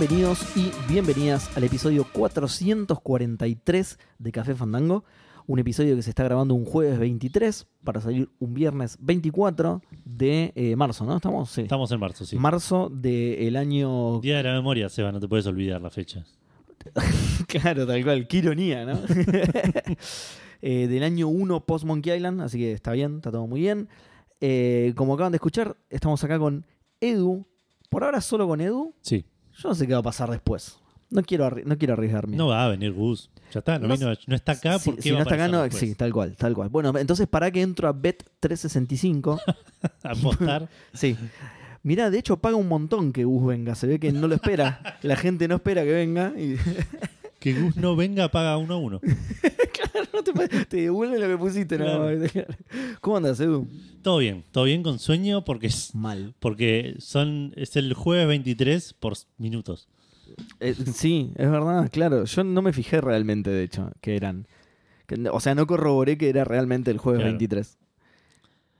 Bienvenidos y bienvenidas al episodio 443 de Café Fandango. Un episodio que se está grabando un jueves 23 para salir un viernes 24 de eh, marzo, ¿no? ¿Estamos? Sí. Estamos en marzo, sí. Marzo del año. Día de la memoria, Seba, no te puedes olvidar la fecha. claro, tal cual. Qué ironía, ¿no? Eh, del año 1 post Monkey Island, así que está bien, está todo muy bien. Eh, como acaban de escuchar, estamos acá con Edu. Por ahora solo con Edu. Sí. Yo no sé qué va a pasar después. No quiero, arri- no quiero arriesgarme. No va a venir Gus. Ya está, no, No vino- no está acá Si- porque si, no está acá, no, sí, tal cual, tal cual. Bueno, entonces para que entro a Bet365. apostar. sí. Mirá, de hecho paga un montón que Gus venga. Se ve que no lo espera. La gente no espera que venga. Y que Gus no venga, paga uno a uno. no te, te devuelve lo que pusiste. ¿Cómo andas, Edu? Todo bien, todo bien con sueño porque es, Mal. porque son es el jueves 23 por minutos. Eh, sí, es verdad, claro. Yo no me fijé realmente, de hecho, que eran. que- o sea, no corroboré que era realmente el jueves Claro. 23.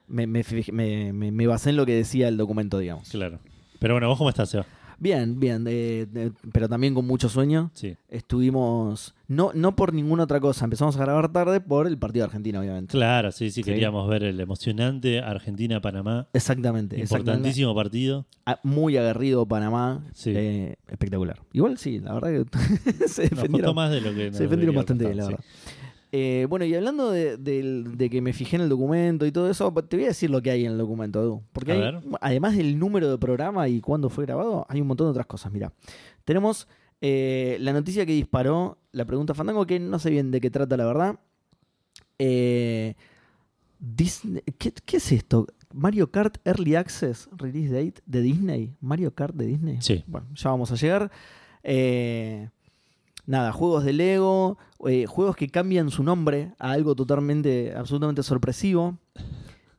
Me, me fijé- me- me- me basé en lo que decía el documento, digamos. Claro. Pero bueno, ¿vos cómo estás, Seba? Bien, bien, eh, eh, pero también con mucho sueño. Sí. Estuvimos, no, no por ninguna otra cosa, empezamos a grabar tarde por el partido de Argentina, obviamente. Claro, sí, sí, Sí. queríamos ver el emocionante Argentina-Panamá. Exactamente, exactamente. Importantísimo partido. Ah, Muy aguerrido Panamá, Sí. eh, espectacular. Igual sí, la verdad que se Nos defendieron, costó más de lo que nos se defendieron debería bastante bien, la costar, verdad. sí. Eh, bueno, y hablando de, que me fijé en el documento y todo eso, te voy a decir lo que hay en el documento, Edu. Porque hay- además del número de programa y cuándo fue grabado, hay un montón de otras cosas. Mira, tenemos eh, la noticia que disparó la pregunta Fandango, que no sé bien de qué trata la verdad. Eh, Disney- ¿qué, qué es esto? Mario Kart Early Access Release Date de Disney. Mario Kart de Disney. Sí. Bueno, ya vamos a llegar. Eh, nada, juegos de Lego, eh, juegos que cambian su nombre a algo totalmente, absolutamente sorpresivo.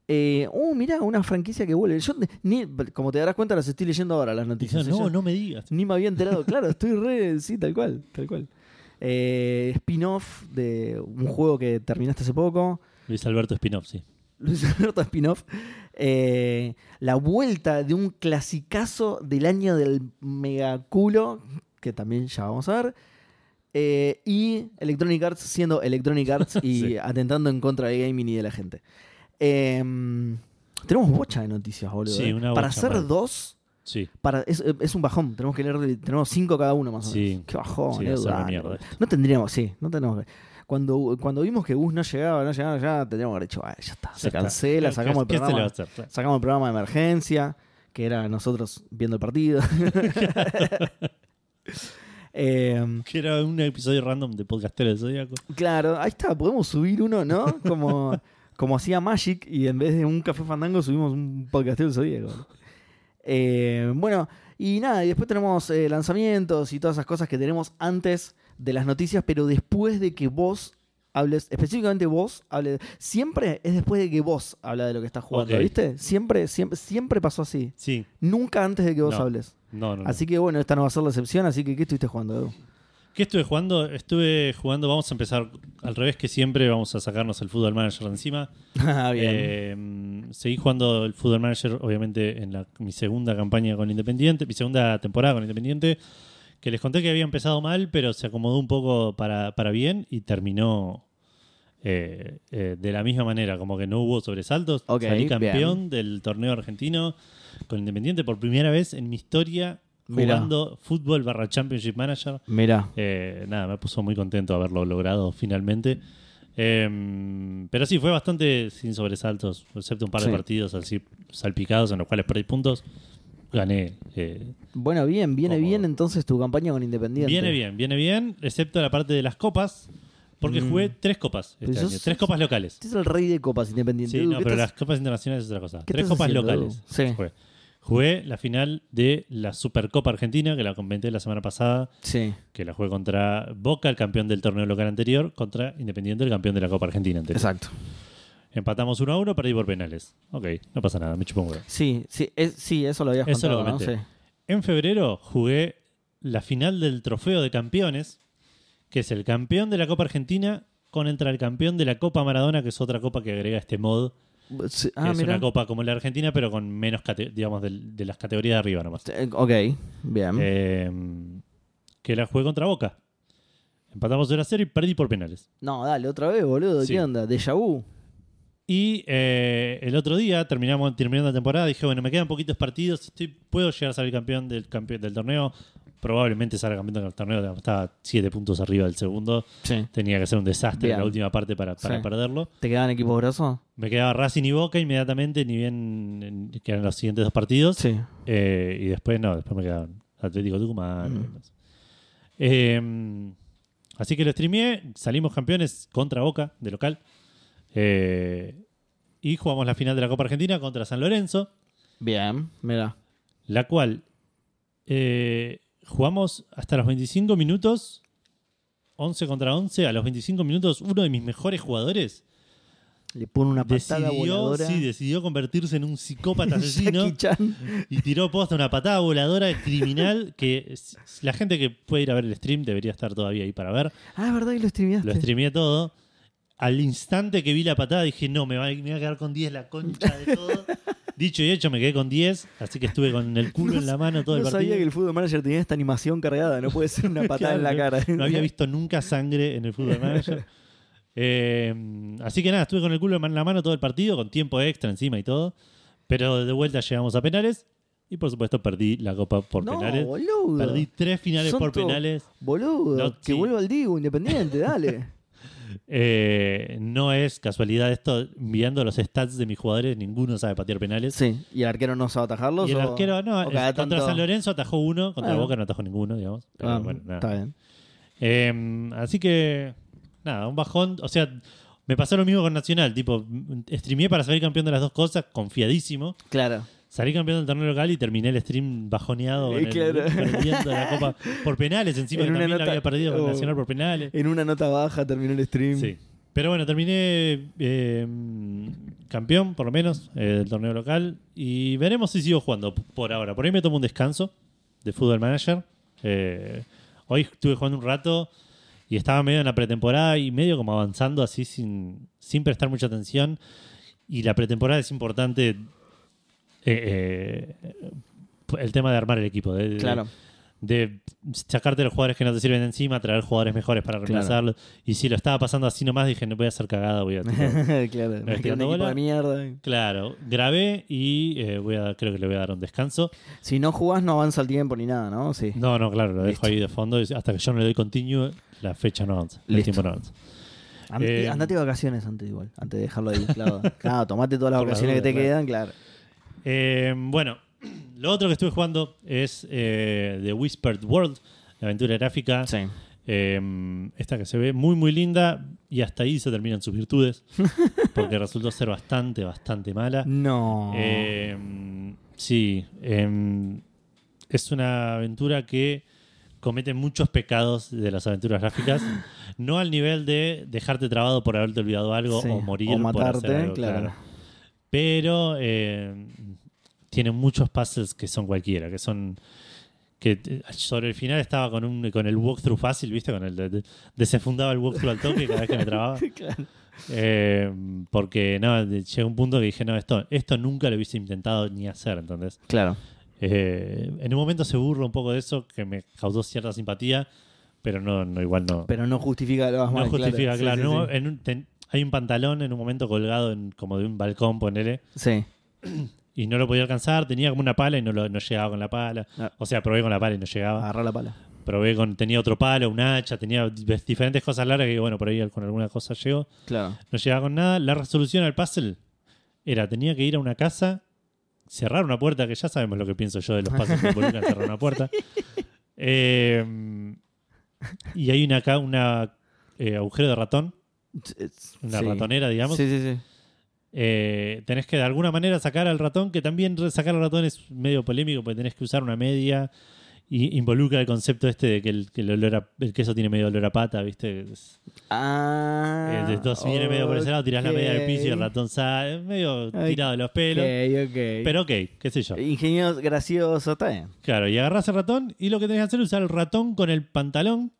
Eh, uh, mira, una franquicia que vuelve. Yo, ni, como te darás cuenta, las estoy leyendo ahora las noticias. no, no me digas. Ni me había enterado. Claro, estoy re. Sí, tal cual, tal cual. Eh, spin-off de un juego que terminaste hace poco. Luis Alberto Spinoff, sí. Luis Alberto spin-off. Eh, la vuelta de un clasicazo del año del megaculo, que también ya vamos a ver. Eh, y Electronic Arts siendo Electronic Arts y Sí. atentando en contra de gaming y de la gente. Eh, tenemos bocha de noticias, boludo. Sí, eh. una Para hacer dos, Sí. para, es, es un bajón. Tenemos que leer, tenemos cinco cada uno más o Sí. menos. Qué bajón, Sí, mierda. No tendríamos, sí, no tenemos que- Cuando, cuando vimos que Gus no llegaba, no llegaba, ya tendríamos que haber dicho, "Ay, ya está, se Ya cancela, ¿Qué- sacamos el ¿Qué se le va programa. hacer? Sacamos el programa de emergencia, que era nosotros viendo el partido. Eh, Que era un episodio random de Podcastero del Zodíaco. claro, ahí está, podemos subir uno, ¿no? Como, como hacía Magic y en vez de un café fandango subimos un podcast del Zodíaco. Eh, bueno, y nada, y después tenemos eh, lanzamientos y todas esas cosas que tenemos antes de las noticias, pero después de que vos hables, específicamente vos, hables, siempre es después de que vos habla de lo que estás jugando. ¿viste? Siempre, siempre, siempre pasó así. Sí. Nunca antes de que vos No. hables. No, no, no. Así que bueno, esta no va a ser la excepción, así que ¿qué estuviste jugando, Edu? ¿Qué estuve jugando? Estuve jugando, vamos a empezar al revés que siempre, vamos a sacarnos el Football Manager de encima. Ah, bien. Eh, seguí jugando el Football Manager, obviamente, en la- mi segunda campaña con Independiente, mi segunda temporada con Independiente, que les conté que había empezado mal, pero se acomodó un poco para, para bien y terminó eh, eh, de la misma manera, como que no hubo sobresaltos. Salí bien. campeón del torneo argentino con Independiente por primera vez en mi historia Mirá. jugando fútbol barra Championship Manager. Mirá. Eh, nada, me puso muy contento haberlo logrado finalmente. Eh, pero sí, fue bastante sin sobresaltos, excepto un par Sí. de partidos así salpicados en los cuales perdí puntos. Gané. eh, Bueno, bien, viene Como- bien entonces tu campaña con Independiente. viene bien, viene bien, excepto la parte de las copas, porque Mm. jugué tres copas Pero este sos- año, tres copas locales. Este es el rey de copas Independiente. Sí, Edu, no, ¿qué pero estás- las copas internacionales es otra cosa. ¿Qué Tres estás copas haciendo, locales. Edu? Sí. Jugué. Jugué la final de la Supercopa Argentina, que la comenté la semana pasada, Sí. que la jugué contra Boca, el campeón del torneo local anterior, contra Independiente, el campeón de la Copa Argentina anterior. Exacto. Empatamos 1 a 1, perdí por penales. Ok, no pasa nada, me chupo un huevo. Sí, sí, es- sí, eso lo habías Eso lo contado, ¿no? comenté. Sí. En febrero jugué la final del Trofeo de Campeones, que es el campeón de la Copa Argentina contra el campeón de la Copa Maradona, que es otra copa que agrega este mod Sí, que Ah, es una copa como la Argentina, pero con menos, digamos, de, las categorías de arriba nomás. Ok, bien. Eh, que la jugué contra Boca. Empatamos 0 a 0 y perdí por penales. no, dale, otra vez, boludo. Sí. ¿Qué onda? ¿Déjà vu? Y eh, el otro día, terminamos, terminando la temporada, dije, bueno, me quedan poquitos partidos, estoy, puedo llegar a salir campeón del, campeón del torneo. Probablemente salga campeón del torneo, estaba 7 puntos arriba del segundo. Sí. Tenía que ser un desastre Bien. en la última parte para, para Sí. perderlo. ¿Te quedaban equipos grosos? Me quedaba Racing y Boca inmediatamente, ni bien en- que eran los siguientes dos partidos. Sí. Eh, y después no, después me quedaban Atlético Tucumán. Mm. Eh, así que lo streameé, salimos campeones contra Boca de local. Eh, y jugamos la final de la Copa Argentina contra San Lorenzo, Bien, mira. la cual eh, jugamos hasta los 25 minutos, 11 contra 11. A los 25 minutos, uno de mis mejores jugadores Le pone una patada decidió, voladora. sí, decidió convertirse en un psicópata asesino. Y tiró posta una patada voladora criminal que la gente que puede ir a ver el stream debería estar todavía ahí para ver. Ah, es verdad que lo streameaste. Lo streameé todo. Al instante que vi la patada dije, no, me va, me voy a quedar con 10 la concha de todo. Dicho y hecho, me quedé con 10, así que estuve con el culo en la mano todo no el partido. sabía que el Fútbol Manager tenía esta animación cargada. No puede ser una patada en la cara. No había visto nunca sangre en el fútbol manager. Eh, así que nada, estuve con el culo en la mano todo el partido, con tiempo extra encima y todo. Pero de vuelta llegamos a penales. Y por supuesto perdí la copa por no, penales. boludo. Perdí tres finales Son por penales. Boludo, No, que sí. vuelva al Digo Independiente, dale. Eh, no es casualidad esto, enviando los stats de mis jugadores, ninguno sabe patear penales. sí, ¿y el arquero no sabe atajarlos? Y el o- arquero, no, contra tanto- San Lorenzo atajó uno, contra Ah. Boca no atajó ninguno, digamos. Pero Ah, bueno, nada. Está bien. Eh, así que, nada, un bajón. O sea, me pasó lo mismo con Nacional. Tipo, streameé para salir campeón de las dos cosas, confiadísimo. Claro. Salí campeón del torneo local y terminé el stream bajoneado, el- perdiendo la copa por penales. Encima En que la nota- había perdido con oh. Nacional por penales. En una nota baja terminó el stream. Sí. Pero bueno, terminé eh, campeón, por lo menos, eh, del torneo local. Y veremos si sigo jugando por ahora. Por ahí me tomo un descanso de Fútbol Manager. Eh, hoy estuve jugando un rato y estaba medio en la pretemporada y medio como avanzando así sin, sin prestar mucha atención. Y la pretemporada es importante. Eh, eh, el tema de armar el equipo. de- Claro. sacarte los jugadores que no te sirven de encima, traer jugadores mejores para Claro. reemplazarlos. Y si lo estaba pasando así nomás, dije, no voy a hacer cagada, voy a... tipo, claro. Me equipo bola. de mierda. claro, grabé y eh, voy a, creo que le voy a dar un descanso. Si no jugás, no avanza el tiempo ni nada, ¿no? Sí. No, no, claro, lo dejo ahí de fondo. y Hasta que yo no le doy continue, la fecha no avanza. El tiempo no avanza. And- Eh, andate de vacaciones antes igual, antes de dejarlo ahí. Claro, claro tomate todas las vacaciones que te dudas, quedan, claro. Eh, bueno, lo otro que estuve jugando es eh, The Whispered World, la aventura gráfica. Sí. Eh, esta que se ve muy, muy linda y hasta ahí se terminan sus virtudes, porque resultó ser bastante, bastante mala. No. Eh, sí, eh, es una aventura que comete muchos pecados de las aventuras gráficas, no al nivel de dejarte trabado por haberte olvidado algo Sí, o morir o por hacer matarte, algo, claro. Pero eh, tiene muchos puzzles que son cualquiera, que son que eh, sobre el final estaba con un con el walkthrough fácil, ¿viste? Con el de- de- desenfundaba el walkthrough al toque cada vez que me trababa. Claro. Eh, porque no, llegó un punto que dije, no, esto, esto nunca lo hubiese intentado ni hacer, entonces. Claro. Eh, en un momento se burla un poco de eso, que me causó cierta simpatía, pero no, no igual no. Pero no justifica lo no justifica, Sí, claro. sí, no, sí. en un- ten- hay un pantalón en un momento colgado en, como de un balcón, ponele, Sí. y no lo podía alcanzar, tenía como una pala y no, lo- no llegaba con la pala. Ah. O sea, probé con la pala y no llegaba. Agarra la pala. Probé con, tenía otro palo, un hacha, tenía di- diferentes cosas largas que bueno, por ahí con alguna cosa llegó. Claro. No llegaba con nada. La resolución al puzzle era, tenía que ir a una casa, cerrar una puerta, que ya sabemos lo que pienso yo de los puzzles que involucran cerrar una puerta. Eh, y hay una, una eh, agujero de ratón, una Sí. ratonera, digamos. Sí, sí, sí. Eh, tenés que de alguna manera sacar al ratón, que también sacar al ratón es medio polémico porque tenés que usar una media y involucra el concepto este de que el, que el, olor a- el queso tiene medio olor a pata, ¿viste? Ah. entonces viene medio por ese lado, tirás la media del piso y el ratón sale, medio tirado de los pelos. Ok, ok. Pero ok, qué sé yo. Ingenioso, gracioso, está bien. Claro, y agarrás el ratón y lo que tenés que hacer es usar el ratón con el pantalón.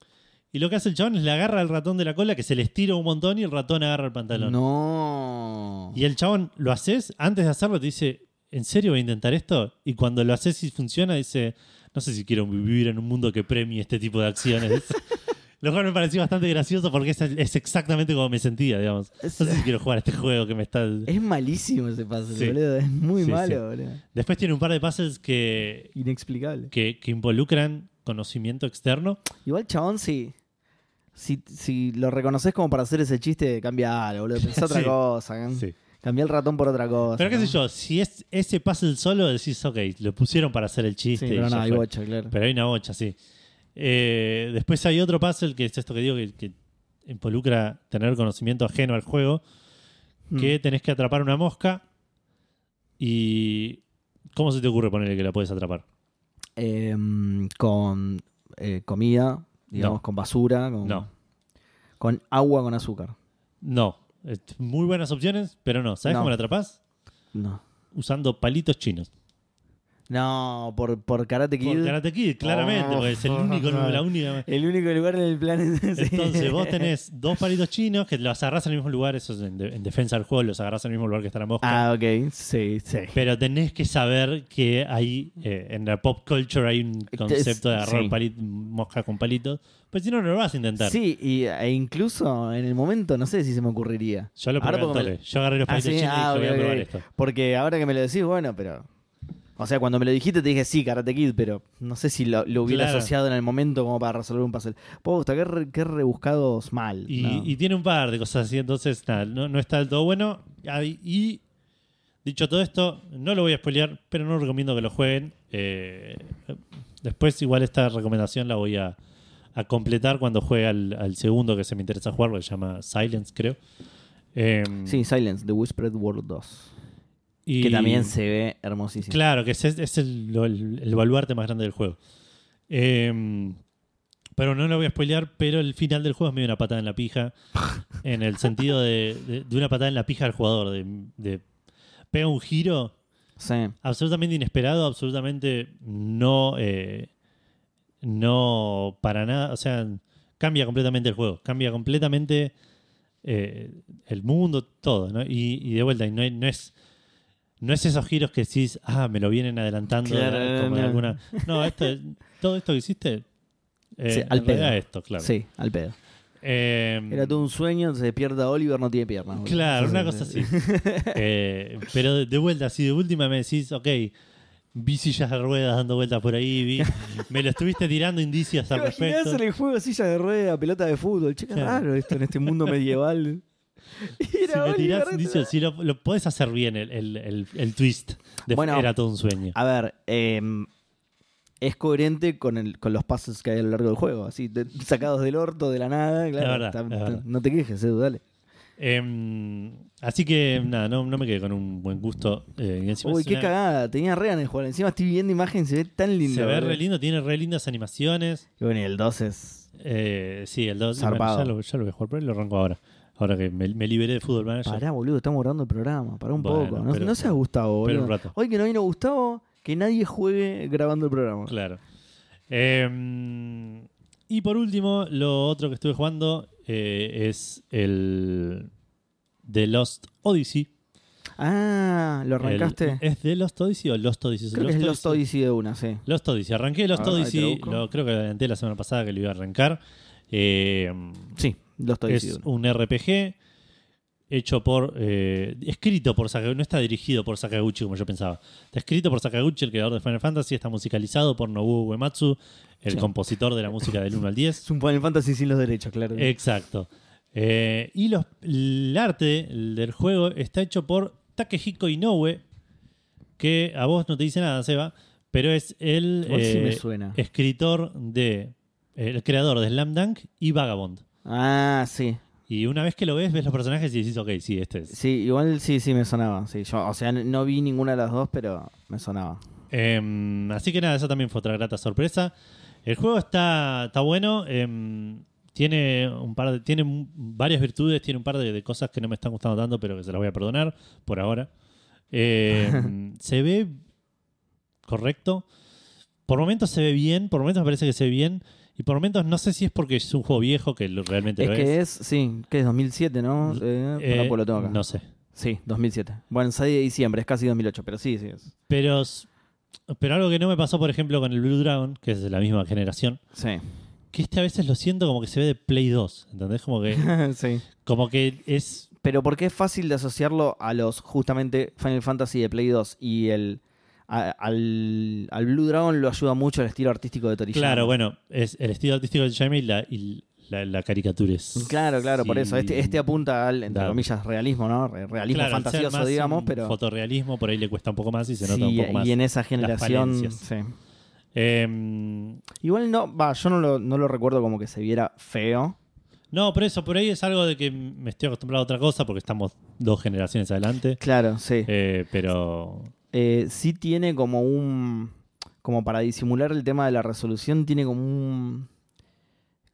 Y lo que hace el chabón es le agarra el ratón de la cola que se le estira un montón y el ratón agarra el pantalón. No. Y el chabón lo haces, antes de hacerlo te dice, ¿en serio voy a intentar esto? Y cuando lo haces y funciona, dice, no sé si quiero vivir en un mundo que premie este tipo de acciones. Lo cual me pareció bastante gracioso porque es, es exactamente como me sentía, digamos. No sé si quiero jugar a este juego que me está... Es malísimo ese puzzle, Sí. boludo. Es muy Sí, malo, sí. boludo. Después tiene un par de puzzles que, Inexplicable. que, que involucran conocimiento externo. Igual, chabón, si, si, si lo reconoces como para hacer ese chiste, cambia algo, boludo. Pensá otra Sí. cosa. ¿eh? Sí. Cambia el ratón por otra cosa. Pero qué ¿no? sé yo, si es ese puzzle solo, decís, ok, lo pusieron para hacer el Sí, chiste. y pero ya no, hay fue. bocha, claro. Pero hay una bocha, sí. Eh, después hay otro puzzle, que es esto que digo, que, que involucra tener conocimiento ajeno al juego, que Mm. tenés que atrapar una mosca y... ¿Cómo se te ocurre ponerle que la puedes atrapar? Em, con eh, comida, digamos, No. con basura, con, No. con agua con azúcar. No. Es- Muy buenas opciones, pero no. ¿Sabes No. cómo la atrapás? No. Usando palitos chinos. No, por, por Karate Kid. Por Karate Kid, claramente, Oh, porque es el único, no. la única... El único lugar en el planeta. sí. Entonces vos tenés dos palitos chinos que los agarrás en el mismo lugar, eso es en, de- en defensa del juego, los agarrás en el mismo lugar que está la mosca. Ah, ok. Sí, sí. Pero tenés que saber que hay, eh, en la pop culture hay un concepto de agarrar sí. pali- mosca con palitos. Pues si no, no lo vas a intentar. Sí, y, e incluso en el momento no sé si se me ocurriría. Yo lo probé al me. Yo agarré los Ah, palitos sí, chinos ah, y dije, voy a probar esto. Porque ahora que me lo decís, bueno, pero. O sea, cuando me lo dijiste te dije sí, Karate Kid, pero no sé si lo, lo hubiera Claro. asociado en el momento como para resolver un puzzle. Posta, qué, re- qué rebuscados mal. Y, ¿no? y tiene un par de cosas así, entonces nada, no, no está del todo bueno. Ah, Y, y, dicho todo esto, no lo voy a spoilear, pero no recomiendo que lo jueguen. Eh, después igual esta recomendación la voy a, a completar cuando juegue al, al segundo que se me interesa jugar, que se llama Silence, creo. Eh, Sí, Silence, The Whispered World 2. Y- Que también se ve hermosísimo. Claro, que es, es el, el- el baluarte más grande del juego. Eh, pero no lo voy a spoilear, pero el final del juego es medio una patada en la pija. en el sentido de, de- de una patada en la pija al jugador. De, de- pega un giro Sí. absolutamente inesperado, absolutamente no. eh, no para nada. O sea, cambia completamente el juego. Cambia completamente eh, el mundo, todo. ¿no? Y, y de vuelta, y no, no es. No es esos giros que decís, ah, me lo vienen adelantando Claro, como no. alguna. No, esto, es- todo esto que hiciste. eh, Sí, al pedo. esto, claro. Sí, al pedo. Eh, Era todo un sueño, se despierta Oliver, no tiene piernas. boludo. Claro, una cosa sí. así. Eh, pero de, vuelta, si de última me decís, ok, vi sillas de ruedas dando vueltas por ahí, vi, me lo estuviste tirando indicios ¿Te al respecto. en el juego silla de rueda, pelota de fútbol? Che, qué Claro. raro esto en este mundo medieval. Si me tirás lo, lo podés hacer bien el, el- el- el twist. de- Bueno, era todo un sueño. A ver, eh, es coherente con, el, con los pasos que hay a lo largo del juego. Así, de- sacados del orto, de la nada. Claro, verdad, está- es verdad. no te quejes, Edu, dale. Em, así que nada, no, no me quedé con un buen gusto. eh, Uy, qué una- cagada. Tenía re en el juego. Encima estoy viendo imagen, se ve tan lindo. Se ve re lindo, tiene re lindas animaciones. Y bueno, y el 2 es. Eh, sí, el 2 Zarpado. ya, lo, ya lo voy a jugar, pero lo arranco ahora. Ahora que me, me liberé de fútbol manager. Pará, boludo, estamos grabando el programa. Pará un Bueno, poco. No, pero- no seas Gustavo, pero boludo. un rato. Hoy que no vino Gustavo, que nadie juegue grabando el programa. Claro. Eh, y por último, lo otro que estuve jugando eh, es el The Lost Odyssey. Ah, ¿lo El- arrancaste? ¿Es The Lost Odyssey o Lost Odyssey? Creo que es Lost Odyssey de una, sí. Lost Odyssey. Arranqué Lost ahí te lo Odyssey. busco. Lo, creo que adelanté la semana pasada que lo iba a arrancar. Eh, Sí, Es un RPG hecho por. eh, escrito por Sakaguchi. No está dirigido por Sakaguchi como yo pensaba. Está escrito por Sakaguchi, el creador de Final Fantasy. Está musicalizado por Nobuo Uematsu, el Sí. compositor de la música del 1 al 10. Es un Final Fantasy sin los derechos, claro. Exacto. Eh, y los, el arte del juego está hecho por Takehiko Inoue, que a vos no te dice nada, Seba, pero es el Igual sí me eh, suena. escritor de. el creador de Slam Dunk y Vagabond. Ah, sí. Y una vez que lo ves, ves los personajes y dices, ok, sí, este es. Sí, igual sí, sí me sonaba. Sí, yo, o sea, no vi ninguna de las dos, pero me sonaba. Em, así que nada, esa también fue otra grata sorpresa. El juego está, está bueno. em, tiene un par de, tiene varias virtudes, tiene un par de, de cosas que no me están gustando tanto, pero que se las voy a perdonar por ahora. Em, se ve correcto. Por momentos se ve bien, por momentos me parece que se ve bien. Y por momentos no sé si es porque es un juego viejo que lo- realmente Es lo que es, sí, que es 2007, ¿no? Eh, Eh, pues lo tengo acá. No sé. Sí, 2007. Bueno, 6 de diciembre, es casi 2008, pero sí, sí. es- Pero, s- pero algo que no me pasó, por ejemplo, con el Blue Dragon, que es de la misma generación, Sí. que este a veces lo siento como que se ve de Play 2, ¿entendés? Como que, sí. como que es... Pero porque es fácil de asociarlo a los justamente Final Fantasy de Play 2 y el a- al, al Blue Dragon lo ayuda mucho el estilo artístico de Toriyama. Claro, bueno, es el estilo artístico de Jaime y la, y la, la caricatura es... Claro, claro, por eso. Este, este apunta al, entre da- comillas, realismo, ¿no? Re- Realismo claro, fantasioso, más digamos, pero. Fotorrealismo por ahí le cuesta un poco más y se nota sí, un poco más. y en esa generación. Sí. Em, Igual no, va, yo no lo, no lo recuerdo como que se viera feo. no, por eso, por ahí es algo de que me estoy acostumbrado a otra cosa porque estamos dos generaciones adelante. Claro, sí. Eh, pero Eh, sí tiene como un. Como para disimular el tema de la resolución, tiene como un.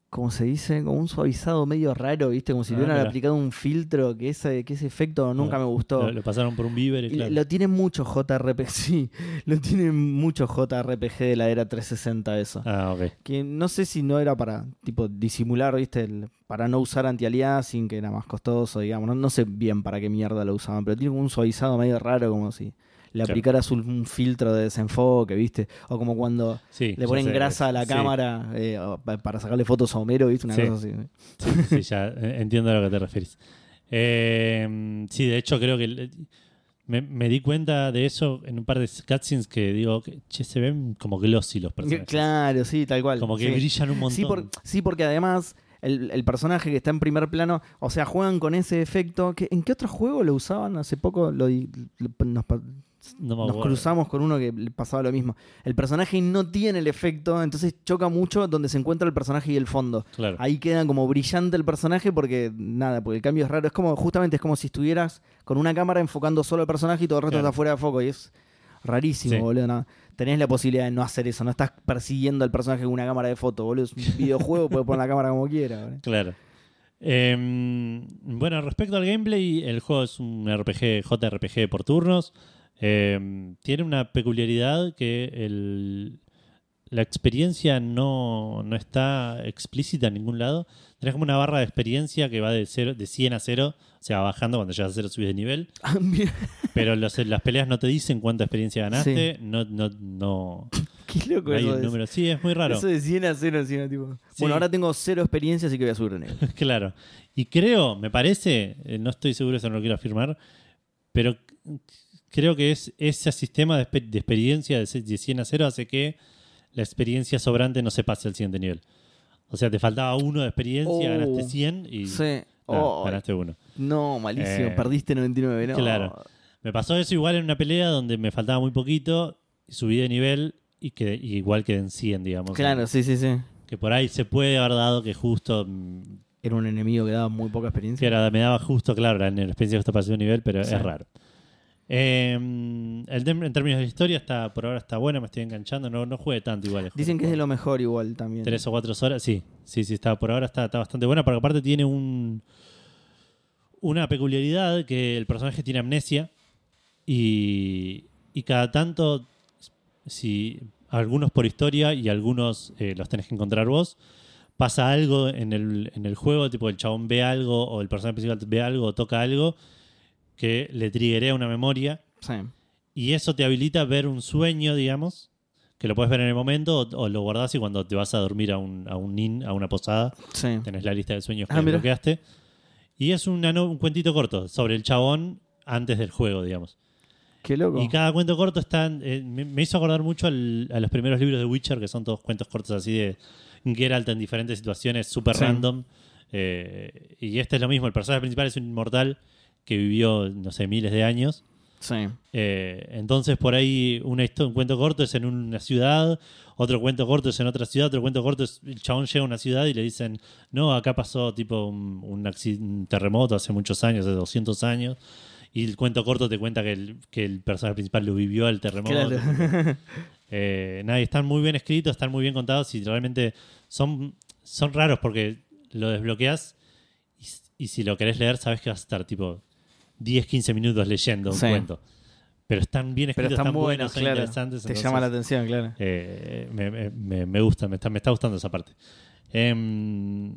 ¿Cómo se dice? Como un suavizado medio raro, ¿viste? Como si Ah, hubieran aplicado un filtro, que ese, que ese efecto nunca me gustó. lo, lo pasaron por un Y claro. Lo tiene mucho JRPG, sí, lo tiene mucho JRPG de la era 360 eso. Ah, ok. Que no sé si no era para, tipo, disimular, ¿viste? El- para no usar anti-aliasing, que era más costoso, digamos. No, no sé bien para qué mierda lo usaban, pero tiene como un suavizado medio raro, como si le aplicaras un, filtro de desenfoque, ¿viste? O como cuando Sí, le ponen sé. grasa a la Sí, cámara eh, para sacarle fotos a Homero, ¿viste? Una Sí. cosa así. Sí, sí, ya eh, entiendo a lo que te refieres. Eh, sí, de hecho creo que me, me di cuenta de eso en un par de cutscenes que digo, que, che, se ven como glossy los personajes. Claro, sí, tal cual. Como que sí. brillan un montón. Sí, por- sí, porque además el, el personaje que está en primer plano, o sea, juegan con ese efecto. Que, ¿En qué otro juego lo usaban? Hace poco lo, lo- nos, no me nos cruzamos con uno que le pasaba lo mismo. El personaje no tiene el efecto, entonces choca mucho donde se encuentra el personaje y el fondo. Claro. Ahí queda como brillante el personaje porque, nada, porque el cambio es raro. Es como, justamente es como si estuvieras con una cámara enfocando solo el personaje y todo el resto Claro. está fuera de foco. Y es rarísimo, Sí. boludo. ¿no? Tenés la posibilidad de no hacer eso. No estás persiguiendo al personaje con una cámara de foto, boludo. Es un videojuego, puedes poner la cámara como quiera. boludo. Claro. Eh, bueno, respecto al gameplay, el juego es un RPG, JRPG por turnos. Eh, tiene una peculiaridad que el- la experiencia no, no está explícita en ningún lado. Tenés como una barra de experiencia que va de, cero, de 100 a 0, o sea, bajando cuando llegas a 0 subís de nivel. Ah, Pero los- las peleas no te dicen cuánta experiencia ganaste, no, no, no, Qué loco no hay eso. un número. Sí, es muy raro. Eso de 100 a 0 encima, tipo. Sí. Bueno, ahora tengo cero experiencia, así que voy a subir de nivel. Claro. Y creo, me parece, eh, no estoy seguro, eso no lo quiero afirmar, pero creo que es ese sistema de, exper- de experiencia de se- de 100 a 0 hace que la experiencia sobrante no se pase al siguiente nivel. O sea, te faltaba uno de experiencia, Oh. ganaste 100 y Sí. Oh, ganaste uno. no, malísimo. Eh, Perdiste 99, no. claro. Me pasó eso igual en una pelea donde me faltaba muy poquito, subí de nivel y, quedé, y igual quedé en 100, digamos. Claro, sí, sí, sí. Que por ahí se puede haber dado que justo mm, Era un enemigo que daba muy poca Que experiencia. era- me daba justo, claro, la experiencia justo para ese nivel, pero Sí. es raro. Eh, el tem- en términos de historia, está por ahora está bueno, me estoy enganchando. No, no juegue tanto igual. Dicen que es de lo mejor igual también. Tres o cuatro horas, sí, sí, sí, está por ahora está, está bastante buena, porque aparte tiene un una peculiaridad que el personaje tiene amnesia y, y cada tanto, si algunos por historia y algunos eh, los tenés que encontrar vos, pasa algo en el, en el juego, tipo el chabón ve algo o el personaje principal ve algo o toca algo que le triggerea una memoria Sí. y eso te habilita a ver un sueño, digamos, que lo puedes ver en el momento o, o lo guardás y cuando te vas a dormir a un, a un a una posada, Sí. tenés la lista de sueños que Ah, mira. desbloqueaste. Y es una no- un cuentito corto sobre el chabón antes del juego, digamos. Qué loco. Y cada cuento corto está. eh, me, me hizo acordar mucho al- a los primeros libros de Witcher, que son todos cuentos cortos así de Geralt en diferentes situaciones, súper Sí. random. Eh, y este es lo mismo. El personaje principal es un inmortal que vivió, no sé, miles de años. Sí. Eh, entonces, por ahí, un cuento corto es en una ciudad, otro cuento corto es en otra ciudad, otro cuento corto es el chabón llega a una ciudad y le dicen, no, acá pasó tipo un, un acci- un terremoto hace muchos años, hace 200 años. Y el cuento corto te cuenta que el, que el personaje principal lo vivió el terremoto. Claro. Eh, nada, y están muy bien escritos, están muy bien contados y realmente son, son raros porque lo desbloqueas y, y si lo querés leer sabes que vas a estar tipo 10, 15 minutos leyendo un Sí. cuento. Pero están bien Pero escritos, están están, buenos, buenos, claro. interesantes. Te entonces, llama la atención, claro. eh, me, me- me- me gusta, me está, me está gustando esa parte. Em,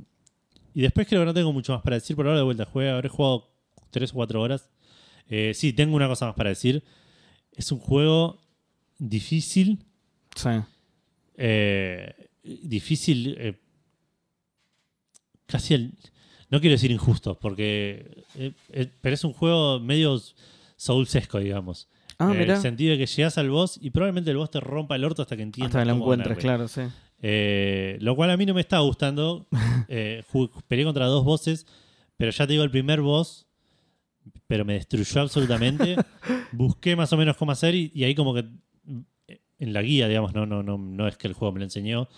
y después creo que no tengo mucho más para decir por ahora de vuelta. Jugué, habré jugado 3 o 4 horas. Eh, sí, tengo una cosa más para decir. Es un juego difícil. Sí. eh, difícil. eh, casi el. No quiero decir injusto, porque. eh, eh, pero es un juego medio soulsesco, digamos. Ah, en mirá. el sentido de que llegas al boss y probablemente el boss te rompa el orto hasta que entiendas. Hasta que lo encuentres, ganarle. claro, sí. Eh, lo cual a mí no me está gustando. Eh, peleé contra dos bosses, pero ya te digo, el primer boss, pero me destruyó absolutamente. Busqué más o menos cómo hacer y, y ahí como que eh, en la guía, digamos, no, no, no, no es que el juego me lo enseñó.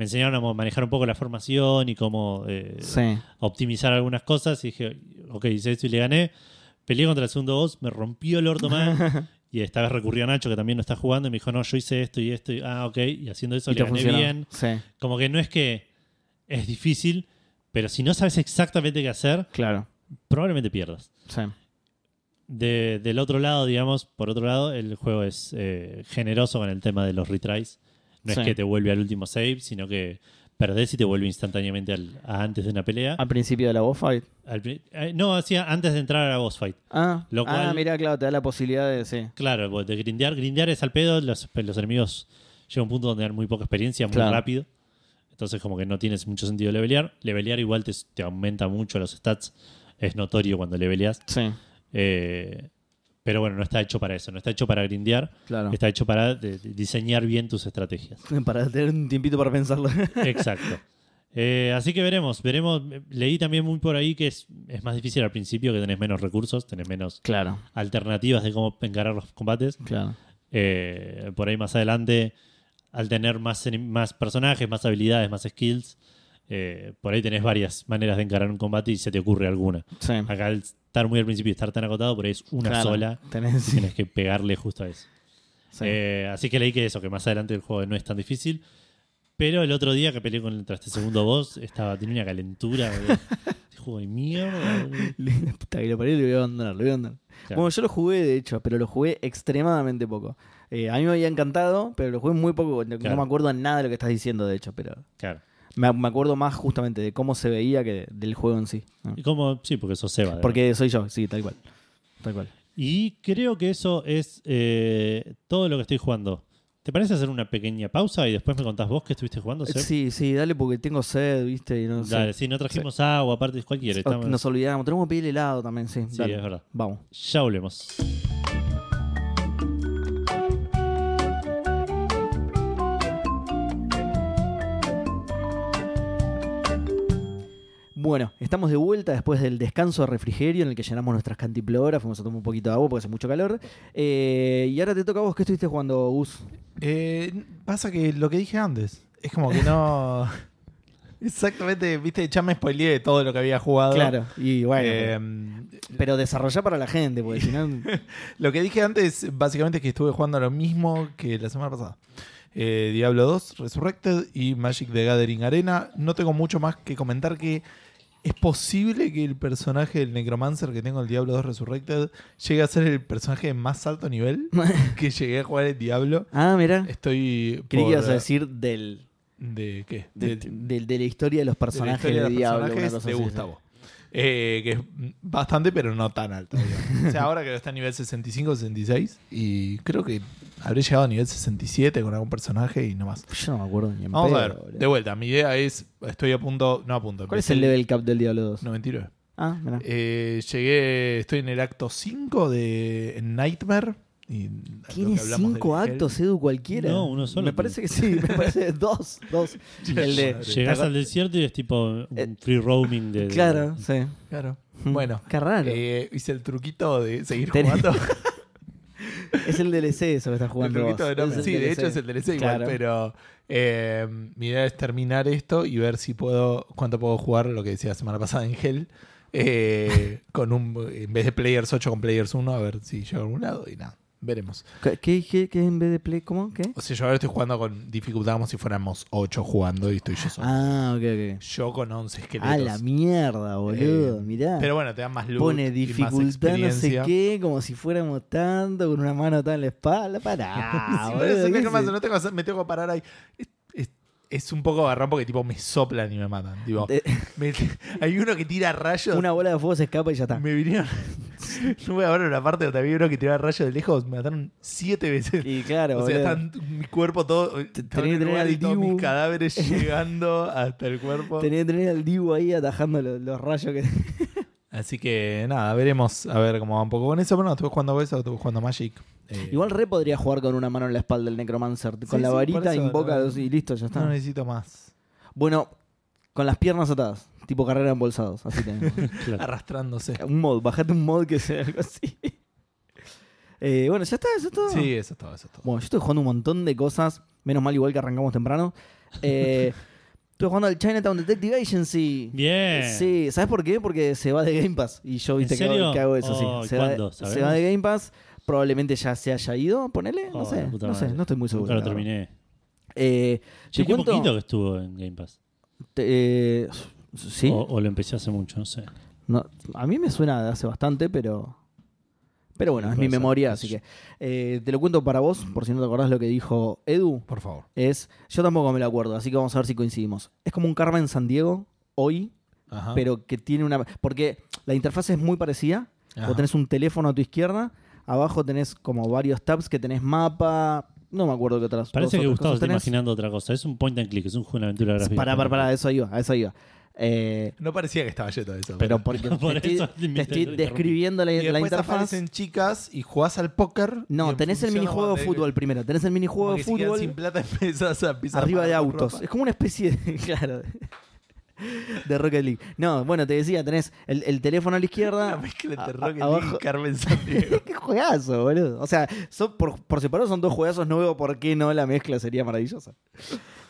Me enseñaron a manejar un poco la formación y cómo eh, Sí. optimizar algunas cosas. Y dije, ok, hice esto y le gané. Peleé contra el segundo boss, me rompió el orto mal. y esta vez recurrí a Nacho, que también no está jugando, y me dijo, no, yo hice esto y esto. Y, ah, ok. Y haciendo eso Y le gané funcionó. bien. Sí, Como que no es que es difícil, pero si no sabes exactamente qué hacer, claro. probablemente pierdas. Sí. De- del otro lado, digamos, por otro lado, el juego es eh, generoso con el tema de los retries. No Sí. es que te vuelve al último save, sino que perdés y te vuelve instantáneamente al- a antes de una pelea. Al principio de la boss fight. Al eh, no, hacía antes de entrar a la boss fight. Ah, Lo ah cual- mira, claro, te da la posibilidad de. Sí. Claro, pues, de grindear. Grindear es al pedo, los, los enemigos llega un punto donde dan muy poca experiencia, muy Claro. rápido. Entonces como que no tienes mucho sentido levelear. Levelear igual te, te aumenta mucho los stats. Es notorio cuando leveleas. Sí, Eh, pero bueno, no está hecho para eso. No está hecho para grindear. claro. Está hecho para de- de diseñar bien tus estrategias. Para tener un tiempito para pensarlo. Exacto. Eh, así que veremos, veremos. Leí también muy por ahí que es, es más difícil al principio, que tenés menos recursos, tenés menos claro, alternativas de cómo encarar los combates. claro. Eh, por ahí más adelante, al tener más, más personajes, más habilidades, más skills, eh, por ahí tenés varias maneras de encarar un combate y se te ocurre alguna. Sí. Acá al estar muy al principio y estar tan acotado, por ahí es una Claro. sola. Tenés, sí. Tienes que pegarle justo a eso. Sí. Eh, así que leí que eso, que más adelante el juego no es tan difícil. Pero el otro día que peleé contra este segundo boss, estaba, tenía una calentura. Este juego de mierda. Puta que lo parió, lo voy a abandonar, lo voy a abandonar. Claro. Bueno, yo lo jugué de hecho, pero lo jugué extremadamente poco. Eh, a mí me había encantado, pero lo jugué muy poco. No, no me acuerdo nada de lo que estás diciendo, de hecho, pero Claro. Me, me acuerdo más justamente de cómo se veía que del juego en sí. ¿no? Y como, sí, porque sos Seba. Porque soy yo, sí, tal cual. Tal cual. Y creo que eso es eh, todo lo que estoy jugando. ¿Te parece hacer una pequeña pausa y después me contás vos qué estuviste jugando? Seb? Sí, sí, dale porque tengo sed, viste, y no. Dale, sí, no trajimos agua, aparte cualquiera. estamos- Nos olvidamos, tenemos que pedir helado también, sí. Sí, dale. es verdad. Vamos. Ya volvemos. Bueno, estamos de vuelta después del descanso de refrigerio en el que llenamos nuestras cantiploras, fuimos a tomar un poquito de agua porque hace mucho calor. Eh, y ahora te toca a vos, ¿qué estuviste jugando, Gus? Eh, pasa que lo que dije antes, es como que no... Exactamente, viste, ya me spoileé de todo lo que había jugado. Claro, y bueno, Eh, pero desarrollá para la gente, porque si no... Lo que dije antes, básicamente, es que estuve jugando lo mismo que la semana pasada. Eh, Diablo 2, Resurrected y Magic the Gathering Arena. No tengo mucho más que comentar que es posible que el personaje del Necromancer que tengo en el Diablo 2 Resurrected llegue a ser el personaje de más alto nivel que llegué a jugar en Diablo. ah, mira, Estoy creí que ibas a decir del, ¿De qué? de, De- de- de la historia de los personajes de, los Diablo. personajes de Gustavo. Eh, que es bastante, pero no tan alto. digamos. o sea, ahora que está a nivel 65, 66. Y creo que habré llegado a nivel 67 con algún personaje y no más. Yo no me acuerdo ni en Vamos a pedo, ver, boludo. de vuelta. Mi idea es, estoy a punto, no a punto. ¿Cuál es empecé el level cap del Diablo 2? 99. Ah, mira. Eh, llegué, estoy en el acto 5 de Nightmare. Y Tiene cinco Hell. actos, Edu, cualquiera. No, uno solo Me parece que sí, me parece dos. dos. El de. ¿te al desierto y es tipo un Eh, free roaming de. Claro, sí. Claro. Bueno, Qué raro. eh, hice el truquito de seguir jugando. es el DLC eso que estás El jugando. truquito vos. de nombre. Es el Sí, de DLC. hecho es el DLC igual, Claro. pero eh, mi idea es terminar esto y ver si puedo, cuánto puedo jugar, lo que decía la semana pasada en Hell, eh, con un, en vez de Players 8 con Players 1, a ver si llego a algún lado y nada, veremos. ¿Qué, qué, qué, en vez de play? ¿Cómo? ¿Qué? O sea, yo ahora estoy jugando con dificultad como si fuéramos 8 jugando y estoy yo solo. Ah, ok, ok. Yo con 11 esqueletos. Ah, la mierda, boludo. Eh, Mirá. Pero bueno, te dan más loot Pone dificultad no sé qué, como si fuéramos tanto, con una mano atada en la espalda. Pará, Sí, boludo, pero eso ¿qué me, haces? no tengo me tengo que parar ahí. Es, un poco agarrón porque tipo me soplan y me matan. Tipo, me- hay uno que tira rayos. Una bola de fuego se escapa y ya está. Me vinieron, No voy a ver una parte donde había uno que tiraba rayos de lejos. Me mataron siete veces. Y claro, o sea, están mi cuerpo todo. tenía en que tener y todos mis cadáveres llegando hasta el cuerpo. Tenía que tener al Dibu ahí atajando los, los rayos que. Así que nada, veremos a ver cómo va un poco con eso. Pero no, estuve jugando a eso, estuve jugando Magic. Eh, Igual re podría jugar con una mano en la espalda el Necromancer. Con Sí, la sí, varita eso, invoca no- y listo, ya está. no necesito más. Bueno, con las piernas atadas, tipo carrera embolsados. Así tenemos. Claro. Arrastrándose. un mod, bajate un mod que sea algo así. Eh, bueno, ya está, eso es todo. Sí, eso es todo, eso es todo. Bueno, yo estoy jugando un montón de cosas. Menos mal, igual que arrancamos temprano. Eh, estoy jugando al Chinatown Detective Agency. Bien. Sí, ¿sabes por qué? Porque se va de Game Pass. Y yo, viste, ¿En que hago, serio? que hago eso, Oh, sí. Se va, de- ¿cuándo? se va de Game Pass. Probablemente ya se haya ido, ponele. No Oh, sé, no sé, no estoy muy seguro. Verdad. terminé. Eh, te qué cuento. poquito que estuvo en Game Pass. te- eh, sí. O, o lo empecé hace mucho, no sé. No, a mí me suena de hace bastante, pero. Pero bueno, es mi memoria, así que. eh, te lo cuento para vos, por si no te acordás lo que dijo Edu. Por favor. Es. Yo tampoco me lo acuerdo, así que vamos a ver si coincidimos. Es como un Carmen San Diego hoy, Ajá. pero que tiene una. Porque la interfaz es muy parecida. Ajá. Vos tenés un teléfono a tu izquierda, abajo tenés como varios tabs que tenés mapa. No me acuerdo qué otras. Parece que Gustavo está tenés. imaginando otra cosa. Es un point and click, es un juego de aventura gráfica. Pará, pará, pará, a eso iba, a eso iba. Eh, No parecía que estaba yendo de eso. pero porque Por te, eso estoy, te estoy describiendo la, y la interfaz. aparecen chicas y jugás al póker. No, en tenés el minijuego de fútbol primero. Tenés el minijuego de si fútbol sin plata empezás a pisar arriba de autos. ropa. Es como una especie de. Claro. De Rocket League. No, bueno, te decía, tenés el, el teléfono a la Una izquierda. mezcla a- entre Rocket League abajo- y Carmen Sandiego. Qué juegazo, boludo. O sea, son por, por separado son dos juegazos. No veo por qué no la mezcla sería maravillosa.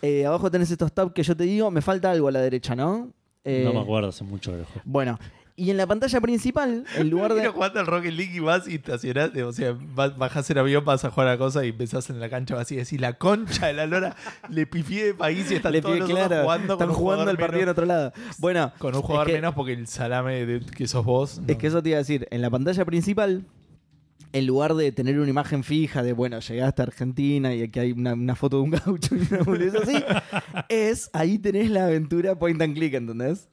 Eh, abajo tenés estos tabs que yo te digo. Me falta algo a la derecha, ¿no? Eh, No me acuerdo, hace mucho que. Bueno, y en la pantalla principal, en lugar de. Jugando al Rocket League y vas y estacionás, o sea, vas- bajás el avión, vas a jugar a cosa y empezás en la cancha vacía y decís, la concha de la lora, le pifié de país y están Le todos pide- los otros claro, jugando están jugando el partido en otro lado. Bueno, con un jugador es que- menos porque el salame de- que sos vos. no. Es que eso te iba a decir, en la pantalla principal, en lugar de tener una imagen fija de, bueno, llegaste a Argentina y aquí hay una, una foto de un gaucho y una boludez así, es, ahí tenés la aventura point and click, ¿entendés?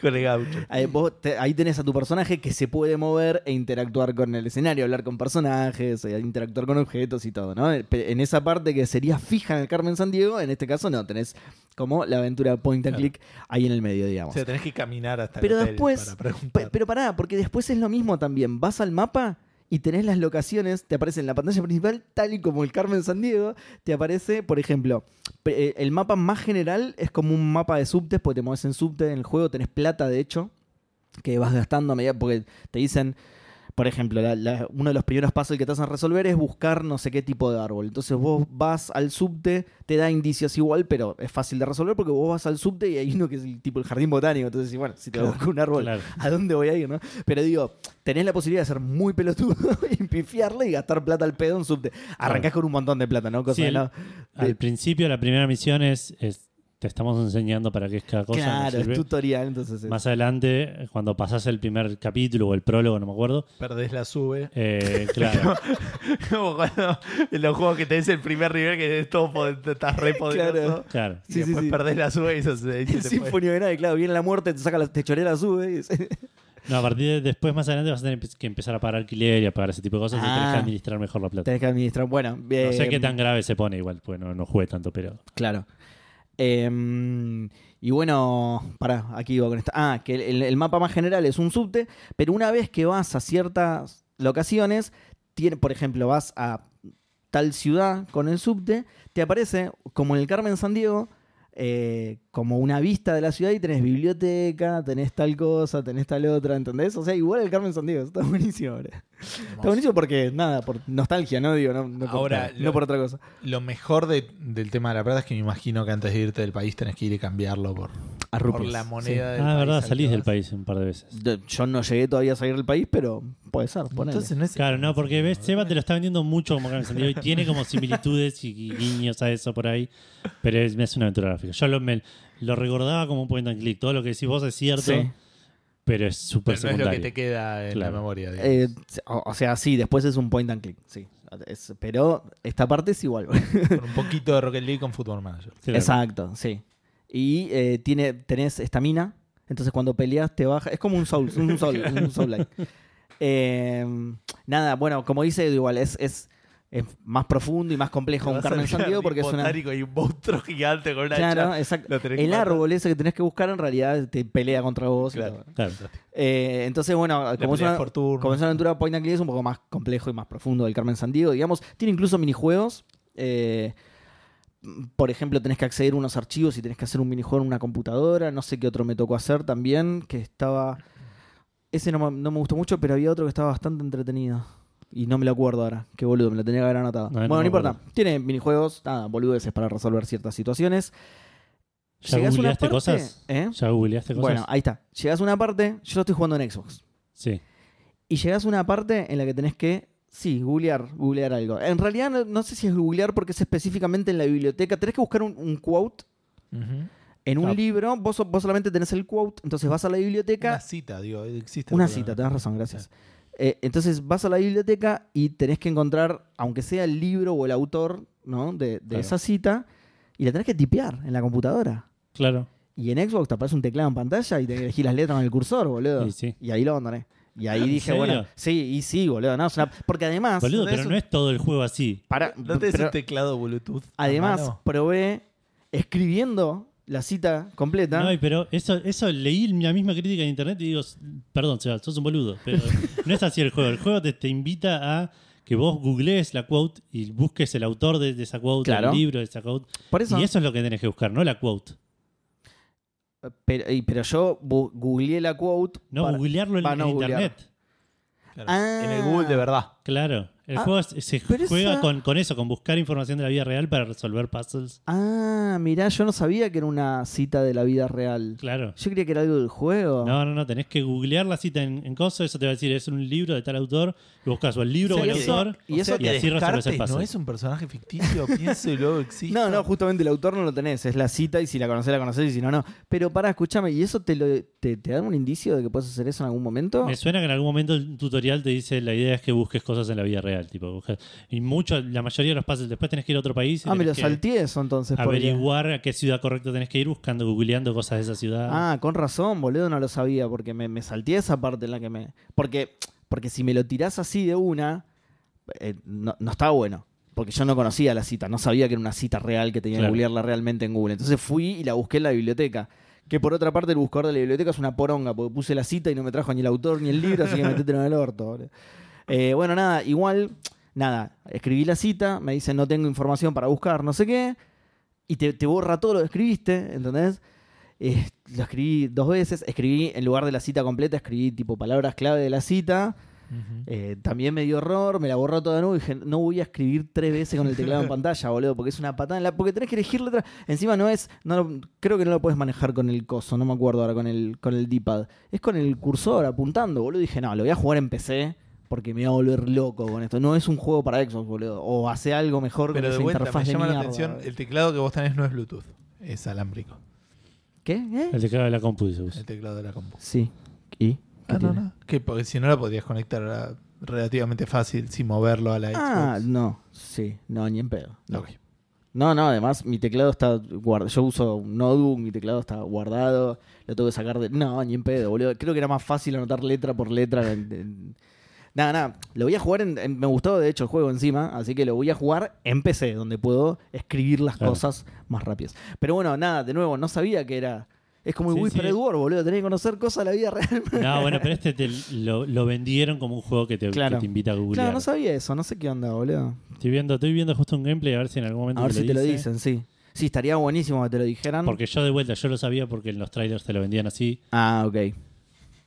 con el gaucho. Ahí, vos te- ahí tenés a tu personaje que se puede mover e interactuar con el escenario, hablar con personajes, e interactuar con objetos y todo, ¿no? En esa parte que sería fija en el Carmen San Diego, en este caso no, tenés como la aventura point and Claro. click ahí en el medio, O digamos. sea, tenés que caminar hasta Pero el hotel después, para pe- preguntar. pero pará, porque después es lo mismo también. Vas al mapa y tenés las locaciones, te aparece en la pantalla principal, tal y como el Carmen San Diego, te aparece, por ejemplo, eh, el mapa más general es como un mapa de subtes, porque te mueves en subte en el juego, tenés plata de hecho, que vas gastando a medida, porque te dicen, por ejemplo, la- la- uno de los primeros pasos que te hacen resolver es buscar no sé qué tipo de árbol. Entonces vos vas al subte, te da indicios igual, pero es fácil de resolver porque vos vas al subte y hay uno que es el tipo el jardín botánico. Entonces, bueno, si te Claro, busco un árbol, Claro. ¿a dónde voy a ir, no? Pero digo, tenés la posibilidad de ser muy pelotudo y pifiarle y gastar plata al pedo en subte. Arrancás con un montón de plata, ¿no? Cosa Sí, de no- Al de- principio, la primera misión es, es- te estamos enseñando para qué es cada cosa. claro, es tutorial, entonces. es- Más adelante, cuando pasás el primer capítulo o el prólogo, no me acuerdo. Perdés la sube. eh, claro, Como cuando en los juegos que tenés el primer nivel que es todo estás re poderoso. Claro. claro. Y Sí, sí, después sí. perdés la sube y eso se, y the Night, claro, viene la muerte, te saca la, te chorea la sube. y- No, a partir de después, más adelante, vas a tener que empezar a pagar alquiler y a pagar ese tipo de cosas y tenés Ah. que administrar mejor la plata. Tenés que administrar. Bueno, No sé eh, qué tan grave se pone igual, pues no, no jugué tanto, pero... Claro. Eh, y bueno, para aquí iba con esta. Ah, que el, el mapa más general es un subte, pero una vez que vas a ciertas locaciones, tiene, por ejemplo, vas a tal ciudad con el subte, te aparece, como en el Carmen San Diego, eh, como una vista de la ciudad y tenés biblioteca, tenés tal cosa, tenés tal otra, ¿entendés? O sea, igual el Carmen San Diego, está buenísimo ahora. Está buenísimo porque, nada, por nostalgia, ¿no? Digo, no, no por, Ahora, no lo- por otra cosa. Lo mejor de- del tema de la plata es que me imagino que antes de irte del país tenés que ir y cambiarlo por, A por la sí. moneda del Ah, país verdad, al salís del vas. país un par de veces. De- Yo no llegué todavía a salir del país, pero puede ser. ponele. Entonces no es Claro, no, porque ves, Seba te lo está vendiendo mucho como Carmen Sandiego y tiene como similitudes y guiños a eso por ahí, pero es, es una aventura gráfica. Yo lo, me- lo recordaba como un point and click. Todo lo que decís vos es cierto, Sí. pero es súper Pero no es lo que te queda en Claro. la memoria. digamos. Eh, o, o sea, sí, después es un point and click. Sí. Es- pero esta parte es igual. Con un poquito de Rocket League con Football Manager. Claro. Exacto, sí. Y eh, tiene, tenés estamina. Entonces cuando peleas te baja. Es como un soul, un soul, un soul Eh, nada, bueno, como dice igual, es, es, es más profundo y más complejo un Carmen Sandiego porque es una. y un monstruo gigante con una Claro, hacha. exacto. El árbol ese que tenés que buscar en realidad te pelea contra vos. Claro. Claro. Eh, entonces, bueno, como es, una, como es una aventura point and click, es un poco más complejo y más profundo del Carmen Sandiego, digamos. Tiene incluso minijuegos. eh, por ejemplo, tenés que acceder a unos archivos y tenés que hacer un minijuego en una computadora. No sé qué otro me tocó hacer también, que estaba... Ese no, me- no me gustó mucho, pero había otro que estaba bastante entretenido. Y no me lo acuerdo ahora. Qué boludo, me lo tenía que haber anotado. No, no bueno, no importa. acuerdo. Tiene minijuegos, nada, boludeces para resolver ciertas situaciones. ¿Ya Llegás a una googleaste parte- cosas? ¿eh? ¿Ya googleaste cosas? Bueno, ahí está. Llegás a una parte, yo lo estoy jugando en Xbox. sí. Y llegás a una parte en la que tenés que, sí, googlear, googlear algo. En realidad no, no sé si es googlear porque es específicamente en la biblioteca. Tenés que buscar un, un quote en un libro. Vos, vos solamente tenés el quote, entonces vas a la biblioteca. Una cita, digo, existe. Una cita, tenés razón, gracias. Eh, entonces vas a la biblioteca y tenés que encontrar, aunque sea el libro o el autor ¿no? de, de Claro. esa cita, y la tenés que tipear en la computadora. Claro. Y en Xbox te aparece un teclado en pantalla y te elegís las letras en el cursor, boludo. Y sí. Y ahí lo abandoné. Y ahí ¿En dije, serio? bueno, sí, y sí, boludo. No, es una- Porque además. Boludo, pero no es todo el juego así. para, ¿No pero un teclado Bluetooth? además, mano? probé escribiendo la cita completa. No, y pero eso, eso leí la misma crítica en internet y digo, perdón, Seba, sos un boludo. Pero no es así el juego. El juego te, te invita a que vos googlees la quote y busques el autor de, de esa quote, Claro. el libro de esa quote. Por eso. Y eso es lo que tenés que buscar, no la quote. Pero, y- pero yo googleé la quote. No para- googlearlo en, para no en googlear. internet. Claro. Ah. En el Google de verdad. Claro. El Ah, juego se juega esa- con, con eso, con buscar información de la vida real para resolver puzzles. Ah, mirá, yo no sabía que era una cita de la vida real. Claro. Yo creía que era algo del juego. No, no, no, tenés que googlear la cita en, en coso, eso te va a decir, es un libro de tal autor, y buscas o el libro Sí, o el eso- autor, y eso- y así resolves el puzzle. no es un personaje ficticio, pienso y luego existe. No, no, justamente el autor no lo tenés, es la cita y si la conocés, la conocés y si no, no. Pero para, escúchame, ¿y eso te, lo, te, te da un indicio de que puedes hacer eso en algún momento? Me suena que en algún momento el tutorial te dice la idea es que busques cosas en la vida real, tipo y mucho, la mayoría de los puzzles después tenés que ir a otro país y Ah, me lo tenés que salteé eso entonces. porque- averiguar a qué ciudad correcta tenés que ir buscando, googleando cosas de esa ciudad. Ah, con razón, boludo, no lo sabía, porque me, me salteé esa parte en la que me... Porque, porque si me lo tirás así de una, eh, no, no está bueno. Porque yo no conocía la cita, no sabía que era una cita real que tenía que googlearla realmente en Google. Entonces fui y la busqué en la biblioteca. Que por otra parte el buscador de la biblioteca es una poronga, porque puse la cita y no me trajo ni el autor ni el libro, así que metételo en el orto. boludo. Eh, bueno, nada, igual, nada, escribí la cita, me dice no tengo información para buscar, no sé qué, y te, te borra todo lo que escribiste, ¿entendés? Eh, lo escribí dos veces, escribí en lugar de la cita completa, escribí tipo palabras clave de la cita. Eh, también me dio error, me la borró toda de nuevo y dije, no voy a escribir tres veces con el teclado en pantalla, boludo, porque es una patada en la. Porque tenés que elegir letra. Encima no es. No, lo- creo que no lo puedes manejar con el coso, no me acuerdo ahora con el, con el D-pad. Es con el cursor apuntando, boludo. Y dije, no, lo voy a jugar en PC porque me voy a volver loco con esto. No es un juego para Xbox, boludo. O hace algo mejor Pero con de esa vuelta me interfaz de llama la mierda, atención, el teclado que vos tenés no es Bluetooth, es alámbrico. ¿Qué? ¿Eh? El teclado de la compu dice. El teclado de la compu. Sí. ¿Y? ¿Qué Ah, no, tiene? no. Que porque si no la podrías conectar a- relativamente fácil sin moverlo a la Ah, Xbox. no. Sí, no, ni en pedo. No. Ok. No, no, además mi teclado está guardado. Yo uso un notebook, mi teclado está guardado, lo tengo que sacar de. No, ni en pedo, boludo. Creo que era más fácil anotar letra por letra. en- en- Nada, nada. Lo voy a jugar en, en- Me gustó, de hecho, el juego encima, así que lo voy a jugar en PC, donde puedo escribir las Claro. cosas más rápidas. Pero bueno, nada, de nuevo, no sabía que era. Es como el Sí, Whispered sí. War, boludo. Tenés que conocer cosas de la vida real. No, bueno, pero este te lo, lo vendieron como un juego que te, Claro. que te invita a googlear. Claro, no sabía eso, no sé qué onda, boludo. Estoy viendo, estoy viendo justo un gameplay a ver si en algún momento A ver te si te lo dice. dicen, sí. Sí, estaría buenísimo que te lo dijeran. Porque yo de vuelta, yo lo sabía porque en los trailers te lo vendían así, Ah, ok.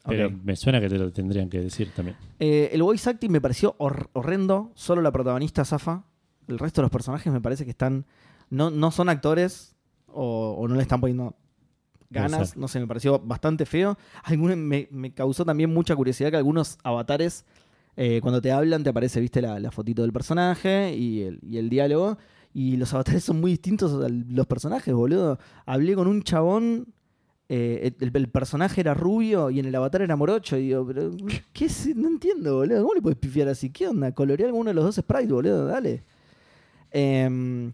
Pero me suena que te lo tendrían que decir también. Eh, el voice acting me pareció hor- horrendo. Solo la protagonista Zafa. El resto de los personajes me parece que están. No, no son actores o, o no le están poniendo ganas. No sé, me pareció bastante feo. Algunos, me, me causó también mucha curiosidad que algunos avatares, eh, cuando te hablan, te aparece, viste, la, la fotito del personaje y el, y el diálogo. Y los avatares son muy distintos a los personajes, boludo. Hablé con un chabón. Eh, el, personaje era rubio y en el avatar era morocho. Y digo, ¿qué? No entiendo, boludo. ¿Cómo le puedes pifiar así? ¿Qué onda? Colorear alguno de los dos sprites, boludo. Dale. Em,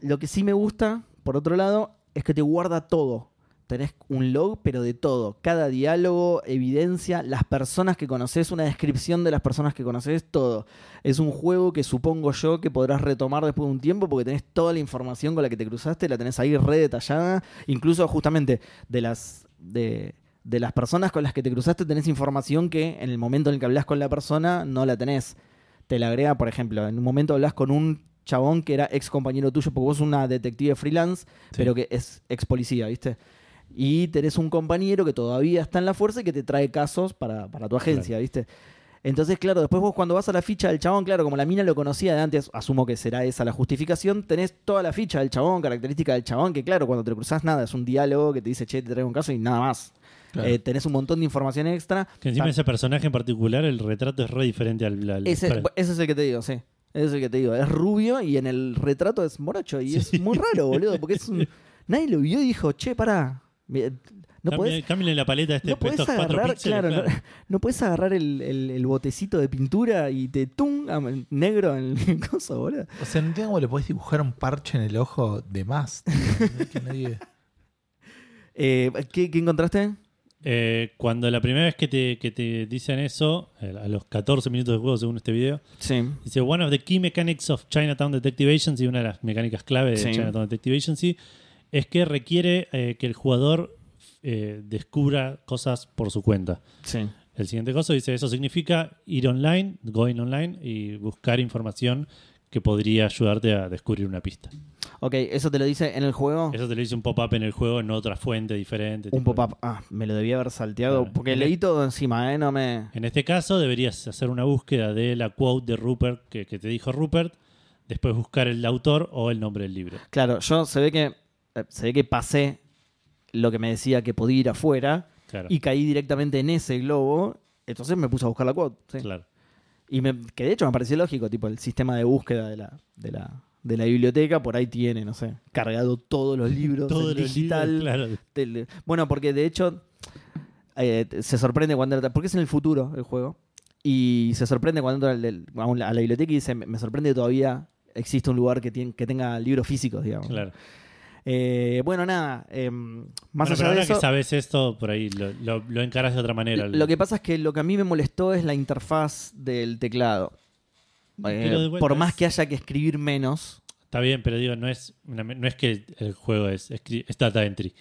lo que sí me gusta, por otro lado, es que te guarda todo. Tenés un log, pero de todo. Cada diálogo, evidencia, las personas que conoces, una descripción de las personas que conoces, todo. Es un juego que supongo yo que podrás retomar después de un tiempo porque tenés toda la información con la que te cruzaste, la tenés ahí re detallada. Incluso justamente de las. De, de las personas con las que te cruzaste tenés información que en el momento en el que hablas con la persona no la tenés. Te la agrega, por ejemplo, en un momento hablas con un chabón que era ex compañero tuyo, porque vos una detective freelance, pero que es ex policía, ¿viste? Y tenés un compañero que todavía está en la fuerza y que te trae casos para, para tu agencia, ¿viste? Entonces, claro, después vos cuando vas a la ficha del chabón, claro, como la mina lo conocía de antes, asumo que será esa la justificación, tenés toda la ficha del chabón, característica del chabón, que claro, cuando te cruzás nada, es un diálogo que te dice, che, te traigo un caso y nada más. Claro. Eh, tenés un montón de información extra. Que encima ese personaje en particular, el retrato es re diferente al. al- ese, ese es el que te digo, sí. Ese es el que te digo. Es rubio y en el retrato es morocho. Y Sí. es muy raro, boludo. Porque es un... Nadie lo vio y dijo, che, pará. No podés, cámbiale la paleta a este, no podés estos cuatro agarrar, píxeles, claro, claro. No, no podés agarrar el, el- el botecito de pintura y te tum am- negro en el coso, boludo. O sea, no entiendo cómo le podés dibujar un parche en el ojo de más. tío. No es que nadie- Eh, ¿qué, qué encontraste? Eh, cuando la primera vez que te, que te dicen eso, eh, a los 14 minutos de juego según este video, Sí. dice One of the key mechanics of Chinatown Detective Agency, una de las mecánicas clave de Sí. Chinatown Detective Agency, es que requiere eh, que el jugador eh, descubra cosas por su cuenta. Sí. El siguiente cosa dice, eso significa ir online, going online y buscar información que podría ayudarte a descubrir una pista. Ok, ¿eso te lo dice en el juego? Eso te lo dice un pop-up en el juego en otra fuente diferente. Un pop-up. Ah, me lo debía haber salteado. Claro. Porque En leí el- todo encima, ¿eh? No me... En este caso deberías hacer una búsqueda de la quote de Rupert que, que te dijo Rupert, después buscar el autor o el nombre del libro. Claro, yo se ve que se ve que pasé lo que me decía que podía ir afuera Claro, y caí directamente en ese globo. Entonces me puse a buscar la quote. sí. claro. Y me, que de hecho me pareció lógico, tipo el sistema de búsqueda de la, de la, de la biblioteca, por ahí tiene, no sé, cargado todos los libros Todo en lo digital. claro. Bueno, porque de hecho eh, se sorprende cuando entra, porque es en el futuro el juego, y se sorprende cuando entra a la biblioteca y dice, me me sorprende que todavía existe un lugar que, tiene, que tenga libros físicos, digamos. claro. Eh, bueno, nada, eh, más Bueno, pero allá de ahora eso... que sabes esto, por ahí lo, lo, lo encarás de otra manera. Lo que pasa es que lo que a mí me molestó es la interfaz del teclado. Eh, Pero por más es- que haya que escribir menos, Está bien, pero digo, no es, no es que el juego es, escri- es data entry.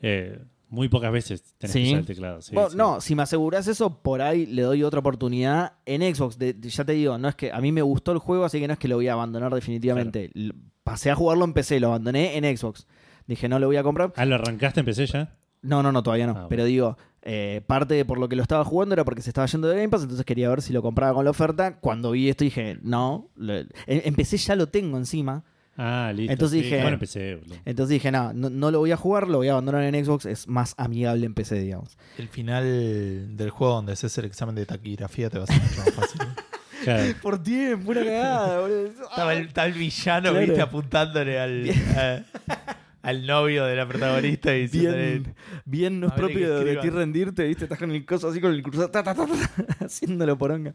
Eh, muy pocas veces tenés Sí. que usar el teclado. sí, Bueno, sí. No, si me aseguras eso, por ahí le doy otra oportunidad en Xbox. De- de- ya te digo, no es que a mí me gustó el juego, así que no es que lo voy a abandonar definitivamente. L- Pasé a jugarlo en PC, lo abandoné en Xbox. Dije, no lo voy a comprar. Ah, ¿lo arrancaste en PC ya? No, no, no, todavía no. Ah, bueno. Pero digo, eh, parte de por lo que lo estaba jugando era porque se estaba yendo de Game Pass, entonces quería ver si lo compraba con la oferta. Cuando vi esto dije, no, lo- en PC ya lo tengo encima. Ah, listo. Entonces sí, dije- Bueno, en PC. Entonces dije, no, no, no lo voy a jugar, lo voy a abandonar en Xbox, es más amigable en PC, digamos. El final del juego donde haces el examen de taquigrafía te va a ser mucho más fácil. Claro. Por tiempo, una cagada, boludo. Estaba el, estaba el villano, Claro. viste, apuntándole al, al novio de la protagonista y Bien, bien, no es propio de ti rendirte, ¿viste? Estás con el coso así con el cruzado, ta, ta, ta, ta, haciéndolo poronga.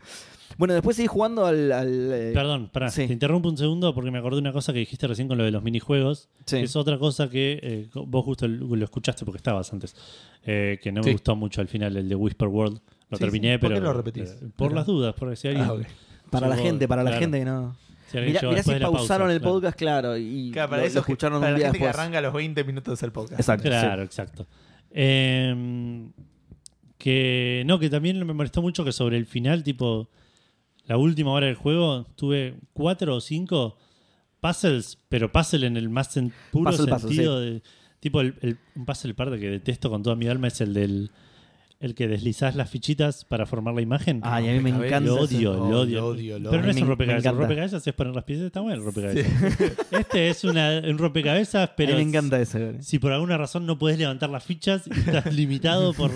Bueno, después seguí jugando al. al, eh, Perdón, pará, sí. te interrumpo un segundo porque me acordé de una cosa que dijiste recién con lo de los minijuegos. Sí. Es otra cosa que eh, vos justo lo escuchaste porque estabas antes. eh, que no me gustó mucho al final, el de Whisper World. Lo Sí, terminé, sí. ¿Por pero. qué lo repetís? eh, por Pero- las dudas, porque si alguien. Ah. Para la gente, para la gente que no. Si alguien Mirá, mirá si pausa, pausaron el claro. podcast, claro, y Claro, para lo, eso lo que- escucharon para un la día gente que después. arranca a los 20 minutos del podcast. Exacto. Claro, sí. exacto. Eh, que no, que también me molestó mucho que sobre el final, tipo, la última hora del juego, tuve cuatro o cinco puzzles, pero puzzle en el más en puro Puzzle, puzzle, sentido de. Tipo, el, el- un puzzle parte que detesto con toda mi alma es el del. El que deslizás las fichitas para formar la imagen. Ay, a mí me encanta. lo odio, lo odio. lo odio, lo Pero no es un rompecabezas. Un rompecabezas es poner las piezas. Está bueno el rompecabezas. Este es una, un rompecabezas, pero. a mí me encanta ese. güey. Si por alguna razón no puedes levantar las fichas y estás limitado por.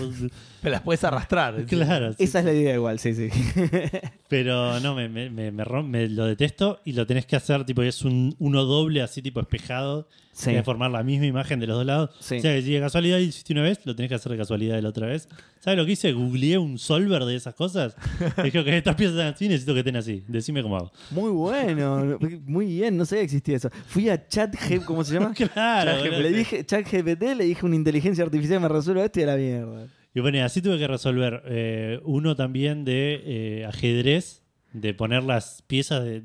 Pero las puedes arrastrar. Claro. sí. Esa es la idea igual, sí, sí. Pero no, me, me, me, me rom- me lo detesto y lo tenés que hacer, tipo, es un uno doble así, tipo espejado. Sí. Que formar la misma imagen de los dos lados. Sí. O sea, si de casualidad hiciste una vez, lo tenés que hacer de casualidad la otra vez. ¿Sabes lo que hice? Googleé un solver de esas cosas. Dije que estas piezas están así, necesito que estén así. Decime cómo hago. Muy bueno, muy bien, no sabía que existía eso. Fui a ChatGPT, ¿cómo se llama? Claro. ChatGPT, le dije ChatGPT, le dije una inteligencia artificial me resuelve esto y a la mierda. Y bueno, así tuve que resolver eh, uno también de eh, ajedrez, de poner las piezas de.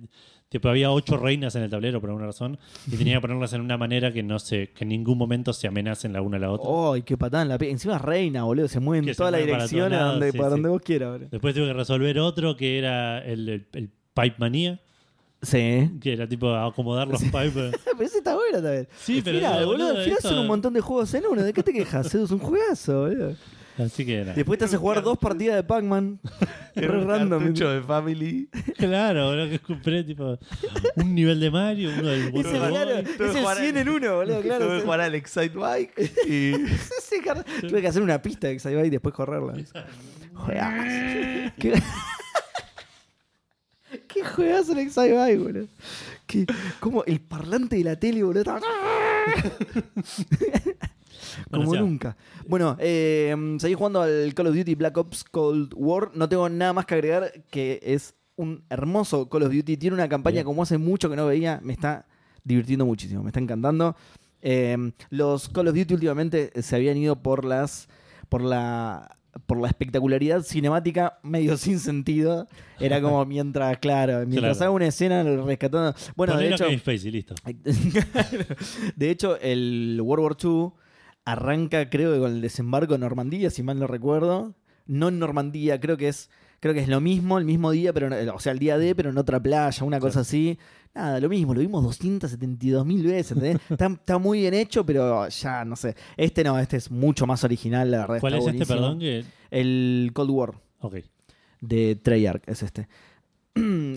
Tipo, había ocho reinas en el tablero por alguna razón y tenía que ponerlas en una manera que no se, que en ningún momento se amenacen la una a la otra. ¡Ay, qué patada en la! Encima reina, boludo, se mueve en todas las mueve para donde, sí, para sí. donde vos quieras, boludo. Después tuve que resolver otro que era el, el, el Pipe Manía, Sí. que era tipo acomodar los pipes. Pero ese está bueno también. Sí, pero Mirá, no, boludo, al final son un montón de juegos en uno. ¿De qué te quejas? Es un juegazo, boludo. Así que era. Después te hace jugar dos partidas de Pac-Man. Re un random. cartucho de Family. Claro, boludo, que compré tipo un nivel de Mario, uno del Ese, claro, Boy. Que es el jugar 100 en uno, boludo, claro. Tuve que sí. jugar al Excite Bike y Sí, car- Tuve que hacer una pista de Excite y después correrla. Juegazo. ¿Qué, ¿Qué juegazo el Excite boludo? ¿Qué, como el parlante de la tele, boludo. Como nunca. Bueno, eh, seguí jugando al Call of Duty Black Ops Cold War. No tengo nada más que agregar que es un hermoso Call of Duty. Tiene una campaña Bien. como hace mucho que no veía. Me está divirtiendo muchísimo, me está encantando. Eh, los Call of Duty últimamente se habían ido por las. por la. por la espectacularidad cinemática medio sin sentido. Era como mientras, claro, mientras Claro. hago una escena rescatando. Bueno, de hecho. Listo. de hecho, el World War II arranca, creo que con el desembarco en Normandía, si mal no recuerdo. No en Normandía, creo que es. Creo que es lo mismo, el mismo día, pero o sea, el día D, pero en otra playa, una cosa así. Nada, lo mismo, lo vimos 272 mil veces. ¿entendés? está, está muy bien hecho, pero ya no sé. Este no, este es mucho más original, la verdad. ¿Cuál está es este, perdón? Que... El Cold War Ok. de Treyarch es este.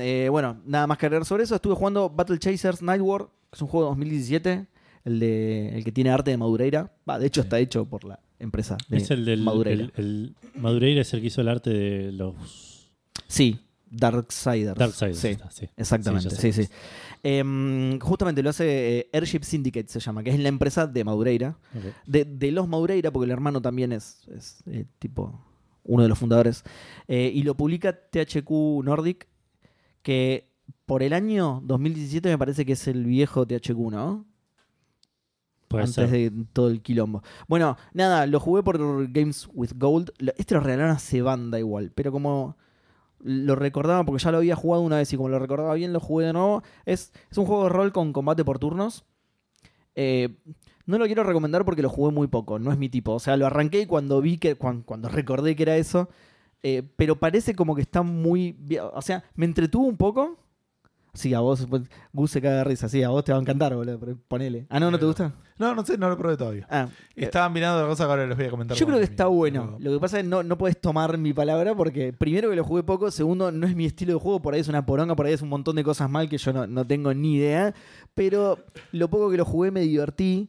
Eh, bueno, nada más que agregar sobre eso. Estuve jugando Battle Chasers Night War, que es un juego de 2017, el, de, el que tiene arte de Madureira. Va, de hecho, está hecho por la empresa de Es el del. Madureira. El, el- Madureira es el que hizo el arte de los Sí, Darksiders. Darksiders. Sí, está, sí. exactamente. Sí, Sí. Em, justamente lo hace eh, Airship Syndicate, se llama, que es la empresa de Madureira. De, de los Maureira, porque el hermano también es, es, eh, tipo uno de los fundadores, eh, y lo publica THQ Nordic, que por el año 2017 me parece que es el viejo THQ, ¿no? Puede Antes ser. de todo el quilombo. Bueno, nada, lo jugué por Games with Gold. Este lo regalaron hace banda igual, pero como lo recordaba porque ya lo había jugado una vez y como lo recordaba bien, lo jugué de nuevo. Es, es un juego de rol con combate por turnos. Eh, no lo quiero recomendar porque lo jugué muy poco, no es mi tipo. O sea, lo arranqué y cuando vi que, cuan- cuando, recordé que era eso, eh, pero parece como que está muy... O sea, me entretuvo un poco. Sí, a vos, pues, Gus se caga de risa. Sí, a vos te va a encantar, boludo, pero ponele. Ah, no, ¿no te gusta? No, no sé, no lo probé todavía. Ah, eh, Estaban mirando otra cosa que ahora les voy a comentar. yo creo que está bueno. Lo que pasa es que no, no puedes tomar mi palabra porque primero que lo jugué poco, segundo no es mi estilo de juego, por ahí es una poronga, por ahí es un montón de cosas mal que yo no, no tengo ni idea. Pero lo poco que lo jugué me divertí.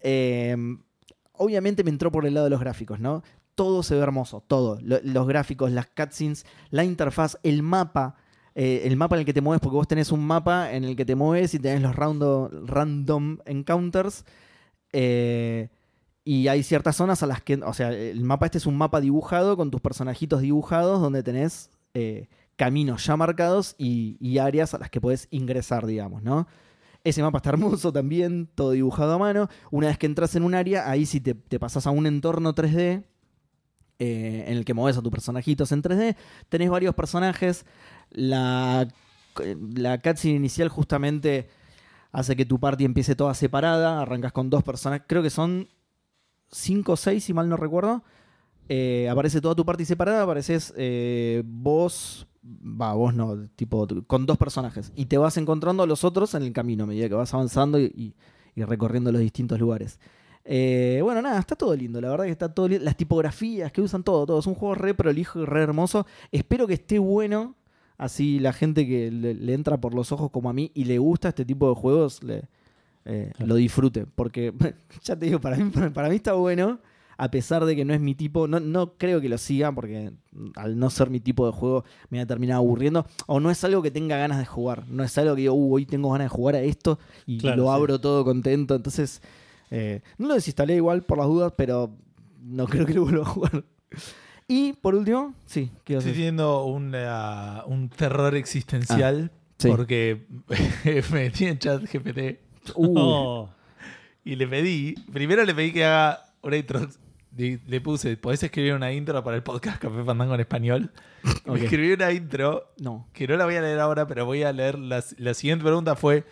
Eh, obviamente me entró por el lado de los gráficos, ¿no? Todo se ve hermoso, todo. Lo- los gráficos, las cutscenes, la interfaz, el mapa. Eh, el mapa en el que te mueves, porque vos tenés un mapa en el que te mueves y tenés los rando- random encounters. Eh, y hay ciertas zonas a las que, o sea, el mapa este es un mapa dibujado con tus personajitos dibujados donde tenés eh, caminos ya marcados y, áreas a las que podés ingresar, digamos, ¿no? Ese mapa está hermoso también, todo dibujado a mano. Una vez que entras en un área, ahí sí te, pasas a un entorno 3D eh, en el que moves a tus personajitos en 3D. Tenés varios personajes. La, la cutscene inicial justamente hace que tu party empiece toda separada. Arrancas con dos personas. Creo que son 5 o 6, si mal no recuerdo. Eh, aparece toda tu party separada. Apareces eh, vos. Va, vos no, tipo, con dos personajes. Y te vas encontrando a los otros en el camino a medida que vas avanzando y, recorriendo los distintos lugares. Eh, bueno, nada, está todo lindo. La verdad que está todo lindo. Las tipografías que usan todo, todo. Es un juego re prolijo y re hermoso. Espero que esté bueno. Así la gente que le, le entra por los ojos como a mí y le gusta este tipo de juegos le, eh, Claro. lo disfrute. Porque, ya te digo, para mí, para mí está bueno. a pesar de que no es mi tipo, no, no creo que lo siga porque al no ser mi tipo de juego me va a terminar aburriendo o no es algo que tenga ganas de jugar, no es algo que digo, "Uh, hoy tengo ganas de jugar a esto y Claro, lo sí. abro todo contento, entonces eh, no lo desinstalé igual por las dudas, pero no creo que lo vuelva a jugar. Y por último, sí, ¿qué ibas a Estoy decir? teniendo una- un terror existencial Ah, sí. porque me metí en chat GPT Uh, Oh, y le pedí, primero le pedí que haga una intro. Le, le puse, ¿podés escribir una intro para el podcast Café Fandango en español? Y Ok. Me escribí una intro no. que no la voy a leer ahora, pero voy a leer. La, la siguiente pregunta fue: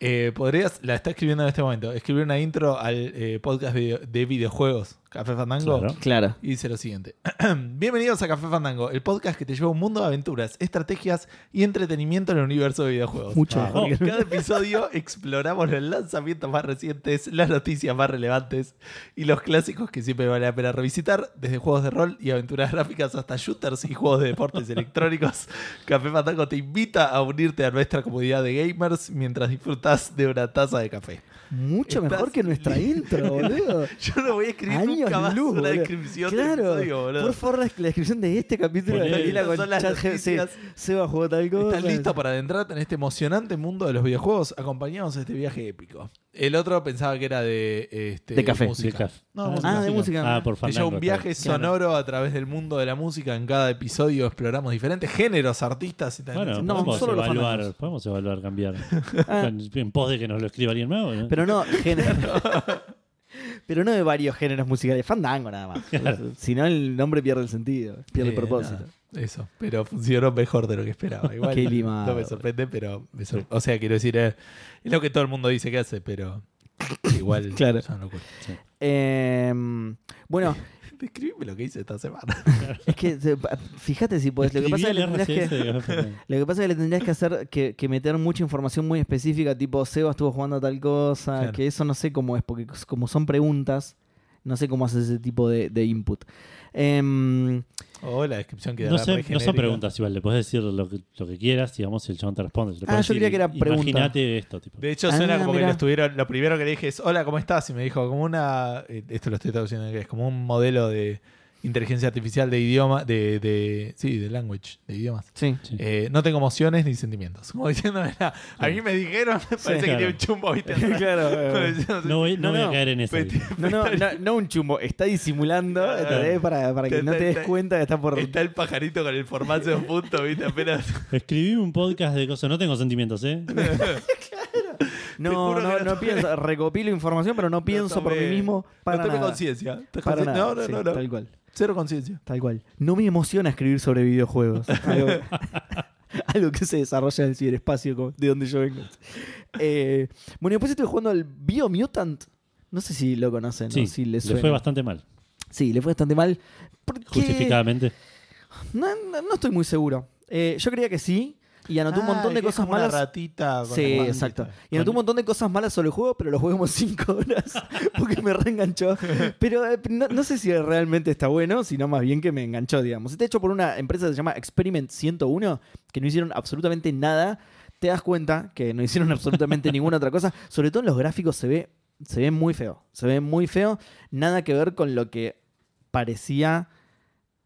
eh, ¿Podrías, la está escribiendo en este momento, escribir una intro al eh, podcast de, de videojuegos Café Fandango? Claro. Claro. Y dice lo siguiente. Bienvenidos a Café Fandango, el podcast que te lleva a un mundo de aventuras, estrategias y entretenimiento en el universo de videojuegos. Mucho Ah, que cada episodio exploramos los lanzamientos más recientes, las noticias más relevantes y los clásicos que siempre vale la pena revisitar, desde juegos de rol y aventuras gráficas hasta shooters y juegos de deportes electrónicos. Café Fandango te invita a unirte a nuestra comunidad de gamers mientras disfrutas de una taza de café. Mucho Estás mejor que nuestra intro, boludo. Yo no voy a escribir Años nunca más luz, una descripción del Claro. episodio, boludo. Por favor, la, la descripción de este capítulo de Daniela con son las chat noticias. Seba jugó tal cosa. ¿Estás listo para adentrarte en este emocionante mundo de los videojuegos? Acompañados a este viaje épico. El otro pensaba que era de, este, De café. música. de caf- No, Ah, música. Ah, de música. Ah, por Fandango. un viaje sonoro a través del mundo de la música. En cada episodio exploramos diferentes géneros, artistas y también. Bueno, No, podemos, solo los evaluar, fandangos. podemos evaluar cambiar. Ah. en, en pos de que nos lo escriba alguien nuevo. ¿no? Pero no, género. Pero no de varios géneros musicales. Fandango nada más. Claro. Si no, el nombre pierde el sentido. Pierde Eh, el propósito. eso, pero funcionó mejor de lo que esperaba. Igual Qué limado. no me sorprende, pero me sor- o sea, quiero decir, eh, es lo que todo el mundo dice que hace, pero igual Claro. locura. Eh, bueno, Describime lo que hice esta semana. es que se- fíjate si podés. Lo que pasa es que le tendrías que. RCS de Café Fandango. Lo que pasa es que le tendrías que hacer que, que meter mucha información muy específica, tipo Seba estuvo jugando a tal cosa, Claro. que eso no sé cómo es, porque como son preguntas, no sé cómo haces ese tipo de, de input. Em, O la descripción que No, da sé, re no son preguntas igual, le puedes decir lo que, lo que quieras, digamos, y el chabón te responde. Le Ah, yo creía decir, que era pregunta. Imagínate esto, tipo. De hecho, suena Ah, como que lo estuvieron. Lo primero que le dije es: Hola, ¿cómo estás? Y me dijo, como una. eh, Esto lo estoy traduciendo en inglés, como un modelo de inteligencia artificial de idioma. De, de sí, de language, de idiomas. sí. Sí. Eh, no tengo emociones ni sentimientos. Como diciendo, "Mira, a mí me dijeron, parece que claro. tiene un chumbo, ¿viste? Claro, diciendo, No voy, no No, voy no. a caer en. Vete. No, no, no, no un chumbo, está disimulando para, para que no te des cuenta que está por... Está el pajarito con el formato en punto, ¿viste? Apenas. Escribí un podcast de cosas. No tengo sentimientos, ¿eh? No, no, no no pienso, recopilo información, pero no pienso por mí mismo para no tomé nada. conciencia. No, no, sí, no, no. tal cual. Cero conciencia. Tal cual. No me emociona escribir sobre videojuegos. Algo, algo que se desarrolla en el ciberespacio, como- de donde yo vengo. Eh, bueno, después estoy jugando al Biomutant. No sé si lo conocen, Sí, ¿no? si le les suena. fue bastante mal. Sí, le fue bastante mal. Porque Justificadamente. no, no- no estoy muy seguro. Eh, yo creía que sí. Y anotó un Ah, montón de que es cosas como una malas. ratita con Sí, la exacto. Y anotó un montón de cosas malas sobre el juego, pero lo jugué como 5 horas porque me reenganchó. Pero eh, no, no sé si realmente está bueno, sino más bien que me enganchó, digamos. Está hecho por una empresa que se llama Experiment 101, que no hicieron absolutamente nada. Te das cuenta que no hicieron absolutamente ninguna otra cosa. Sobre todo en los gráficos se ve, se ve muy feo. Se ve muy feo. Nada que ver con lo que parecía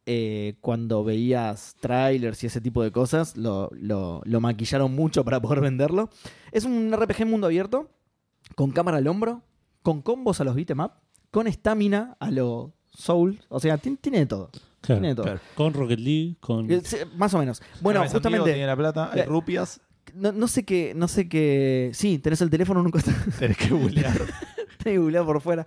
eh, cuando veías trailers y ese tipo de cosas, lo, lo- lo maquillaron mucho para poder venderlo. Es un RPG mundo abierto, con cámara al hombro, con combos a los beat'em up, con estamina a los Soul. O sea, ti- tiene de todo. Claro. Tiene de todo. Claro. Con Rocket League, con. Eh, sí, Más o menos. Bueno, justamente. Tiene la plata, hay Eh, rupias. No, no sé qué. No sé qué. Sí, tenés el teléfono nunca está. Tenés que googlear. Tenés que googlear por fuera.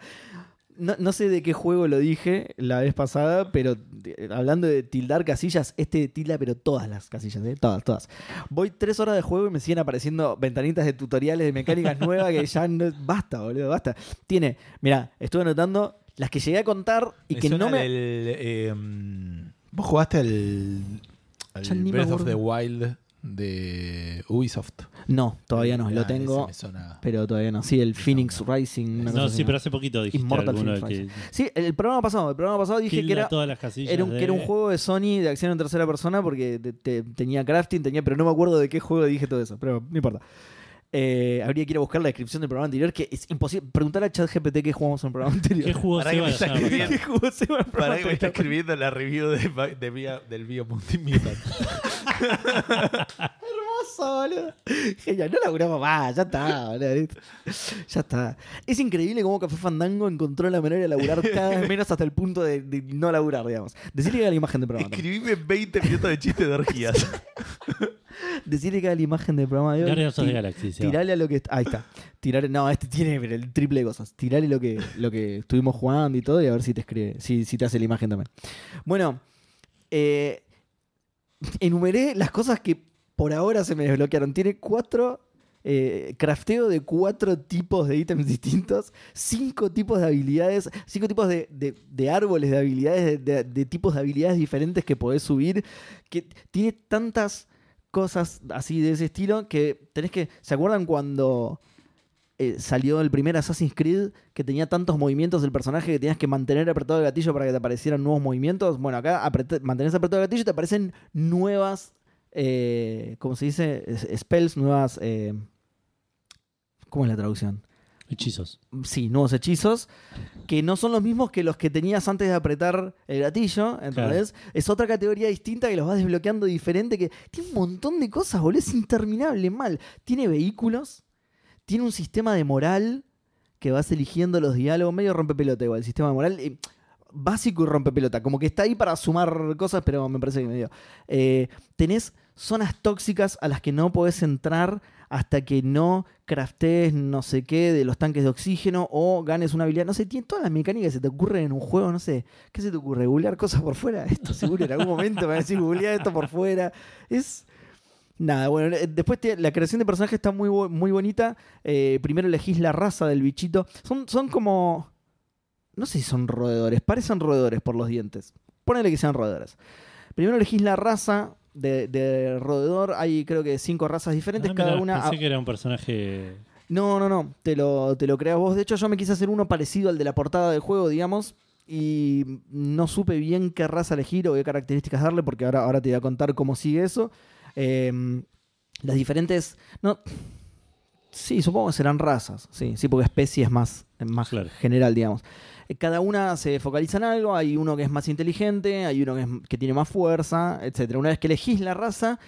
No, no sé de qué juego lo dije la vez pasada, pero eh, hablando de tildar casillas, este tilda, pero todas las casillas, ¿eh? todas, todas. Voy tres horas de juego y me siguen apareciendo ventanitas de tutoriales de mecánicas nuevas que ya no. Basta, boludo, basta. Tiene, mira, estuve anotando las que llegué a contar y Me que no me. el, eh, mm, ¿Vos jugaste al, al Breath of the Wild de Ubisoft? No, todavía no, Ah, lo ese tengo, pero todavía no. Sí, el Phoenix Rising. una No, cosa sí, pero hace poquito dijiste Immortal de Phoenix que. Sí, el, programa pasado, el programa pasado dije que era. todas las casillas. Era un, de- que era un juego de Sony de acción en tercera persona porque te- te- tenía crafting, tenía, pero no me acuerdo de qué juego dije todo eso, pero no importa. Eh, habría que ir a buscar la descripción del programa anterior, que es imposible. Preguntar a ChatGPT qué jugamos en el programa anterior. ¿Qué jugó que Seba está. ¿Qué jugó Seba en el programa Para que me está anterior? escribiendo la review de, de Bio- del Bio Multimutant. Hermoso, boludo. Genial, no laburamos más, ya está, boludo. Ya está. Es increíble cómo Café Fandango encontró la manera de laburar cada vez menos hasta el punto de, de no laburar, digamos. Decirle que haga la imagen del programa. Escribime 20 minutos de chistes de orgías. Decirle que haga la imagen del programa de hoy. Guardians of the Ti- Galaxy. Seba. Tirale a lo que. Ahí está. Tirale. No, este tiene el triple de cosas. Tirale lo que, lo que estuvimos jugando y todo y a ver si te escribe. Si, si te hace la imagen también. Bueno. eh, enumeré las cosas que por ahora se me desbloquearon. Tiene cuatro. eh, crafteo de cuatro tipos de ítems distintos, cinco tipos de habilidades, cinco tipos de, de- árboles de habilidades, de, de- de tipos de habilidades diferentes que podés subir, que tiene tantas cosas así de ese estilo que tenés que. ¿Se acuerdan cuando eh, salió el primer Assassin's Creed que tenía tantos movimientos del personaje que tenías que mantener apretado el gatillo para que te aparecieran nuevos movimientos? Bueno, acá apret- mantenés apretado el gatillo y te aparecen nuevas. Eh, ¿Cómo se dice? Spells, nuevas. eh, ¿Cómo es la traducción? Hechizos. sí, nuevos hechizos, que no son los mismos que los que tenías antes de apretar el gatillo, ¿entendés? Es otra categoría distinta que los vas desbloqueando diferente, que tiene un montón de cosas, boludo, es interminable, mal. Tiene vehículos, tiene un sistema de moral que vas eligiendo los diálogos, medio rompepelota igual, el sistema de moral... eh, Básico y rompepelota, como que está ahí para sumar cosas, pero me parece que medio. Eh, tenés zonas tóxicas a las que no podés entrar hasta que no craftees no sé qué de los tanques de oxígeno o ganes una habilidad. No sé, tiene todas las mecánicas que se te ocurren en un juego, no sé. ¿Qué se te ocurre? ¿Googlear cosas por fuera? Esto seguro en algún momento me va a decir googlear esto por fuera. Es. Nada, bueno, eh, después te- la creación de personaje está muy, muy bonita. Eh, primero elegís la raza del bichito. Son, son como. No sé si son roedores, parecen roedores por los dientes. Ponele que sean roedores. Primero elegís la raza de, de roedor. Hay creo que cinco razas diferentes, Ah, cada una. Pensé que era un personaje. No, no, no. Te lo, te lo creas vos. De hecho, yo me quise hacer uno parecido al de la portada del juego, digamos. Y no supe bien qué raza elegir o qué características darle, porque ahora, ahora te voy a contar cómo sigue eso. Eh, las diferentes. No. Sí, supongo que serán razas. Sí, sí, porque especie es más, más Claro. general, digamos. Eh, Cada una se focaliza en algo. Hay uno que es más inteligente, hay uno que, es- que tiene más fuerza, etc. Una vez que elegís la raza,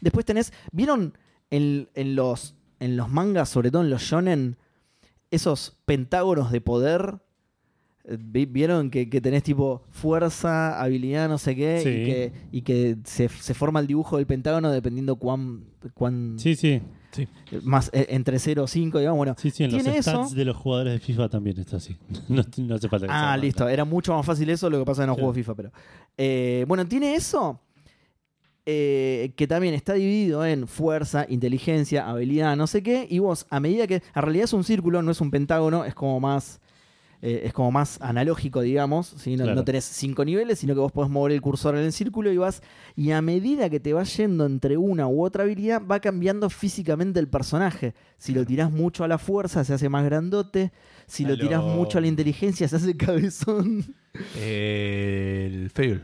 después tenés. ¿Vieron en, en los, en los mangas, sobre todo en los shonen, esos pentágonos de poder? Vi- ¿Vieron que, que tenés tipo fuerza, habilidad, no sé qué? Sí. Y que, y que se, se forma el dibujo del pentágono dependiendo cuán. cuán Sí, sí. más eh, entre 0 o 5, digamos. Bueno, Sí, sí, en los ¿Tiene stats eso? de los jugadores de FIFA también está así. No, no hace falta que Ah, sea listo. Era mucho más fácil eso, lo que pasa en los Claro. juegos FIFA, pero. eh, bueno, tiene eso. eh, que también está dividido en fuerza, inteligencia, habilidad, no sé qué. Y vos, a medida que. En realidad es un círculo, no es un pentágono, es como más. Eh, es como más analógico, digamos. ¿sí? No, Claro. no tenés cinco niveles, sino que vos podés mover el cursor en el círculo y vas. Y a medida que te vas yendo entre una u otra habilidad, va cambiando físicamente el personaje. Si lo tirás mucho a la fuerza, se hace más grandote. Si lo tirás mucho a la inteligencia, se hace cabezón. el Fable.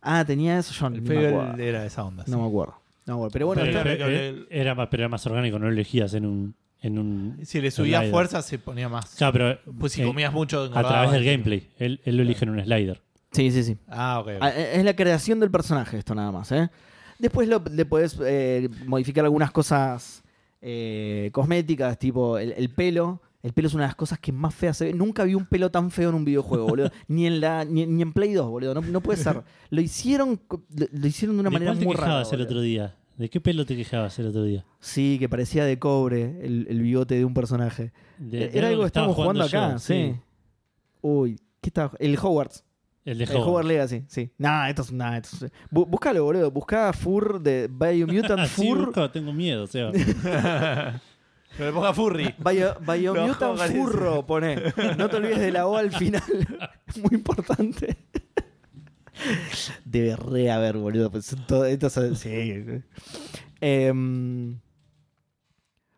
Ah, tenía eso yo. El Fable acuerdo. era esa onda. No me acuerdo. No me acuerdo. Pero bueno, Pero está- era, era- era más, pero era más orgánico, no lo elegías en un. En un Si le subías slider. fuerza, se ponía más. Claro, pero Pues si eh, comías mucho. a través del gameplay. Él, él lo elige en un slider. sí, sí, sí. Ah, ok. Ah, eh, Es la creación del personaje esto nada más. ¿eh? Después lo- le podés eh, modificar algunas cosas eh, cosméticas, tipo el, el pelo. El pelo es una de las cosas que más feas se ve. Nunca vi un pelo tan feo en un videojuego, boludo. ni, en la, ni, ni en Play 2, boludo. No, no puede ser. Lo hicieron, co- lo, lo hicieron de una ¿De manera cuál te muy rara. quejabas el boludo. otro día? ¿De qué pelo te quejabas el otro día? Sí, que parecía de cobre el, el bigote de un personaje. De- de Eh, Era algo que estábamos jugando acá, yo, sí. Uy, ¿qué estaba? El Hogwarts. El de El Hogwarts. Hogwarts Legacy, sí. Nah, esto es. Nah, esto es- Bu- búscalo, boludo. Buscá Fur de Biomutant Ah, sí, Fur. busco, tengo miedo, Seba. Pero le ponga Furry. Bio, Biomutant. Furro, pone. No te olvides de la O al final. Muy importante. Debe re haber, boludo. Pues todo- esto son- sí. Em,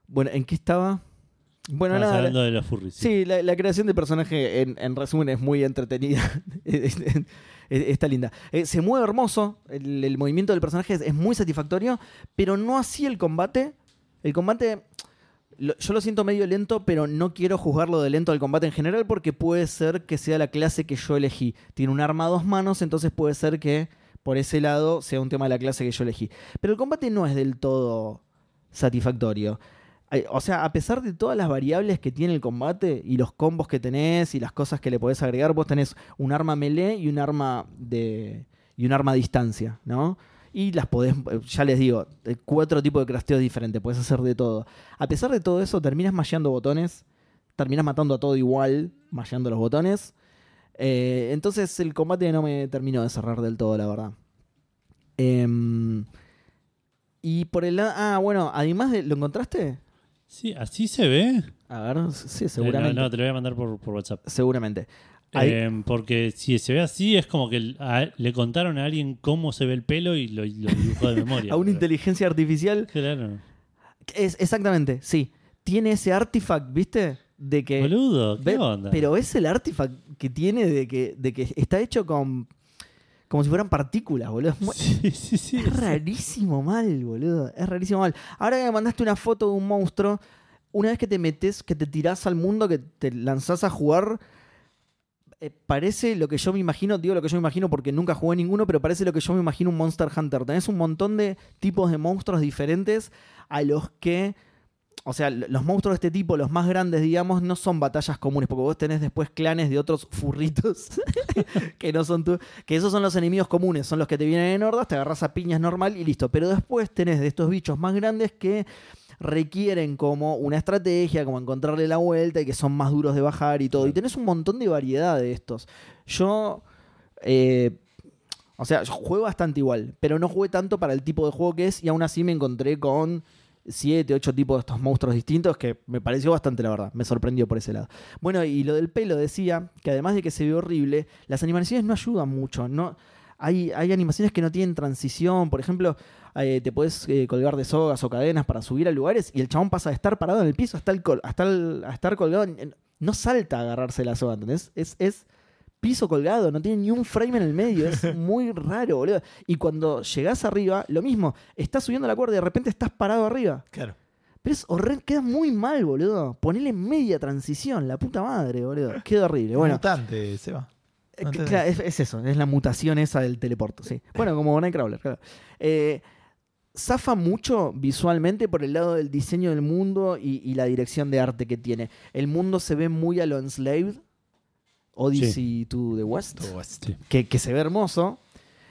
bueno, ¿en qué estaba? Bueno, nada. hablando de los furries. sí. Sí, la, la creación de personaje, en, en resumen, es muy entretenida. Es- es- Está linda. Eh, se mueve hermoso. El, el movimiento del personaje es, es muy satisfactorio, pero no así el combate. El combate, yo lo siento medio lento, pero no quiero juzgarlo de lento al combate en general porque puede ser que sea la clase que yo elegí. Tiene un arma a dos manos, entonces puede ser que por ese lado sea un tema de la clase que yo elegí. Pero el combate no es del todo satisfactorio. O sea, a pesar de todas las variables que tiene el combate y los combos que tenés y las cosas que le podés agregar, vos tenés un arma melee y un arma de y un arma a distancia, ¿no? Y las podés, ya les digo, eh, cuatro tipos de crafteos diferentes, podés hacer de todo. A pesar de todo eso, terminas masheando botones, terminas matando a todo igual, masheando los botones. Eh, entonces el combate no me terminó de cerrar del todo, la verdad. Em, y por el lado. Ah, bueno, además de. ¿Lo encontraste? Sí, así se ve. A ver, sí, Eh, seguramente. No, no, te lo voy a mandar por, por WhatsApp. Seguramente. Eh, porque si se ve así, es como que a- le contaron a alguien cómo se ve el pelo y lo, lo dibujó de memoria. a una inteligencia artificial. Claro. Es, exactamente, sí. Tiene ese artifact, ¿viste? De que. Boludo, ¿qué Ve- onda? Pero es el artifact que tiene de que, de que está hecho con. Como si fueran partículas, boludo. Sí, sí, sí. es rarísimo mal, boludo. Es rarísimo mal. Ahora que me mandaste una foto de un monstruo, una vez que te metes, que te tirás al mundo, que te lanzás a jugar, eh, parece lo que yo me imagino, digo lo que yo me imagino porque nunca jugué ninguno, pero parece lo que yo me imagino un Monster Hunter. Tenés un montón de tipos de monstruos diferentes a los que. O sea, los monstruos de este tipo, los más grandes, digamos, no son batallas comunes, porque vos tenés después clanes de otros furritos que no son tú. Que esos son los enemigos comunes, son los que te vienen en hordas, te agarras a piñas normal y listo. Pero después tenés de estos bichos más grandes que requieren como una estrategia, como encontrarle la vuelta y que son más duros de bajar y todo. Y tenés un montón de variedad de estos. Yo, eh, o sea, yo jugué bastante igual, pero no jugué tanto para el tipo de juego que es y aún así me encontré con siete, ocho tipos de estos monstruos distintos que me pareció bastante, la verdad. Me sorprendió por ese lado. Bueno, y lo del pelo decía que además de que se ve horrible, las animaciones no ayudan mucho. No, hay, hay animaciones que no tienen transición. Por ejemplo, eh, te puedes eh, colgar de sogas o cadenas para subir a lugares y el chabón pasa de estar parado en el piso hasta, el col- hasta el- a estar colgado. en- No salta a agarrarse la soga, ¿entendés? Es, es piso colgado, no tiene ni un frame en el medio. Es muy raro, boludo. Y cuando llegás arriba, lo mismo. Estás subiendo la cuerda y de repente estás parado arriba. Claro. Pero es horrendo, queda muy mal, boludo. Ponele media transición, la puta madre, boludo. Queda horrible. Bueno, Mutante, Seba. Eh, claro, es, es eso, es la mutación esa del teleporto, sí. Bueno, como Nightcrawler, claro. Eh, zafa mucho visualmente por el lado del diseño del mundo y, y la dirección de arte que tiene. El mundo se ve muy a lo Enslaved, Odyssey to the West. Sí. que, que se ve hermoso.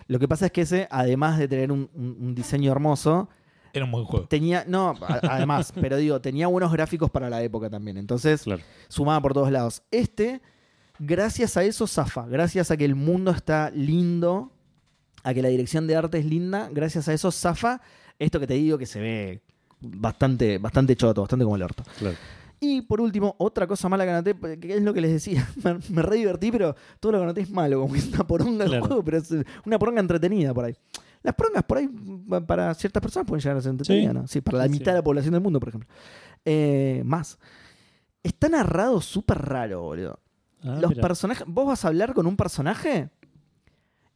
Lo que pasa es que ese, además de tener un- un- un diseño hermoso, Era un buen juego. Tenía, no, a- además, pero digo, tenía buenos gráficos para la época también. Entonces, Claro. sumaba por todos lados. Este, gracias a eso, zafa. Gracias a que el mundo está lindo, a que la dirección de arte es linda, gracias a eso, zafa. Esto que te digo que se ve bastante, bastante choto, bastante como el orto. Claro. Y por último, otra cosa mala que anoté, que es lo que les decía. Me, me re divertí, pero todo lo que anoté es malo, como que es una poronga Claro. juego, pero es una poronga entretenida por ahí. Las porongas por ahí, pa- para ciertas personas pueden llegar a ser entretenidas, Sí. ¿no? Sí, para la Sí, mitad de la población del mundo, por ejemplo. Eh, más. Está narrado súper raro, boludo. Ah, Los mira. personajes. Vos vas a hablar con un personaje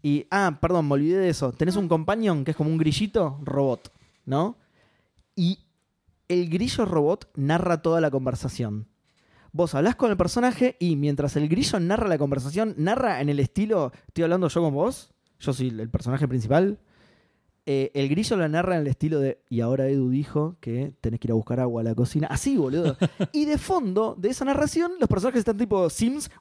y. Ah, perdón, me olvidé de eso. Tenés un companion que es como un grillito robot, ¿no? Y el grillo robot narra toda la conversación. Vos hablás con el personaje y mientras el grillo narra la conversación, narra en el estilo. Estoy hablando yo con vos, yo soy el personaje principal. Eh, el grillo la narra en el estilo de. Y ahora Edu dijo que tenés que ir a buscar agua a la cocina. Así, boludo. y de fondo de esa narración, los personajes están tipo Sims.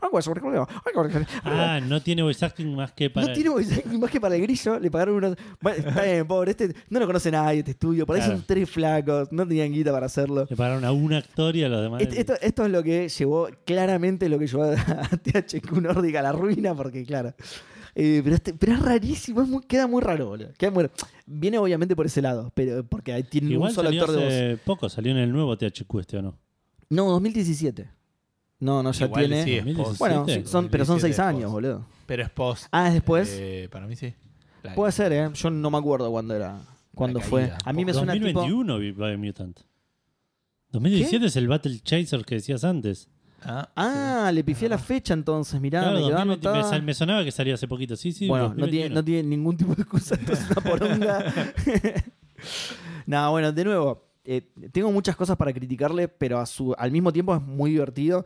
Ah, no tiene voice acting más que para. No tiene voice acting más que para el grillo. Le pagaron unos. Bueno, está bien, pobre. Este no lo conoce nadie, este estudio. Por ahí Claro. son tres flacos. No tenían guita para hacerlo. Le pagaron a un actor y a los demás. Est- Esto, esto es lo que llevó, claramente lo que llevó a, a THQ Nordic a la ruina, porque claro. Eh, pero, este- pero es rarísimo, es muy- queda muy raro, boludo. Queda muy- Viene obviamente por ese lado, pero porque ahí tiene Igual un solo salió actor de voz. poco, salió en el nuevo THQ este o no. No, 2017. No, no, ya Igual tiene. sí, es 2017. post. bueno, son, pero son 2017 seis es años, post. boludo. Pero es post. Ah, es después. Eh, para mí sí. La- Puede ser, ¿eh? Yo no me acuerdo cuándo era. Cuándo fue. A mí me suena tipo. 2021 vi Biomutant. 2017 es el Battle Chaser que decías antes. Ah, Ah, le pifié la fecha entonces, mirá, Claro, me quedó 2020 me, anotada. sal- me sonaba que salió hace poquito. Sí, sí. bueno, no tiene, 2021. no tiene ningún tipo de excusa, esto es una poronga. no, bueno, de nuevo, eh, tengo muchas cosas para criticarle, pero a su, al mismo tiempo es muy divertido.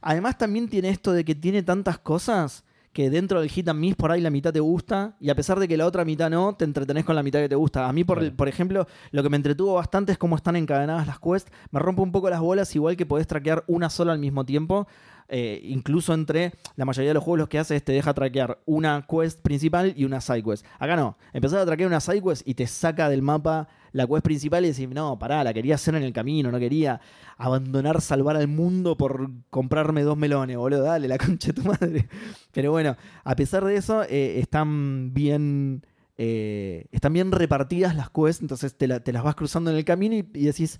Además también tiene esto de que tiene tantas cosas que dentro del hit and miss por ahí la mitad te gusta y a pesar de que la otra mitad no, te entretenés con la mitad que te gusta. A mí, por, por ejemplo, lo que me entretuvo bastante es cómo están encadenadas las quests. Me rompe un poco las bolas, igual que podés traquear una sola al mismo tiempo. Eh, incluso entre la mayoría de los juegos lo que hace es te deja traquear una quest principal y una side quest. Acá no, empezás a traquear una side quest y te saca del mapa la quest principal y decís, no, pará, la quería hacer en el camino, no quería abandonar, salvar al mundo por comprarme dos melones, boludo, dale, la concha de tu madre. Pero bueno, a pesar de eso, eh, están bien... eh, están bien repartidas las quests, entonces te, la- te las vas cruzando en el camino y, y decís,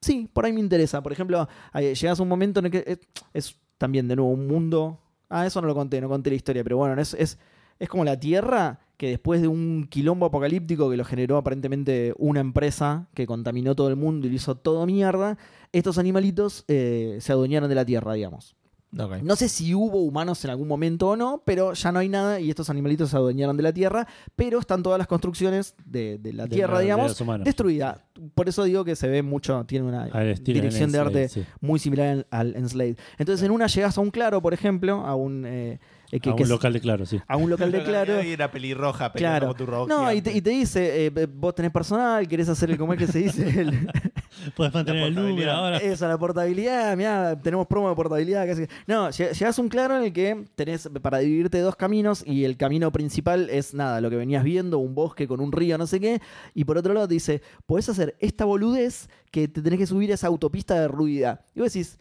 sí, por ahí me interesa. Por ejemplo, llegas a un momento en el que es también de nuevo un mundo. Ah, eso no lo conté, no conté la historia, pero bueno, es, es, es como la Tierra que después de un quilombo apocalíptico que lo generó aparentemente una empresa que contaminó todo el mundo y lo hizo todo mierda, estos animalitos eh, se adueñaron de la Tierra, digamos. No sé si hubo humanos en algún momento o no, pero ya no hay nada y estos animalitos se adueñaron de la Tierra, pero están todas las construcciones de, de la De Tierra, la- de digamos, humanos. destruida. Por eso digo que se ve mucho, tiene una dirección de arte sí. muy similar al, al Enslaved. Entonces en una llegas a un claro, por ejemplo, a un, eh, eh, que- a que un es- local de claro, sí. a un local de claro. Y era pelirroja peleando Claro. tu No, y te, gigante. y te dice, eh, vos tenés personal, querés hacer el, ¿cómo es que se dice? El- Puedes mantener el número ahora. Eso, la portabilidad, mirá, tenemos promo de portabilidad. Casi. No, lle- llegás a un claro en el que tenés para dividirte dos caminos y el camino principal es nada, lo que venías viendo, un bosque con un río, no sé qué. Y por otro lado te dice, podés hacer esta boludez que te tenés que subir a esa autopista derruida. Y vos decís,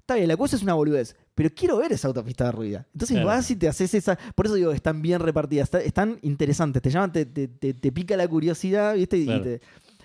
está bien, la cosa es una boludez, pero quiero ver esa autopista derruida. Entonces Claro. vas y te haces esa. Por eso digo, están bien repartidas, está- están interesantes, te llaman, te, te- te- te pica la curiosidad, ¿viste? Y te-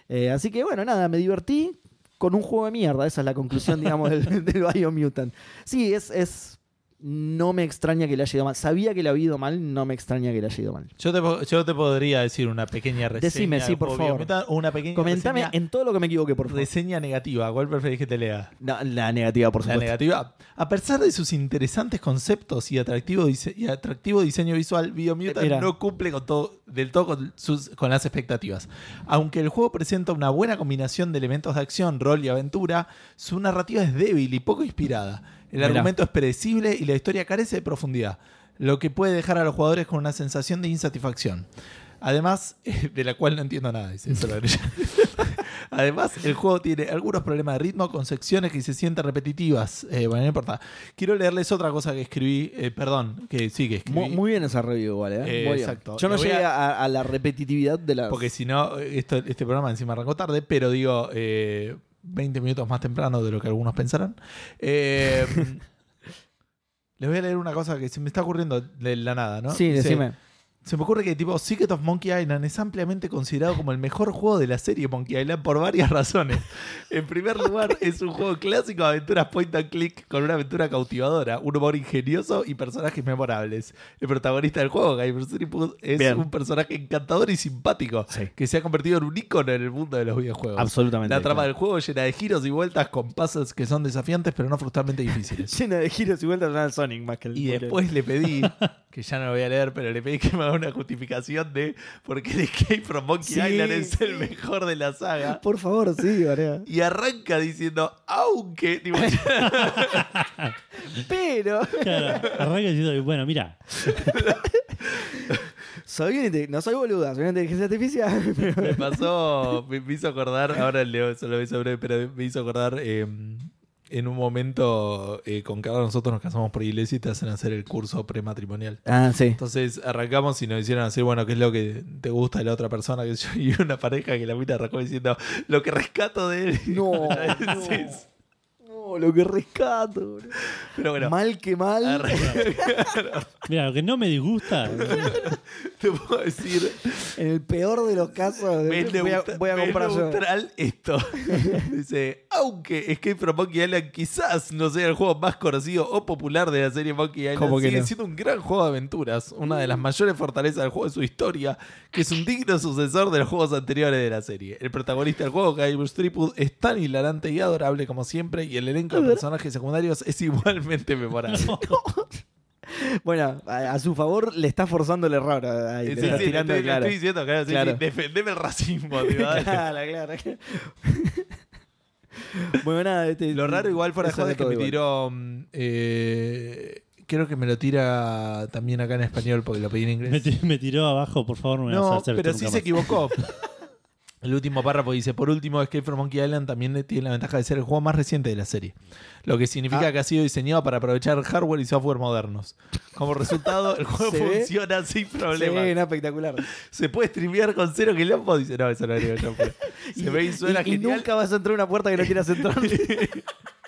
eh, así que bueno, nada, me divertí con un juego de mierda. Esa es la conclusión, digamos, del, del Biomutant. Sí, es, es. No me extraña que le haya ido mal. Sabía que le había ido mal, no me extraña que le haya ido mal. Yo te, yo te podría decir una pequeña reseña. Decime, sí, por favor. Una pequeña Comentame reseña, en todo lo que me equivoqué, por favor. reseña negativa. ¿Cuál preferís que te lea? No, la negativa, por La supuesto. negativa. A pesar de sus interesantes conceptos y atractivo, dise- y atractivo diseño visual, Biomutant no cumple con todo, del todo con, sus, con las expectativas. Aunque el juego presenta una buena combinación de elementos de acción, rol y aventura, su narrativa es débil y poco inspirada. El argumento es predecible y la historia carece de profundidad, lo que puede dejar a los jugadores con una sensación de insatisfacción. Además, de la cual no entiendo nada, dice eso. Además, el juego tiene algunos problemas de ritmo con secciones que se sienten repetitivas. Eh, bueno, no importa. Quiero leerles otra cosa que escribí. eh, perdón, que sí, que escribí. Mu- Muy, bien esa review, igual, ¿eh? Eh, Muy bien. exacto. Yo no llegué a- a, a la repetitividad de la. Porque si no, este programa encima arrancó tarde, pero digo, 20 minutos más temprano de lo que algunos pensarán. Eh, les voy a leer una cosa que se me está ocurriendo de la nada, ¿no? Sí, decime. Se me ocurre que tipo Secret of Monkey Island es ampliamente considerado como el mejor juego de la serie Monkey Island por varias razones. En primer lugar, es un juego clásico de aventuras point and click con una aventura cautivadora, un humor ingenioso y personajes memorables. El protagonista del juego, Guybrush Threepwood, es Bien. un personaje encantador y simpático Sí. que se ha convertido en un ícono en el mundo de los videojuegos. Absolutamente. La trama claro. del juego llena de giros y vueltas con puzzles que son desafiantes pero no frustralmente difíciles. Llena de giros y vueltas al Sonic más que el. Y después le pedí, que ya no lo voy a leer, pero le pedí que me haga una justificación de por qué el Escape from Monkey Sí, Island es el mejor de la saga. Por favor, sí, Varea. Y arranca diciendo, aunque. tipo, Pero. Claro, arranca diciendo, bueno, mira, Soy no soy boluda, soy una inteligencia artificial. pero- me pasó, me, me hizo acordar, ahora leo solo voy sobre, pero me hizo acordar eh, en un momento eh, con cada nosotros nos casamos por iglesia y te hacen hacer el curso prematrimonial. Ah, sí. Entonces arrancamos y nos hicieron decir, bueno, qué es lo que te gusta de la otra persona. Que yo, y una pareja que la mina arrancó diciendo, lo que rescato de él. No, no. No, lo que rescato. Pero bueno, mal que mal. mira, lo que no me disgusta, te puedo decir, En el peor de los casos, es voy a, voy es comprar yo. neutral esto. Dice, aunque Escape from Monkey Island quizás no sea el juego más conocido o popular de la serie Monkey Island, ¿Cómo que sigue no? siendo un gran juego de aventuras. Una de las mayores fortalezas del juego de su historia, que es un digno sucesor de los juegos anteriores de la serie. El protagonista del juego, Guybrush Threepwood, es tan hilarante y adorable como siempre, y el elenco de personajes secundarios es igualmente memorable. Bueno, a, a su favor le está forzando el error. Ahí, Sí, le sí, está le tirando, estoy, le claro. estoy diciendo, claro, sí, Claro. sí, defendeme el racismo, tío. Claro, claro. Bueno, nada, este- Lo raro igual fuera de es que me igual. tiró... mm, eh, creo que me lo tira también acá en español porque lo pedí en inglés. Me, ti- me tiró abajo, por favor, no me vas a No, hacer pero sí se equivocó. El último párrafo dice, por último, Escape from Monkey Island también tiene la ventaja de ser el juego más reciente de la serie. Lo que significa Ah. que ha sido diseñado para aprovechar hardware y software modernos. Como resultado, el juego ¿Se ve? funciona sin problema. no, espectacular. Se puede streamear con cero quilombo. Dice, no, eso no pero Se ve y suena y, y genial. nunca vas a entrar a una puerta que no quieras entrar.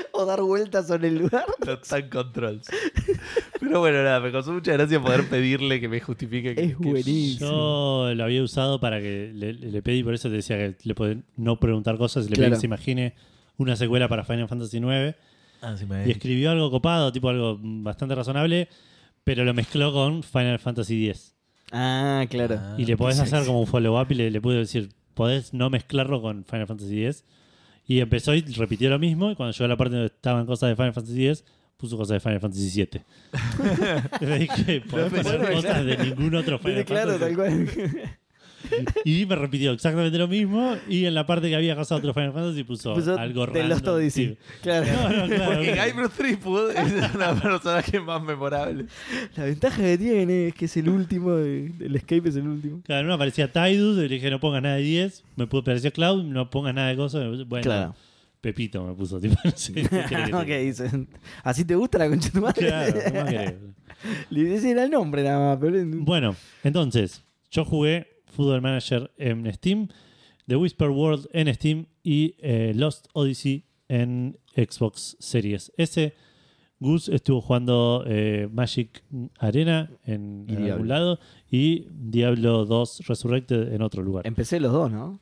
o dar vueltas sobre el lugar. No están controls. Pero bueno, nada, me causó mucha gracia poder pedirle que me justifique. que- Es que- buenísimo. Yo lo había usado para que le, le pedí, por eso te decía que le pueden no preguntar cosas, le pedí que se imagine una secuela para Final Fantasy IX Ah, sí, me- y escribió algo copado, tipo algo bastante razonable, pero lo mezcló con Final Fantasy X. Ah, claro. Ah, y le podés qué hacer como un follow-up y le, le pude decir, podés no mezclarlo con Final Fantasy X. Y empezó y repitió lo mismo, y cuando llegó a la parte donde estaban cosas de Final Fantasy X, puso cosas de Final Fantasy VII. Le dije, podés poner cosas de ningún otro Final Tiene claro, Fantasy. tal cual. Y me repitió exactamente lo mismo. Y en la parte que había cosas de otro Final Fantasy puso, Puso algo de random. Lost Odyssey. Sí. Claro. No, no, claro. Porque claro. Guybrush Threepwood es una personaje más memorable. La ventaja que tiene es que es el último, de- el escape es el último. Claro, uno aparecía Tidus, y le dije no pongas nada de 10. Me puso, apareció Cloud, no pongas nada de cosas. Bueno, Claro. Pepito me puso. Tipo, no sé, ¿qué querés que te ok, diga? dicen. ¿Así te gusta la concha de tu madre? Claro, ¿qué más? Le era el nombre nada más, pero... Bueno, entonces, yo jugué Football Manager en Steam, The Whisper World en Steam y eh, Lost Odyssey en Xbox Series S. Gus estuvo jugando eh, Magic Arena en, algún lado y Diablo 2 Resurrected en otro lugar. Empecé los dos, ¿no?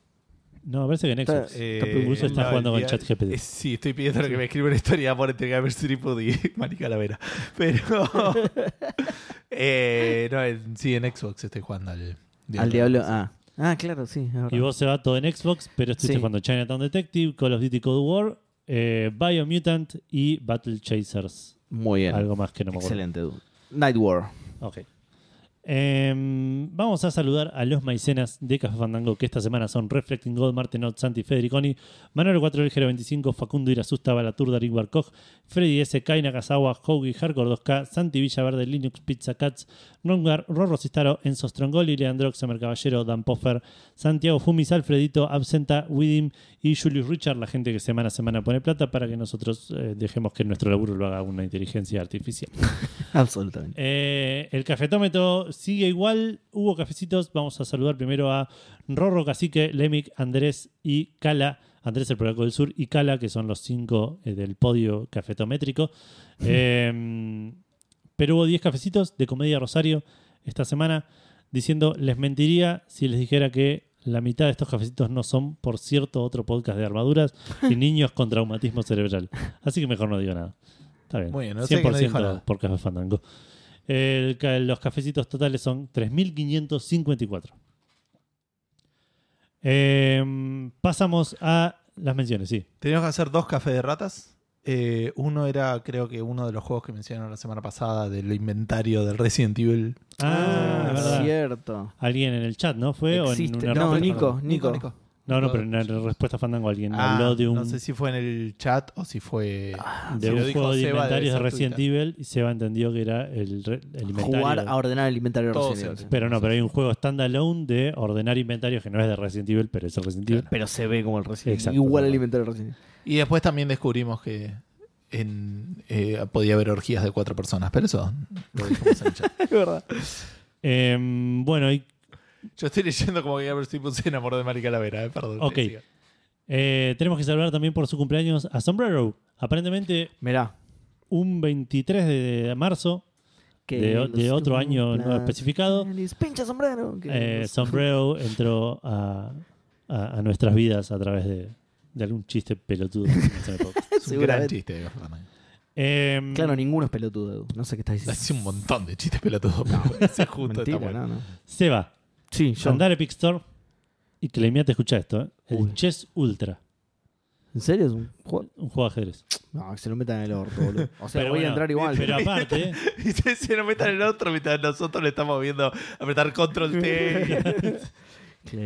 No, parece que en Xbox. Eh, Gus está no, jugando el con ChatGPT. eh, Sí, estoy pidiendo que me escriba una historia por entre Guybrush Threepwood y Mari Calavera. Pero... eh, no, en- sí, en Xbox estoy jugando al Al Diablo. Ah. Ah, claro, sí. Y vos se va todo en Xbox, pero estuviste Sí. jugando Chinatown Detective, Call of Duty Cold War, eh, Biomutant y Battle Chasers. Muy bien. Algo más que no me acuerdo. Excelente, dude. Night War. Ok. Em, vamos a saludar a los maicenas de Café Fandango que esta semana son Reflecting Gold, Martenot, Santi Federiconi, Manuel 4 Ligero 25, Facundo Irasusta, Balatur, Darín Barkoj, Freddy S, Kai Nakazawa, Hoagie, Hardcore 2K, Santi Villaverde, Linux Pizza Cats, Rongar, Rorro Cistaro, Enzo Strongoli, Leandro Xamer Caballero, Dan Poffer, Santiago Fumis, Alfredito, Absenta, Widim y Julius Richard, la gente que semana a semana pone plata para que nosotros eh, dejemos que nuestro laburo lo haga una inteligencia artificial. Absolutamente. Eh, el cafetómetro sigue igual. Hubo cafecitos. Vamos a saludar primero a Rorro Cacique, Lemic, Andrés y Cala. Andrés el Polaco del Sur y Cala, que son los cinco eh, del podio cafetométrico. Eh, pero hubo 10 cafecitos de Comedia Rosario esta semana diciendo, les mentiría si les dijera que la mitad de estos cafecitos no son, por cierto, otro podcast de armaduras y niños con traumatismo cerebral. Así que mejor no digo nada. Está bien. Muy bien, no sé que no por Café Fandango. El los cafecitos totales son 3.554. Eh, pasamos a las menciones, sí. Teníamos que hacer dos cafés de ratas. Eh, uno era, creo que uno de los juegos que mencionaron la semana pasada del inventario del Resident Evil. Ah, Ah, es cierto. Alguien en el chat, ¿no? ¿Fue? ¿O en una No, respuesta? Nico, Nico. No, no, pero en la respuesta Fandango alguien Ah, habló de un, No sé si fue en el chat o si fue. de si un juego de Seba, inventarios de Resident Twitter. Evil y Seba entendió que era el, el inventario. Jugar de- a ordenar el inventario de Resident Evil. Pero no, pero hay un juego standalone de ordenar inventarios que no es de Resident Evil, pero es el Resident Evil. Pero se ve como el Resident Evil. Exacto, Igual al tal inventario de Resident Y después también descubrimos que en, eh, podía haber orgías de cuatro personas, pero eso lo dijimos en el chat. Evil. Es verdad. Em, bueno, y Yo estoy leyendo como que Gabriel Stevens se enamoró de Mari Calavera, eh, perdón. Ok. siga. eh, tenemos que saludar también por su cumpleaños a Sombrero. Aparentemente, Mirá. un 23 de marzo que de, los de otro año no cumplas especificado, feliz. Pincha sombrero. que eh, los- Sombrero entró a, a- a nuestras vidas a través de, de algún chiste pelotudo. que. Es un gran Seguramente. chiste de. Em, Claro, ninguno es pelotudo. Edu. No sé qué estás diciendo. Hace un montón de chistes pelotudos. pero ese justo está Mentira, bueno. no, no. Seba, Sí, yo. andar a Epic Store y que te escucha esto. ¿eh? El Uy. Chess Ultra, ¿En serio? ¿Es un juego? un juego de ajedrez. No, que se lo metan en el orto, boludo. O sea, Pero voy bueno, a entrar igual. Pero aparte, Y se, se nos metan en el otro mientras nosotros le estamos viendo apretar control T.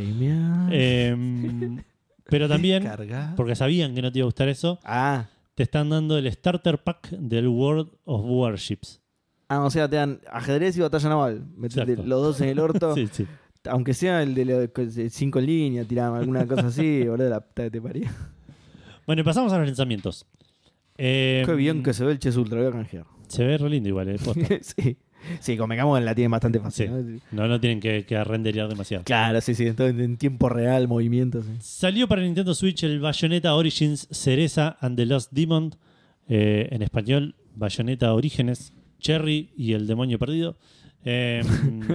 Em, Pero también, Carga. porque sabían que no te iba a gustar eso, Ah. te están dando el starter pack del World of Warships. Ah, o sea, te dan ajedrez y batalla naval. Metete los dos en el orto. Sí, sí. Aunque sea el de los de cinco en línea, alguna cosa así, boludo, la puta que te parió. Bueno, y pasamos a los lanzamientos. Eh, Qué bien que se ve el Chess Ultra, voy a canjear. Se ve re lindo igual, eh, posta. sí. Sí, convengamos la tiene bastante fácil. Sí. ¿no? No, no tienen que, que renderear demasiado. Claro, sí, sí. Entonces, en tiempo real, movimientos. sí. Salió para Nintendo Switch el Bayonetta Origins Cereza and the Lost Demon. eh, en español, Bayonetta Orígenes, Cherry y el Demonio Perdido. eh,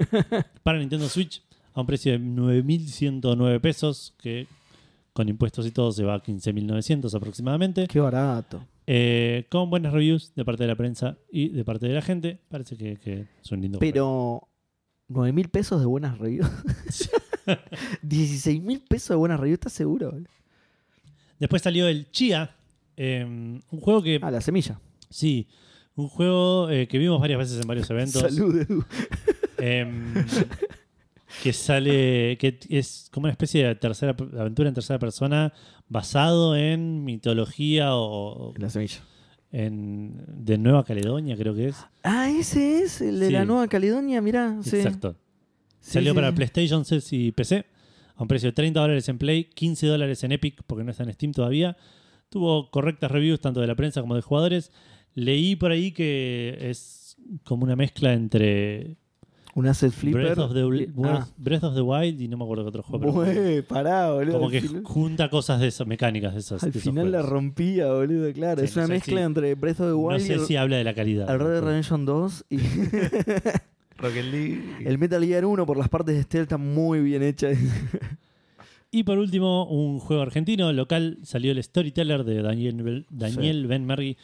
para Nintendo Switch a un precio de 9.109 pesos, que con impuestos y todo se va a 15.900 aproximadamente. Qué barato. Eh, con buenas reviews de parte de la prensa y de parte de la gente. Parece que, que es un lindo. Pero, ¿9 mil pesos de buenas reviews? ¿16 mil pesos de buenas reviews? ¿Estás seguro? Después salió el Chia, eh, un juego que Ah, la semilla. Sí, un juego eh, que vimos varias veces en varios eventos. Salud, Edu. que sale, que es como una especie de tercera aventura en tercera persona basado en mitología o La semilla. en de Nueva Caledonia, creo que es. Ah, ese es el de Sí. la Nueva Caledonia, mirá. Exacto. Sí, Salió sí, para. PlayStation 6 y PC a un precio de 30 dólares en Play, 15 dólares en Epic porque no está en Steam todavía. Tuvo correctas reviews tanto de la prensa como de jugadores. Leí por ahí que es como una mezcla entre Un asset flipper. Breath of, the, ah. Breath of the Wild y no me acuerdo qué otro juego. pero Bue, pará, boludo. como que final, junta cosas de esas, mecánicas de esas. al de final la rompía, boludo, claro. Sí, es no una mezcla si- entre Breath of the No Wild y sé el, si habla de la calidad. el Red Dead Redemption 2 y Rocket League. el Metal Gear 1 por las partes de stealth está muy bien hecha. Y por último, un juego argentino local salió el Storyteller de Daniel Ben Mergui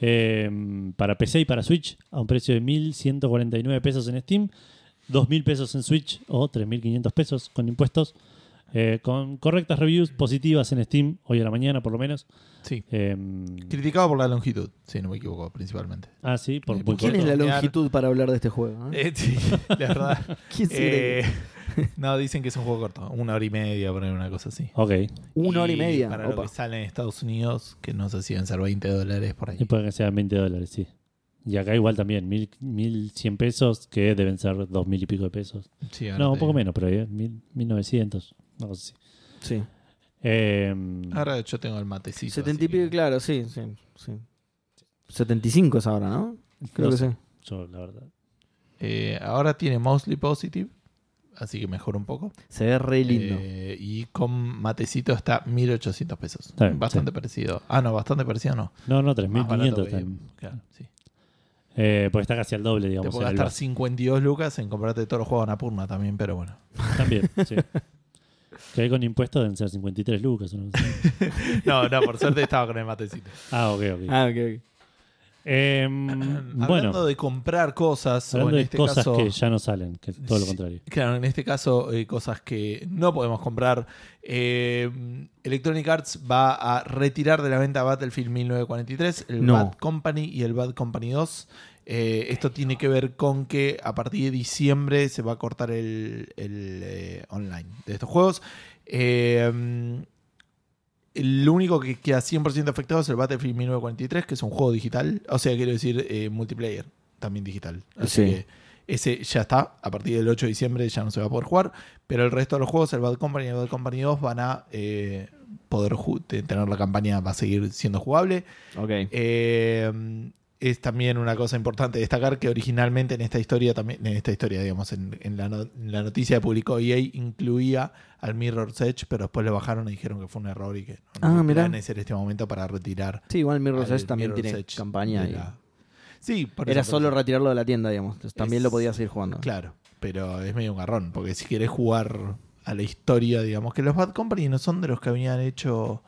eh, para PC y para Switch a un precio de 1.149 pesos en Steam, 2.000 pesos en Switch o 3.500 pesos con impuestos. eh, con correctas reviews positivas en Steam, hoy a la mañana por lo menos. Sí. Eh, Criticado por la longitud, si no me equivoco, principalmente. ah, sí, por Eh, ¿Quién corto. es la longitud para hablar de este juego? eh? Eh, sí, la verdad. ¿Quién se? Eh, no, dicen que es un juego corto. Una hora y media, poner una cosa así. Ok, Una hora y media. Para lo que sale en Estados Unidos, que no sé si deben ser 20 dólares por ahí. y puede que sean 20 dólares, sí. Y acá igual también, 1.000 1.100 pesos, que deben ser 2.000 y pico de pesos. Sí, ahora No, un te poco digo. menos, pero ¿eh? 1.000, 1.900, una cosa así. Sí. Eh, Ahora yo tengo el matecito. 70 y así que- pico, claro, sí, sí, sí. 75 es ahora, ¿no? Creo no que sé, sí. Yo, la verdad. Eh, ahora tiene mostly positive, así que mejora un poco. Se ve re lindo. Eh, y con matecito está 1800 pesos. Está bien, bastante parecido. Ah, no, bastante parecido no. No, no, Más barato 3.500 que- también. claro, sí. Eh, porque está casi al doble, Te digamos. puedo en el gastar base. 52 lucas en comprarte todos los juegos en Apurna también, pero bueno. También, sí. que ahí con impuestos deben ser 53 lucas. o no sé. No, no, por suerte estaba con el matecito. Ah, ok, ok. Ah, ok, ok. Em, Hablando bueno, de comprar cosas, o en de este cosas caso, que ya no salen, que es todo lo contrario. Claro, en este caso, eh, cosas que no podemos comprar. Eh, Electronic Arts va a retirar de la venta Battlefield 1943, el No. Bad Company y el Bad Company 2. Eh, esto tiene que ver con que a partir de diciembre se va a cortar el, el, eh, online de estos juegos. Eh, el único que queda 100% afectado es el Battlefield 1943, que es un juego digital. O sea, quiero decir eh, multiplayer, también digital. Así Sí. que ese ya está. A partir del 8 de diciembre ya no se va a poder jugar. Pero el resto de los juegos, el Bad Company y el Bad Company 2, van a eh, poder tener la campaña, va a seguir siendo jugable. Ok. Eh, es también una cosa importante destacar que originalmente en esta historia, también, en esta historia, digamos, en, en la, no- en la noticia que publicó EA incluía al Mirror's Edge, pero después lo bajaron y dijeron que fue un error y que no, Ah, no mirá. planes en este momento para retirar. Sí, igual Mirror's al Edge también Mirror's tiene Edge campaña. de y la- Sí, por Era eso, solo eso. retirarlo de la tienda, digamos. Entonces, también Es- lo podías seguir jugando. Claro, pero es medio un garrón, porque si querés jugar a la historia, digamos, que los Bad Company no son de los que habían hecho...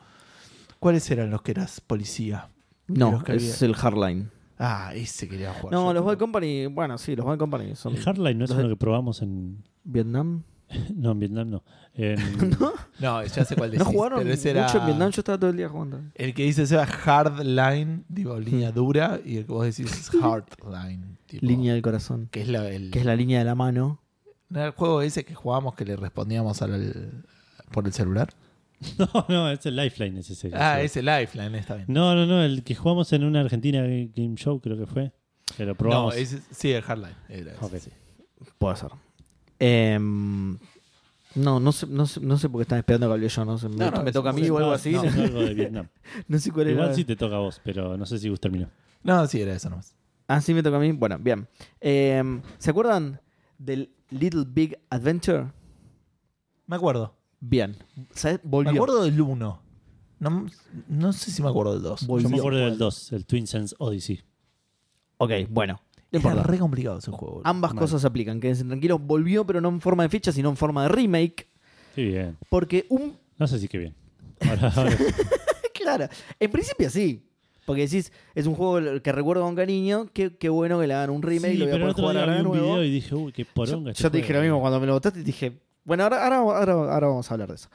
¿Cuáles eran los que eras policía? No, que es el Hardline. Ah, ese quería jugar. No, yo. los Bad Company, bueno, sí, los Bad Company son El Hardline no es los uno que probamos en. Vietnam. No, en Vietnam no. En, No, ya sé cuál decís. ¿No jugaron pero ese era mucho en Vietnam? Yo estaba todo el día jugando. El que dice Seba Hardline, digo, Hmm. línea dura, y el que vos decís es Hardline. tipo, Línea del corazón. Que es, la, el, Que es la línea de la mano. ¿no era el juego ese que jugábamos que le respondíamos al, por el celular. No, no, es el Lifeline ese serie. Ah, Sí. ese Lifeline está bien. No, no, no, el que jugamos en una Argentina Game Show, creo que fue. No, probamos. ese- sí, el Hardline. era ese, Ok. sí. Puede ser. Em, no, no sé, no, sé, no sé por qué están esperando que hable yo. No sé, me, No, no, me toca a mí no, o algo No, así. no, No, fue algo de Vietnam. sé cuál era. Igual sí te toca a vos, pero no sé si Gus terminó. No, sí, era eso nomás. Ah, sí me toca a mí. Bueno, bien. Em, ¿Se acuerdan del Little Big Adventure? Me acuerdo. Bien. ¿Sabes? Volvió. Me acuerdo del 1. No, no sé si me acuerdo del 2. Volvió. Yo me acuerdo del Bueno. 2, el Twin Sense Odyssey. Ok, bueno. No Era importa. re complicado ese juego. Ambas Mal. cosas se aplican. Quédense tranquilos. Volvió, pero no en forma de ficha, sino en forma de remake. Qué bien. Porque un No sé si qué bien. Ahora, ahora- Claro, en principio sí. Porque decís, es un juego que recuerdo con cariño, qué, qué bueno que le hagan un remake, sí, lo voy a pero el poder otro jugar día ahora vi de un nuevo. video y dije, uy, qué Yo, poronga. este yo te dije lo juego. mismo cuando me lo votaste y dije, bueno, ahora, ahora, ahora, ahora vamos a hablar de eso.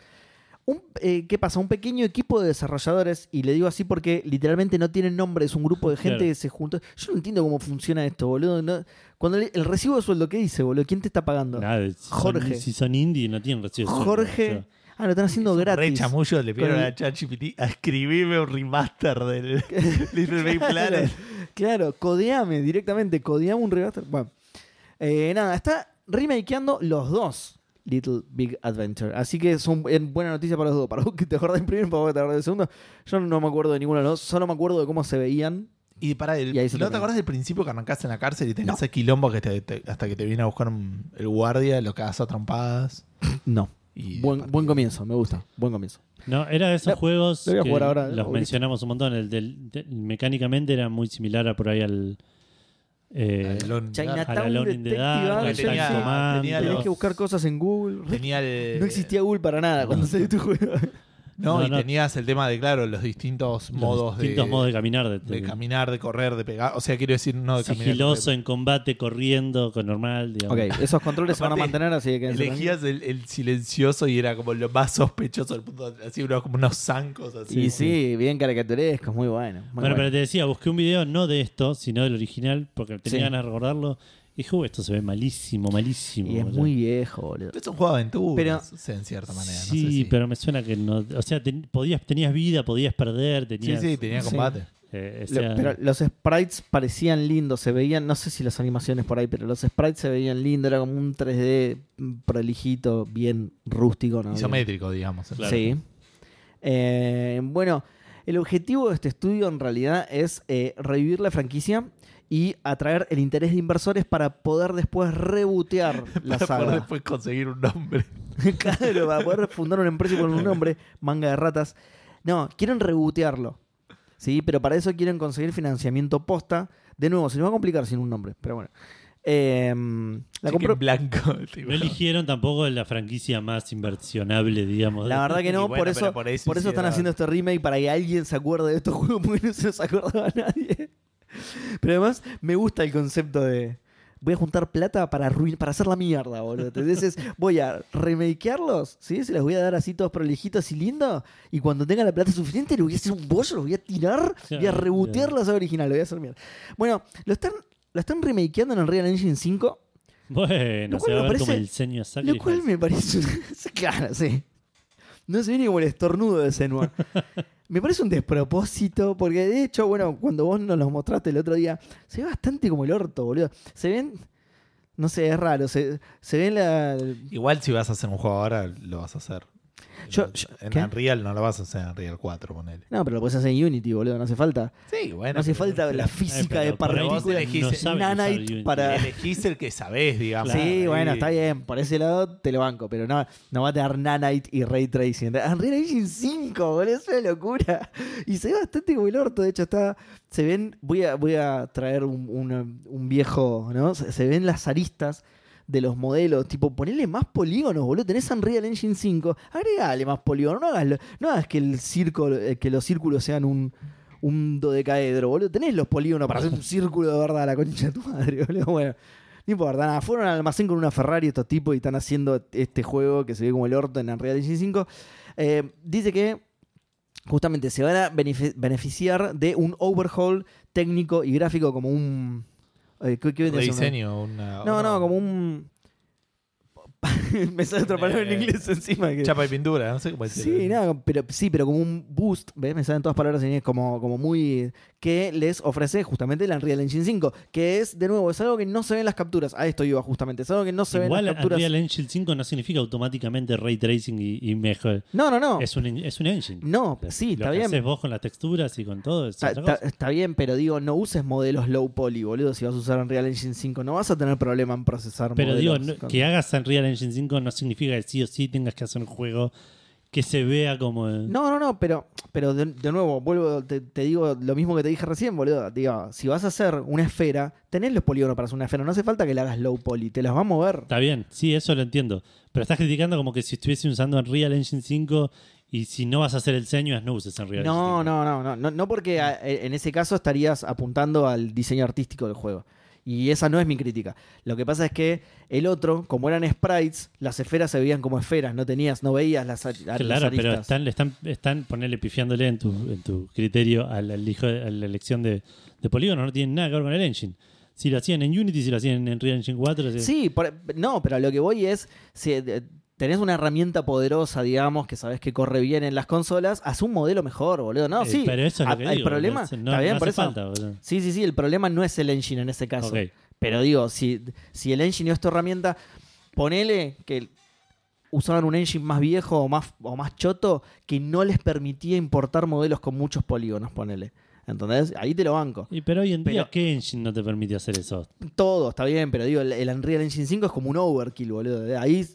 Un, eh, ¿Qué pasa? Un pequeño equipo de desarrolladores, y le digo así porque literalmente no tienen nombre, es un grupo de gente Claro. que se juntó. Yo no entiendo cómo funciona esto, boludo. no- cuando le- el recibo de sueldo, ¿qué dice, boludo? ¿Quién te está pagando? Nada, si son- Jorge. si son indie no tienen recibo de sueldo, Jorge. o sea, Ah, lo están haciendo Re gratis. chamullo le pidieron el- a ChatGPT a escribirme un remaster del Little Big Planet. Claro, codeame directamente, codeame un remaster. Bueno, eh, nada, está remakeando los dos Little Big Adventure. Así que son eh, buena noticia para los dos. Para vos que te acordás del primero, para vos que te acordás del segundo. Yo no me acuerdo de ninguno de los dos, solo me acuerdo de cómo se veían. Y para el, Y ¿no te acordás del principio que arrancaste en la cárcel y tenías No. ese quilombo que te- te- hasta que te viene a buscar un- el guardia, lo cagás a trompadas? No. Y Buen, buen comienzo, me gusta. Buen comienzo. No, era de esos juegos lo voy a que jugar ahora, los ahorita. mencionamos un montón. El del, mecánicamente era muy similar a por ahí al... eh. Chinatown Detective tenía- tenía Tenías los- que buscar cosas en Google. Tenía el- No existía Google para nada cuando salió tu juego. No, No, y no. tenías el tema de, claro, los distintos los modos distintos de, modos de caminar. De, de caminar, de correr, de pegar. O sea, quiero decir, no de caminar. sigiloso de- en combate, corriendo, con normal. Digamos. Ok, esos controles se van a mantener, así que Elegías el, el silencioso y era como lo más sospechoso del punto. Así, unos, como unos zancos así. Y sí, bien caricaturesco, muy bueno. muy Bueno, pero te decía, busqué un video no de esto, sino del original, porque tenía Sí. ganas de recordarlo. Y dije, "Uy, esto se ve malísimo, malísimo. Y es muy viejo, boludo. Es un juego de aventura, Pero- o sea, en cierta manera. Sí, no sé si- pero me suena que no. O sea, ten- podías, tenías vida, podías perder, Sí, tenías. sí, tenía Sí. combate. eh, o Lo- sea, pero los sprites parecían lindos, se veían, no sé si las animaciones por ahí, pero los sprites se veían lindos, era como un 3D prolijito, bien rústico, ¿no? Isométrico, digamos. Claro. Sí. Eh, bueno, el objetivo de este estudio en realidad es eh, revivir la franquicia y atraer el interés de inversores para poder después rebotear la Para poder saga. después conseguir un nombre. claro, para poder fundar una empresa con un nombre, manga de ratas. No, quieren rebotearlo. Sí, pero para eso quieren conseguir financiamiento posta. De nuevo, se les va a complicar sin un nombre, pero bueno. Eh, la, en blanco. tipo. no eligieron tampoco la franquicia más inversionable, digamos. la verdad que no, bueno, por eso, por por eso, eso están haciendo este remake para que alguien se acuerde de estos juegos porque no se los acordaba nadie. Pero además me gusta el concepto de voy a juntar plata para arruin- para hacer la mierda, boludo. Entonces voy a remakearlos, ¿sí? Se los voy a dar así todos prolijitos y lindos. Y cuando tenga la plata suficiente, le voy a hacer un bollo, los voy a tirar, voy a rebotear la saga original, lo voy a hacer mierda. Bueno, lo están, lo están remakeando en el Real Engine 5. Bueno, Lo se cual va a me ver como parece- el diseño Lo cual me parece. claro, sí. No se viene como el estornudo de Senua. me parece un despropósito, porque de hecho, bueno, cuando vos nos los mostraste el otro día, se ve bastante como el orto, boludo. Se ven. No sé, es raro. Se, se ven la. Igual si vas a hacer un juego ahora, lo vas a hacer. Yo- yo- en ¿qué? Unreal no lo vas a hacer en Unreal 4, ponele. No, pero lo puedes hacer en Unity, boludo. No hace falta. Sí, bueno. No hace pero- falta la Ay, física pero de por ahí vos partículas. elegís- no saben usar nanite Unity. para. Elegís el que sabés, digamos. Sí, Ahí- bueno, está bien. Por ese lado te lo banco, pero no, no va a tener Nanite y Ray Tracing. Unreal Engine 5, boludo, es una locura. Y se ve bastante como el orto. De hecho, está. Se ven. Voy a, voy a traer un, una- un viejo, ¿no? Se, se ven las aristas de los modelos. Tipo, ponele más polígonos, boludo. Tenés Unreal Engine 5. Agregale más polígonos. No hagas, no hagas que el círculo, eh, que los círculos sean un. Un dodecaedro, boludo. Tenés los polígonos para hacer un círculo de verdad, la concha de tu madre, boludo. Bueno, no importa. Fueron al almacén con una Ferrari estos tipos y están haciendo este juego que se ve como el orto en Unreal Engine 5. Eh, dice que justamente se van a benefi- beneficiar de un overhaul técnico y gráfico como un... eh, ¿qué- qué vendría a ser una- Rediseño, una. No, una- no, como un... me sale otra palabra en Eh, inglés encima. Que... Chapa y pintura, no sé cómo decirlo. Sí, nada, pero sí, pero como un boost, ¿ves? Me salen todas palabras en inglés como, como muy. que les ofrece justamente el Unreal Engine 5. Que es, de nuevo, es algo que no se ve en las capturas. A esto iba justamente. Es algo que no se ve en Igual las capturas. Unreal Engine 5 no significa automáticamente ray tracing y, y mejor. No, no, no. Es, un, es un engine. No, Lo sí, está que bien. haces vos con las texturas y con todo es Está, otra está- cosa. está bien, pero digo, no uses modelos low poly, boludo. Si vas a usar Unreal Engine 5, no vas a tener problema en procesar Pero digo, modelos. no- con- que hagas Unreal Engine 5 no significa que sí o sí tengas que hacer un juego que se vea como. No, no, no, pero, pero de, de nuevo, vuelvo, te, te digo lo mismo que te dije recién, boludo. Digo, si vas a hacer una esfera, tenés los polígonos para hacer una esfera. No hace falta que la hagas low poly, te las va a mover. Está bien, sí, eso lo entiendo. Pero estás criticando como que si estuviese usando Unreal Engine 5 y si no vas a hacer el diseño, no uses Unreal No, Engine 5. no, no, no, no, no porque a- en ese caso estarías apuntando al diseño artístico del juego. Y esa no es mi crítica. Lo que pasa es que el otro, como eran sprites, las esferas se veían como esferas, no tenías, no veías las, ar- las Claro, pero están, están, están ponerle pifiándole en tu, en tu criterio al, al hijo- a la elección de, de polígonos, no tienen nada que ver con el engine. Si lo hacían en Unity, si lo hacían en Unreal Engine 4, sí. Sí, por- no, pero a lo que voy es, si tenés una herramienta poderosa, digamos, que sabes que corre bien en las consolas, haz un modelo mejor, boludo. No, Eh, sí. Pero eso es lo que el digo, problema, no, está bien, por eso. falta. Sí, sí, sí, el problema no es el engine en ese caso. Ok. Pero digo, si, si el engine es tu herramienta, ponele que usaban un engine más viejo o más, o más choto que no les permitía importar modelos con muchos polígonos, ponele. ¿Entendés? Ahí te lo banco. Y, pero hoy en día, Pero- ¿qué engine no te permite hacer eso? Todo está bien, pero digo, el, el Unreal Engine 5 es como un overkill, boludo. Ahí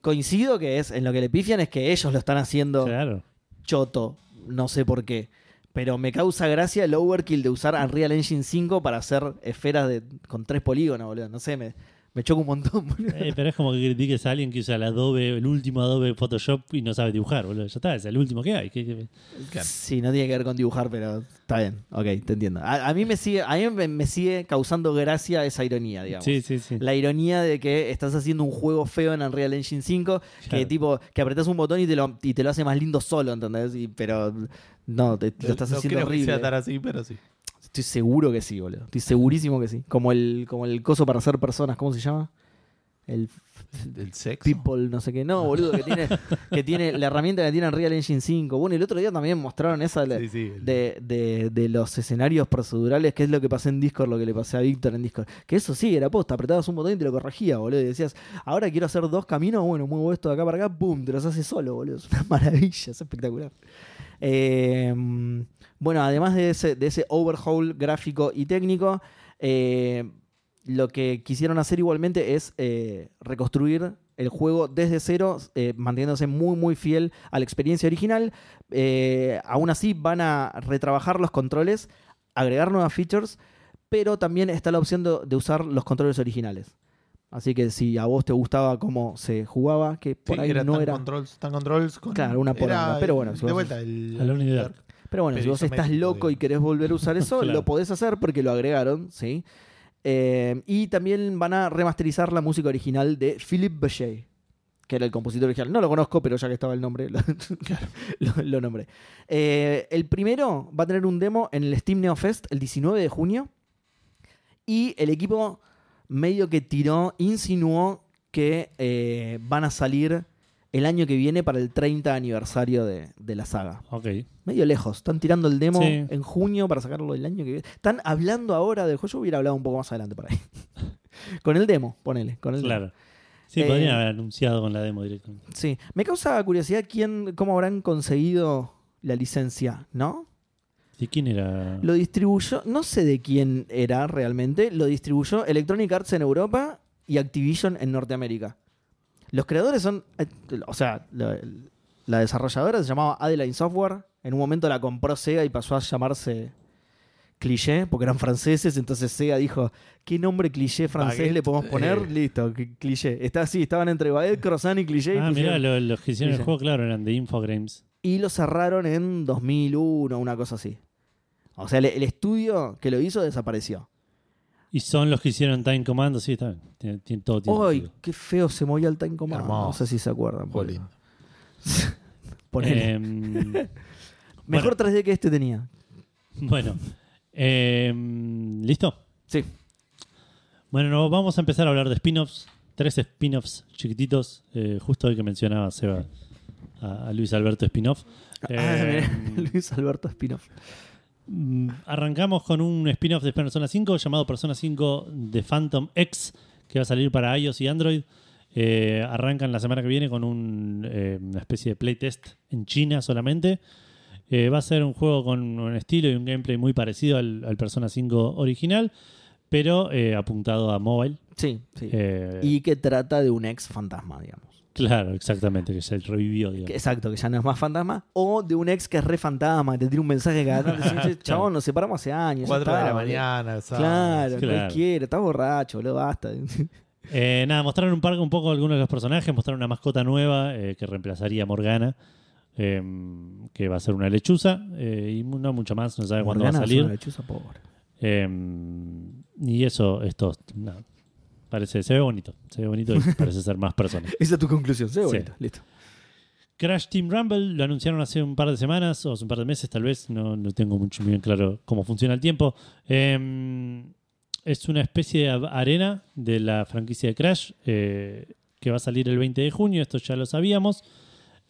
coincido que es en lo que le pifian es que ellos lo están haciendo Claro. choto, no sé por qué. Pero me causa gracia el overkill de usar Unreal Engine 5 para hacer esferas de, con tres polígonos, boludo. No sé, me, me choca un montón, boludo. Eh, pero es como que critiques a alguien que usa el Adobe, el último Adobe Photoshop y no sabe dibujar, boludo. Ya está, es el último que hay. ¿Qué- qué- Claro. Sí, no tiene que ver con dibujar, pero está bien. Ok, te entiendo. A, a mí me sigue, a mí me, me sigue causando gracia esa ironía, digamos. Sí, sí, sí. La ironía de que estás haciendo un juego feo en Unreal Engine 5, que tipo, que apretás un botón y te lo, y te lo hace más lindo solo, ¿entendés? Y- pero no, te, lo estás No haciendo creo que sea tan así, pero sí. Estoy seguro que sí, boludo. Estoy segurísimo que sí. Como el, como el coso para hacer personas, ¿cómo se llama? El El sexo. People, no sé qué. No, boludo, que tiene, que tiene la herramienta que tiene Unreal Engine 5. Bueno, el otro día también mostraron esa de, Sí, sí. de, de- de los escenarios procedurales, que es lo que pasé en Discord, lo que le pasé a Víctor en Discord. Que eso sí, era posta, apretabas un botón y te lo corregía, boludo. Y decías, ahora quiero hacer dos caminos, bueno, muevo esto de acá para acá, ¡pum! Te los hace solo, boludo. Es una maravilla, es espectacular. Eh, bueno, además de ese, de ese overhaul gráfico y técnico, eh, lo que quisieron hacer igualmente es eh, reconstruir el juego desde cero, eh, manteniéndose muy, muy fiel a la experiencia original. Eh, aún así, van a retrabajar los controles, agregar nuevas features, pero también está la opción de, de usar los controles originales. Así que si a vos te gustaba cómo se jugaba, que por Sí, ahí era no tan era. controls, tan controls con- Claro, una era pero bueno, si de vuelta el, Alone in the Dark. Pero bueno, Pero si vos estás loco y querés volver a usar eso, Claro. lo podés hacer porque lo agregaron, ¿sí? Eh, y también van a remasterizar la música original de Philippe Bechet, que era el compositor original. No lo conozco, pero ya que estaba el nombre, lo, lo- lo nombré. Eh, el primero va a tener un demo en el Steam Neo Fest el 19 de junio. Y el equipo medio que tiró, insinuó que eh, van a salir el año que viene para el 30 aniversario de, de la saga. Ok. Medio lejos. Están tirando el demo Sí. en junio para sacarlo el año que viene. Están hablando ahora del juego. Yo hubiera hablado un poco más adelante por ahí. con el demo, ponele. Con el demo. Claro. Sí, Eh, podrían haber anunciado con la demo directo. Sí. Me causa curiosidad quién, cómo habrán conseguido la licencia, ¿no? ¿Y quién era? Lo distribuyó, no sé de quién era realmente, lo distribuyó Electronic Arts en Europa y Activision en Norteamérica. Los creadores son, eh, o sea, la, la desarrolladora se llamaba Adeline Software, en un momento la compró Sega y pasó a llamarse Cliché, porque eran franceses, entonces Sega dijo, ¿qué nombre cliché francés Baguette, le podemos poner? eh. Listo, cl- cliché. Está así, estaban entre Baguette, Croissant y Cliché. y Ah, mirá, lo- los que hicieron el juego, claro, eran de Infogrames. y lo cerraron en 2001, una cosa así. O sea, el, el estudio que lo hizo desapareció. Y son los que hicieron Time Commando, sí, está bien. Tiene, tiene- todo tiene ¡Ay, sentido. qué feo se movía el Time Command! Hermoso. No sé si se acuerdan. Ponele. Em, Mejor 3D que este tenía. bueno, em, ¿listo? Sí. Bueno, no, vamos a empezar a hablar de spin-offs. tres spin-offs chiquititos, eh, justo hoy que mencionaba Seba a, a Luis Alberto spin-off. Ah, Eh, mirá, Luis Alberto Spinoff. Mm, Arrancamos con un spin-off de Persona 5 llamado Persona 5 The Phantom X, que va a salir para iOS y Android. Eh, arrancan la semana que viene con un, eh, una especie de playtest en China solamente. Eh, va a ser un juego con un estilo y un gameplay muy parecido al, al Persona 5 original, pero apuntado a mobile. Sí, sí. Y que trata de un ex fantasma, digamos. Claro, exactamente, que se revivió. digamos. Exacto, que ya no es más fantasma. O de un ex que es re fantasma, que te tira un mensaje cada tanto. y dice, Chabón, nos separamos hace años. 4 de la boludo". mañana, ¿sabes? Claro, Claro. cualquiera. Estás borracho, boludo, basta. Eh, nada, mostraron un, par, un poco algunos de los personajes, mostraron una mascota nueva eh, que reemplazaría a Morgana, eh, que va a ser una lechuza, eh, y no mucho más, no sabe cuándo va a Morgana es una salir. lechuza pobre. Eh, y eso, esto, nada, parece, se ve bonito, se ve bonito y parece ser más personas. Esa es tu conclusión, ¿sí? Sí. Bonito, listo. Crash Team Rumble lo anunciaron hace un par de semanas o hace un par de meses, tal vez. No, no tengo mucho bien claro cómo funciona el tiempo. Eh, es una especie de arena de la franquicia de Crash eh, que va a salir el 20 de junio. Esto ya lo sabíamos.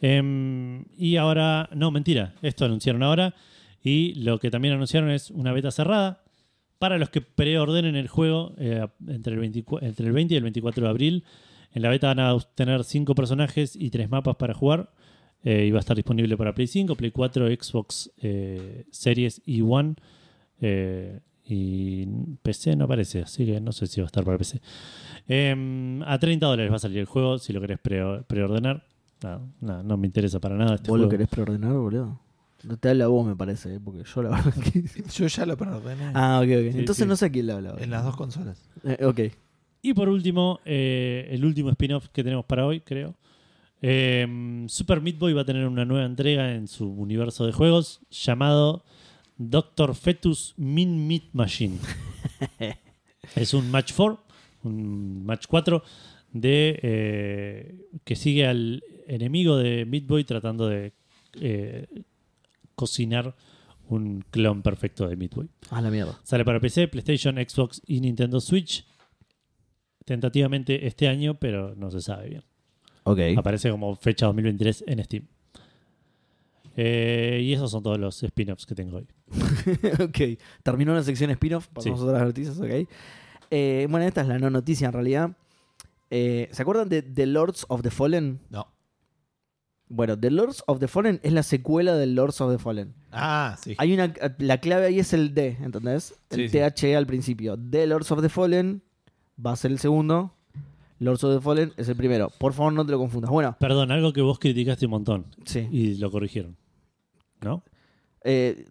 Eh, y ahora, no, mentira. Esto anunciaron ahora. Y lo que también anunciaron es una beta cerrada para los que preordenen el juego eh, entre, el 24 entre el 20 y el 24 de abril. En la beta van a tener 5 personajes y 3 mapas para jugar. Eh, y va a estar disponible para Play 5, Play 4, Xbox eh, Series y One. Eh, y PC no aparece, así que no sé si va a estar para PC. Eh, a 30 dólares va a salir el juego si lo querés pre- preordenar. No, no, no me interesa para nada este ¿Vos lo juego. querés preordenar, boludo? No te habla vos, me parece, ¿eh? porque yo la verdad que... Yo ya lo preordené Ah, ok, ok. Sí, Entonces sí. no sé a quién le habla. en las dos consolas. Eh, ok. Y por último, eh, el último spin-off que tenemos para hoy, creo. Eh, Super Meat Boy va a tener una nueva entrega en su universo de juegos llamado Doctor Fetus Min Meat Machine. es un match 4, un match 4 de eh, que sigue al enemigo de Meat Boy tratando de eh, cocinar un clon perfecto de Meat Boy. A la mierda. Sale para PC, PlayStation, Xbox y Nintendo Switch. Tentativamente este año, pero no se sabe bien. Ok. Aparece como fecha 2023 en Steam. Eh, y esos son todos los spin-offs que tengo hoy. ok. Terminó la sección spin-off. Pasamos Sí. a otras noticias, ok. Eh, bueno, esta es la no noticia en realidad. Eh, ¿Se acuerdan de The Lords of the Fallen? No. Bueno, The Lords of the Fallen es la secuela del Lords of the Fallen. Ah, sí. Hay una. La clave ahí es el D, ¿entendés? El Sí, sí. THE al principio. The Lords of the Fallen va a ser el segundo. Lords of the Fallen es el primero. Por favor, no te lo confundas. Bueno, Perdón, algo que vos criticaste un montón sí. y lo corrigieron. ¿No? Eh,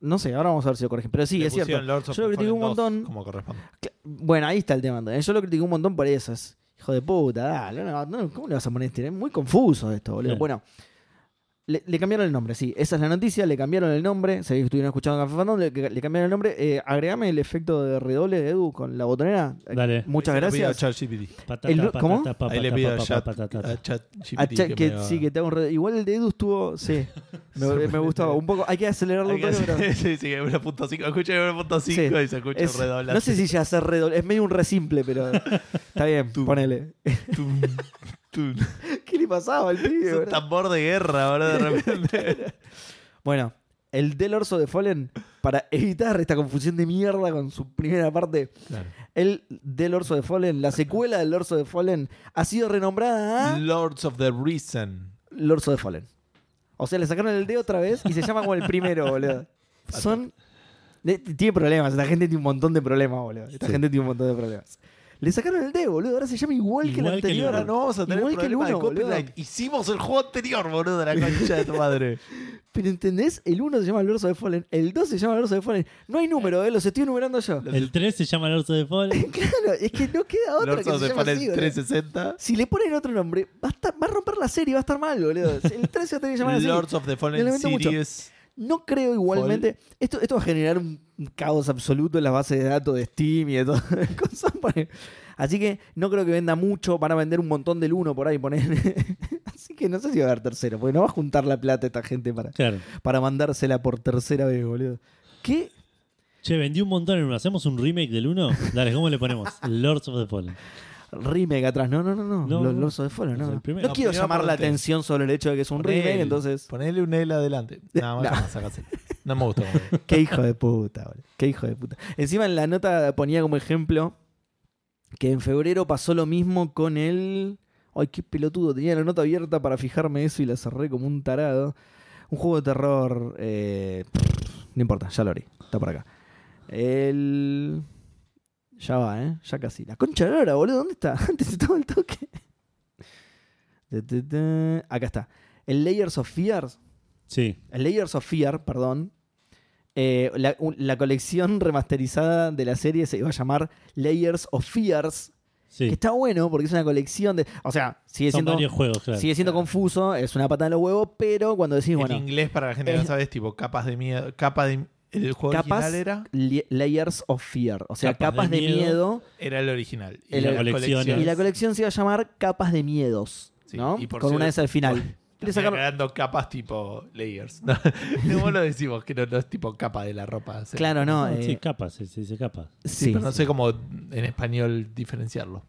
no sé, ahora vamos a ver si lo corrigen. Pero sí, Le es cierto. pusieron Lords of Yo lo critiqué un Fallen 2, montón. Como corresponde. Bueno, ahí está el tema. Yo lo critiqué un montón por eso. Hijo de puta, dale, no, no, ¿cómo le vas a poner este? Es muy confuso esto, boludo. Bueno, le, le cambiaron el nombre, sí. Esa es la noticia, le cambiaron el nombre. Si estuvieron escuchando Café Fandom, le, le cambiaron el nombre. Eh, agregame el efecto de redoble de Edu con la botonera. Dale. Muchas Ahí se lo pido a gracias. Patata, El- ¿cómo? patata, Ahí le pido a ChatGPT sí, que te un redoble. Igual el de Edu estuvo, sí. Me, me gustó. Un poco, hay que acelerarlo un que poco, Sí, sí, 1.5. Escucha 1.5 Sí. y se escucha Es- no sé si ya hacer redoble. Es medio un re simple, pero. Está bien, ponele. ¿Qué le pasaba al pibe? Es un tambor de guerra, ahora de repente. Bueno, el del Orso de Fallen, para evitar esta confusión de mierda con su primera parte, Claro. el del Orso de Fallen, la secuela del Orso de Fallen, ha sido renombrada a Lords of the Reason. Lorso de Fallen. O sea, le sacaron el D otra vez y se llama como el primero, boludo. Son. tiene problemas, esta gente tiene un montón de problemas, boludo. Esta Sí. gente tiene un montón de problemas. Le sacaron el D, boludo. Ahora se llama igual, que el Igual que el anterior. Ahora no vamos a tener Igual que el problema de uno, boludo. copyright. Hicimos el juego anterior, boludo, de la concha de tu madre. Pero ¿entendés? El 1 se llama el Orso de Fallen, el 2 se llama el Orso de Fallen. No hay número, eh, los estoy enumerando yo. El 3 se llama Lords of the Fallen. Claro, es que no queda otra Lords que of se the Fallen así, boludo. 360. Si le ponen otro nombre, va a, estar- va a romper la serie, va a estar mal, boludo. El 3 se va a tener que llamar así. Lords of the Fallen lamento mucho. No creo igualmente. Esto, esto va a generar un caos absoluto en las bases de datos de Steam y de todas las cosas. porque- Así que no creo que venda mucho. Van a vender un montón del 1 por ahí, poner. Así que no sé si va a haber tercero, porque no va a juntar la plata esta gente para, Claro. para mandársela por tercera vez, boludo. ¿Qué? Che, vendí un montón en uno. ¿Hacemos un remake del 1? Dale, ¿cómo le ponemos? Lords of the Fallen. Remake atrás. No, no, no, no. No, Los. Lords of the Fallen, no. No quiero llamar la atención sobre el hecho de que es un Ponele- remake, entonces. Ponele un L adelante. Nada más, No. jamás, sacáselo. No me gustó. Qué hijo de puta, boludo. Qué hijo de puta. Encima en la nota ponía como ejemplo que en febrero pasó lo mismo con el. Ay, qué pelotudo. Tenía la nota abierta para fijarme eso y la cerré como un tarado. Un juego de terror. eh, no importa, ya lo haré. Está por acá. El. Ya va, ¿eh? Ya casi. La concha de hora, boludo. ¿Dónde está? Antes estaba el toque. Acá está. El Layers of Fears. Sí. El Layers of Fear, perdón. eh, la, la colección remasterizada de la serie se iba a llamar Layers of Fears. Sí. Que está bueno porque es una colección de. O sea, sigue Son siendo, varios juegos, claro. sigue siendo confuso, es una patada en los huevos, pero cuando decís, bueno, en inglés, para la gente que no sabe, es tipo capas de miedo. Capa de, el juego Capas- original era, Layers of Fear, o sea, Capas capas, de de, miedo. miedo. era el original. Y la colección Y la colección se iba a llamar Capas de Miedos, Sí, ¿no? y por Con si- una S al final. Le sacaron- capas tipo layers. No, lo decimos, que no, no es tipo capa de la ropa. sí. Claro, no. Ah, sí, eh, capas, se dice capas. Sí, sí, pero no sé cómo en español diferenciarlo.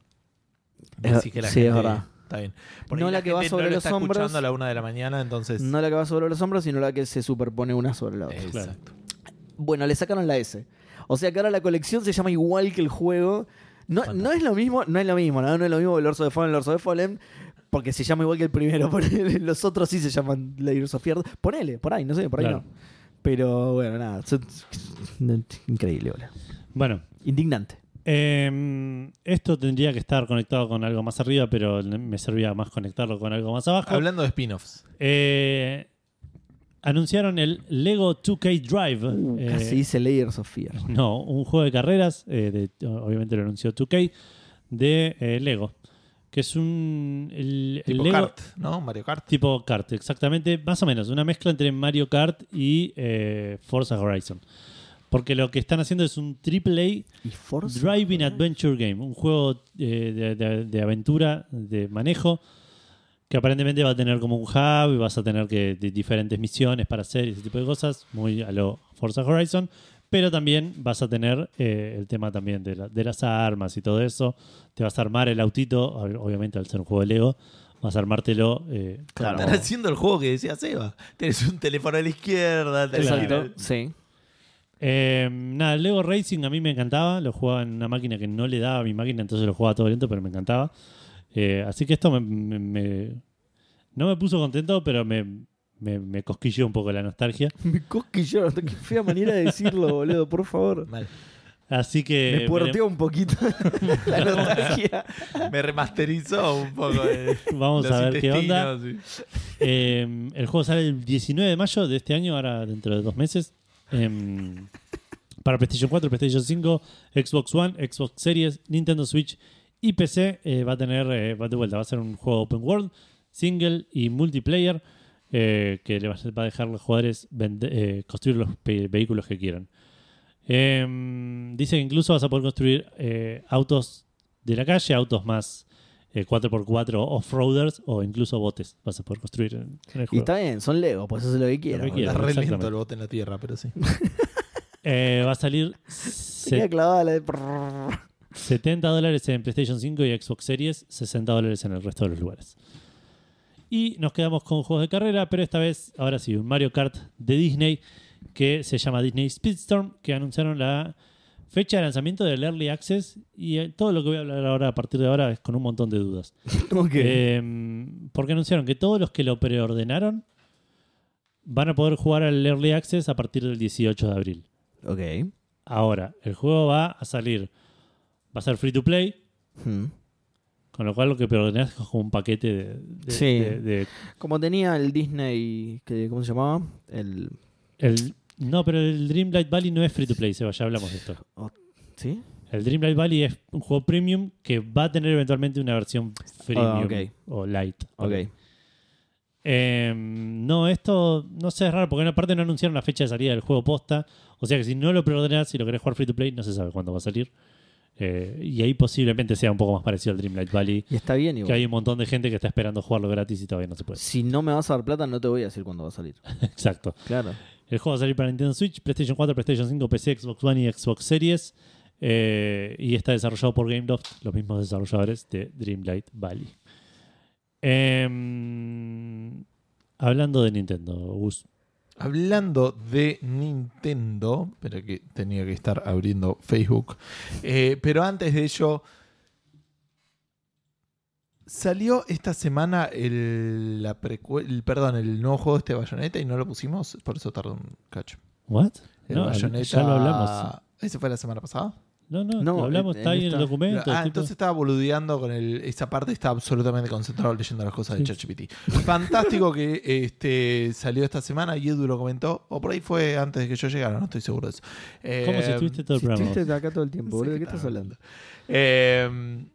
Es- Decir que la sí, es gente- verdad. Está bien. Por No la que va sobre no lo los está hombros. escuchando a la una de la mañana, entonces. No la que va sobre los hombros, sino la que se superpone una sobre la otra. Exacto. Bueno, le sacaron la S. O sea que ahora la colección se llama igual que el juego. No, no es lo mismo, no es lo mismo, ¿no? No es lo mismo el Lords of the Fallen, Lords of the Fallen, porque se llama igual que el primero. ponele. Los otros sí se llaman Layers of Fear. Ponele, por ahí, no sé, por ahí Claro. no. Pero bueno, nada. son- Increíble, boludo. Bueno, Indignante. eh, esto tendría que estar conectado con algo más arriba, pero me servía más conectarlo con algo más abajo. Hablando de spin-offs. Eh, anunciaron el Lego 2K Drive. Uh, eh, casi dice Layers of Fear. No, un juego de carreras, eh, de- obviamente lo anunció 2K, de eh, Lego. Que es un. El, el Tipo Lego Kart, ¿no? Mario Kart. tipo kart, exactamente. Más o menos, una mezcla entre Mario Kart y eh, Forza Horizon. Porque lo que están haciendo es un AAA Y Forza. Driving Adventure Game, un juego eh, de, de- de aventura, de manejo, que aparentemente va a tener como un hub y vas a tener que de- diferentes misiones para hacer y ese tipo de cosas, muy a lo Forza Horizon, pero también vas a tener eh, el tema también de, la- de las armas y todo eso. Te vas a armar el autito, ob- obviamente al ser un juego de Lego, vas a armártelo. eh, Claro. Están haciendo el juego que decía Seba. Tenés un teléfono a la izquierda. tenés- Exacto. Sí. Eh, nada, el Lego Racing a mí me encantaba. Lo jugaba en una máquina que no le daba a mi máquina, entonces lo jugaba todo lento, pero me encantaba. Eh, así que esto me, me- me- no me puso contento, pero me, me, me cosquilló un poco la nostalgia. Me cosquilló. Qué fea manera de decirlo, boludo, por favor. Mal. Así que. Me puerteó un poquito la nostalgia. Me remasterizó un poco. de Vamos los a ver qué onda. sí. Eh, el juego sale el 19 de mayo de este año, ahora dentro de dos meses. Em, para PlayStation 4, PlayStation 5, Xbox One, Xbox Series, Nintendo Switch y PC. eh, va a tener, eh, va de vuelta, va a ser un juego open world, single y multiplayer. eh, que le va a dejar a los jugadores vende- eh, construir los vehículos que quieran. Em, dice que incluso vas a poder construir eh, autos de la calle, autos más eh, 4x4 off-roaders o incluso botes vas a poder construir en, en el Y juego. está bien, son Lego, pues eso es lo que quieran. Está re lento el bote en la tierra, pero sí. Eh, va a salir Se se- queda clavada la de. Prrrr. 70 dólares en PlayStation 5 y Xbox Series, 60 dólares en el resto de los lugares. Y nos quedamos con juegos de carrera, pero esta vez, ahora sí, un Mario Kart de Disney que se llama Disney Speedstorm, que anunciaron la fecha de lanzamiento del Early Access y eh, todo lo que voy a hablar ahora a partir de ahora es con un montón de dudas. Ok. Eh, porque anunciaron que todos los que lo preordenaron van a poder jugar al Early Access a partir del 18 de abril. ok. Ahora, el juego va a salir, va a ser free to play, Hmm. con lo cual lo que preordenás es como un paquete de, de- Sí. de- de- Como tenía el Disney. Que, ¿Cómo se llamaba? El. el, no, pero el Dreamlight Valley no es free to play, Seba, ya hablamos de esto. ¿Sí? El Dreamlight Valley es un juego premium que va a tener eventualmente una versión freemium Ah, ok. o light. Ok. Eh, no, esto no sé, es raro porque aparte no anunciaron la fecha de salida del juego posta. O sea que si no lo preordenás, si lo querés jugar free to play, no se sabe cuándo va a salir. Eh, y ahí posiblemente sea un poco más parecido al Dreamlight Valley. Y está bien, Que igual. hay un montón de gente que está esperando jugarlo gratis y todavía no se puede. Si no me vas a dar plata, no te voy a decir cuándo va a salir. Exacto. Claro. El juego va a salir para Nintendo Switch, PlayStation 4, PlayStation 5, PC, Xbox One y Xbox Series. Eh, y está desarrollado por Gameloft, los mismos desarrolladores de Dreamlight Valley. Em, hablando de Nintendo, Gus. Hablando de Nintendo, pero que tenía que estar abriendo Facebook. Eh, pero antes de ello, salió esta semana el, la el- perdón, el nuevo juego de este Bayonetta y no lo pusimos, por eso tardó un cacho. ¿What? El No, Bayonetta- ya lo hablamos. ¿Ese fue la semana pasada? No, no, No, hablamos, en- está en ahí en el documento. ah, tipo- entonces estaba boludeando con el, esa parte, estaba absolutamente concentrado leyendo las cosas de Sí. ChatGPT. Fantástico que este, salió esta semana y Edu lo comentó, o por ahí fue antes de que yo llegara, no estoy seguro de eso. ¿Cómo Eh, si estuviste todo el Si programa? estuviste acá todo el tiempo, boludo, ¿de qué estás hablando? Eh,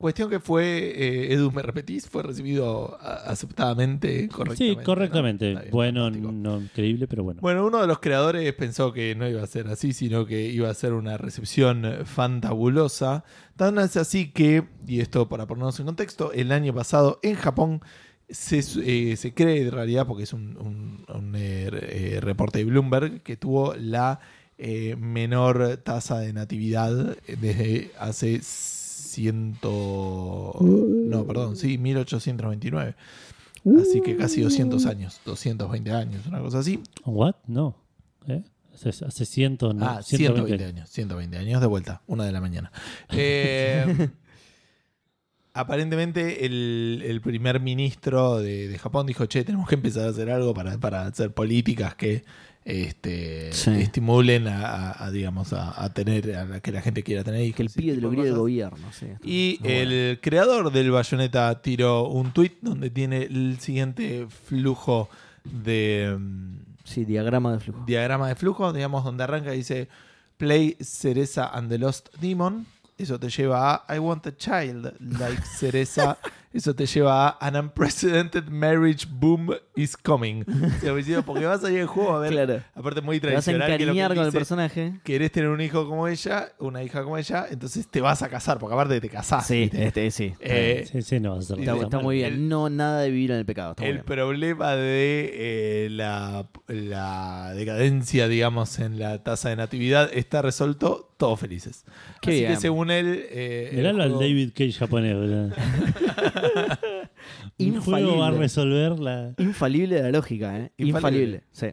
cuestión que fue, eh, Edu, ¿me repetís? Fue recibido a- aceptadamente, correctamente. Sí, correctamente. Bueno, fantástico. no increíble, pero bueno. Bueno, uno de los creadores pensó que no iba a ser así, sino que iba a ser una recepción fantabulosa. Tan es así que, y esto para ponernos en contexto, el año pasado en Japón se, eh, se cree en realidad, porque es un, un- un, eh, eh, reporte de Bloomberg, que tuvo la eh, menor tasa de natividad desde hace ciento... No, perdón, sí, 1829. Así que casi 200 años, 220 años, una cosa así. ¿What? No. ¿Eh? Hace, hace ciento, no, Ah, 120. 120 años. 120 años de vuelta, una de la mañana. Eh, aparentemente el, el primer ministro de, de Japón dijo, che, tenemos que empezar a hacer algo para, para hacer políticas que este, Sí. estimulen a, a- a, digamos, a, a tener, a que la gente quiera tener hijos. Que el pibe lo tipo de quería el cosas. gobierno, sí. Y bueno. el creador del Bayonetta tiró un tweet donde tiene el siguiente flujo de... mm, Sí, diagrama de flujo. diagrama de flujo, digamos, donde arranca y dice Play Cereza and the Lost Demon. Eso te lleva a I want a child like Cereza. Eso te lleva a An unprecedented marriage boom is coming. O sea, porque vas a ir al juego a ver, Claro. aparte muy Te vas a tradicional, que lo que encariñar con el dice, personaje. querés tener un hijo como ella, una hija como ella, entonces te vas a casar, porque aparte te casás. Sí, ¿viste? este, sí. Eh, Sí, sí, no va a Está, está muy bien. el- no, nada de vivir en el pecado. Está El bien. problema de eh, la, la decadencia, digamos, en la tasa de natividad está resuelto, todos felices. Qué Así bien. que según él... eh, Miralo al juego- David Cage japonés, boludo. Un juego va a Infalible. resolver la. Infalible la lógica, ¿eh? Infalible. Infalible. Sí.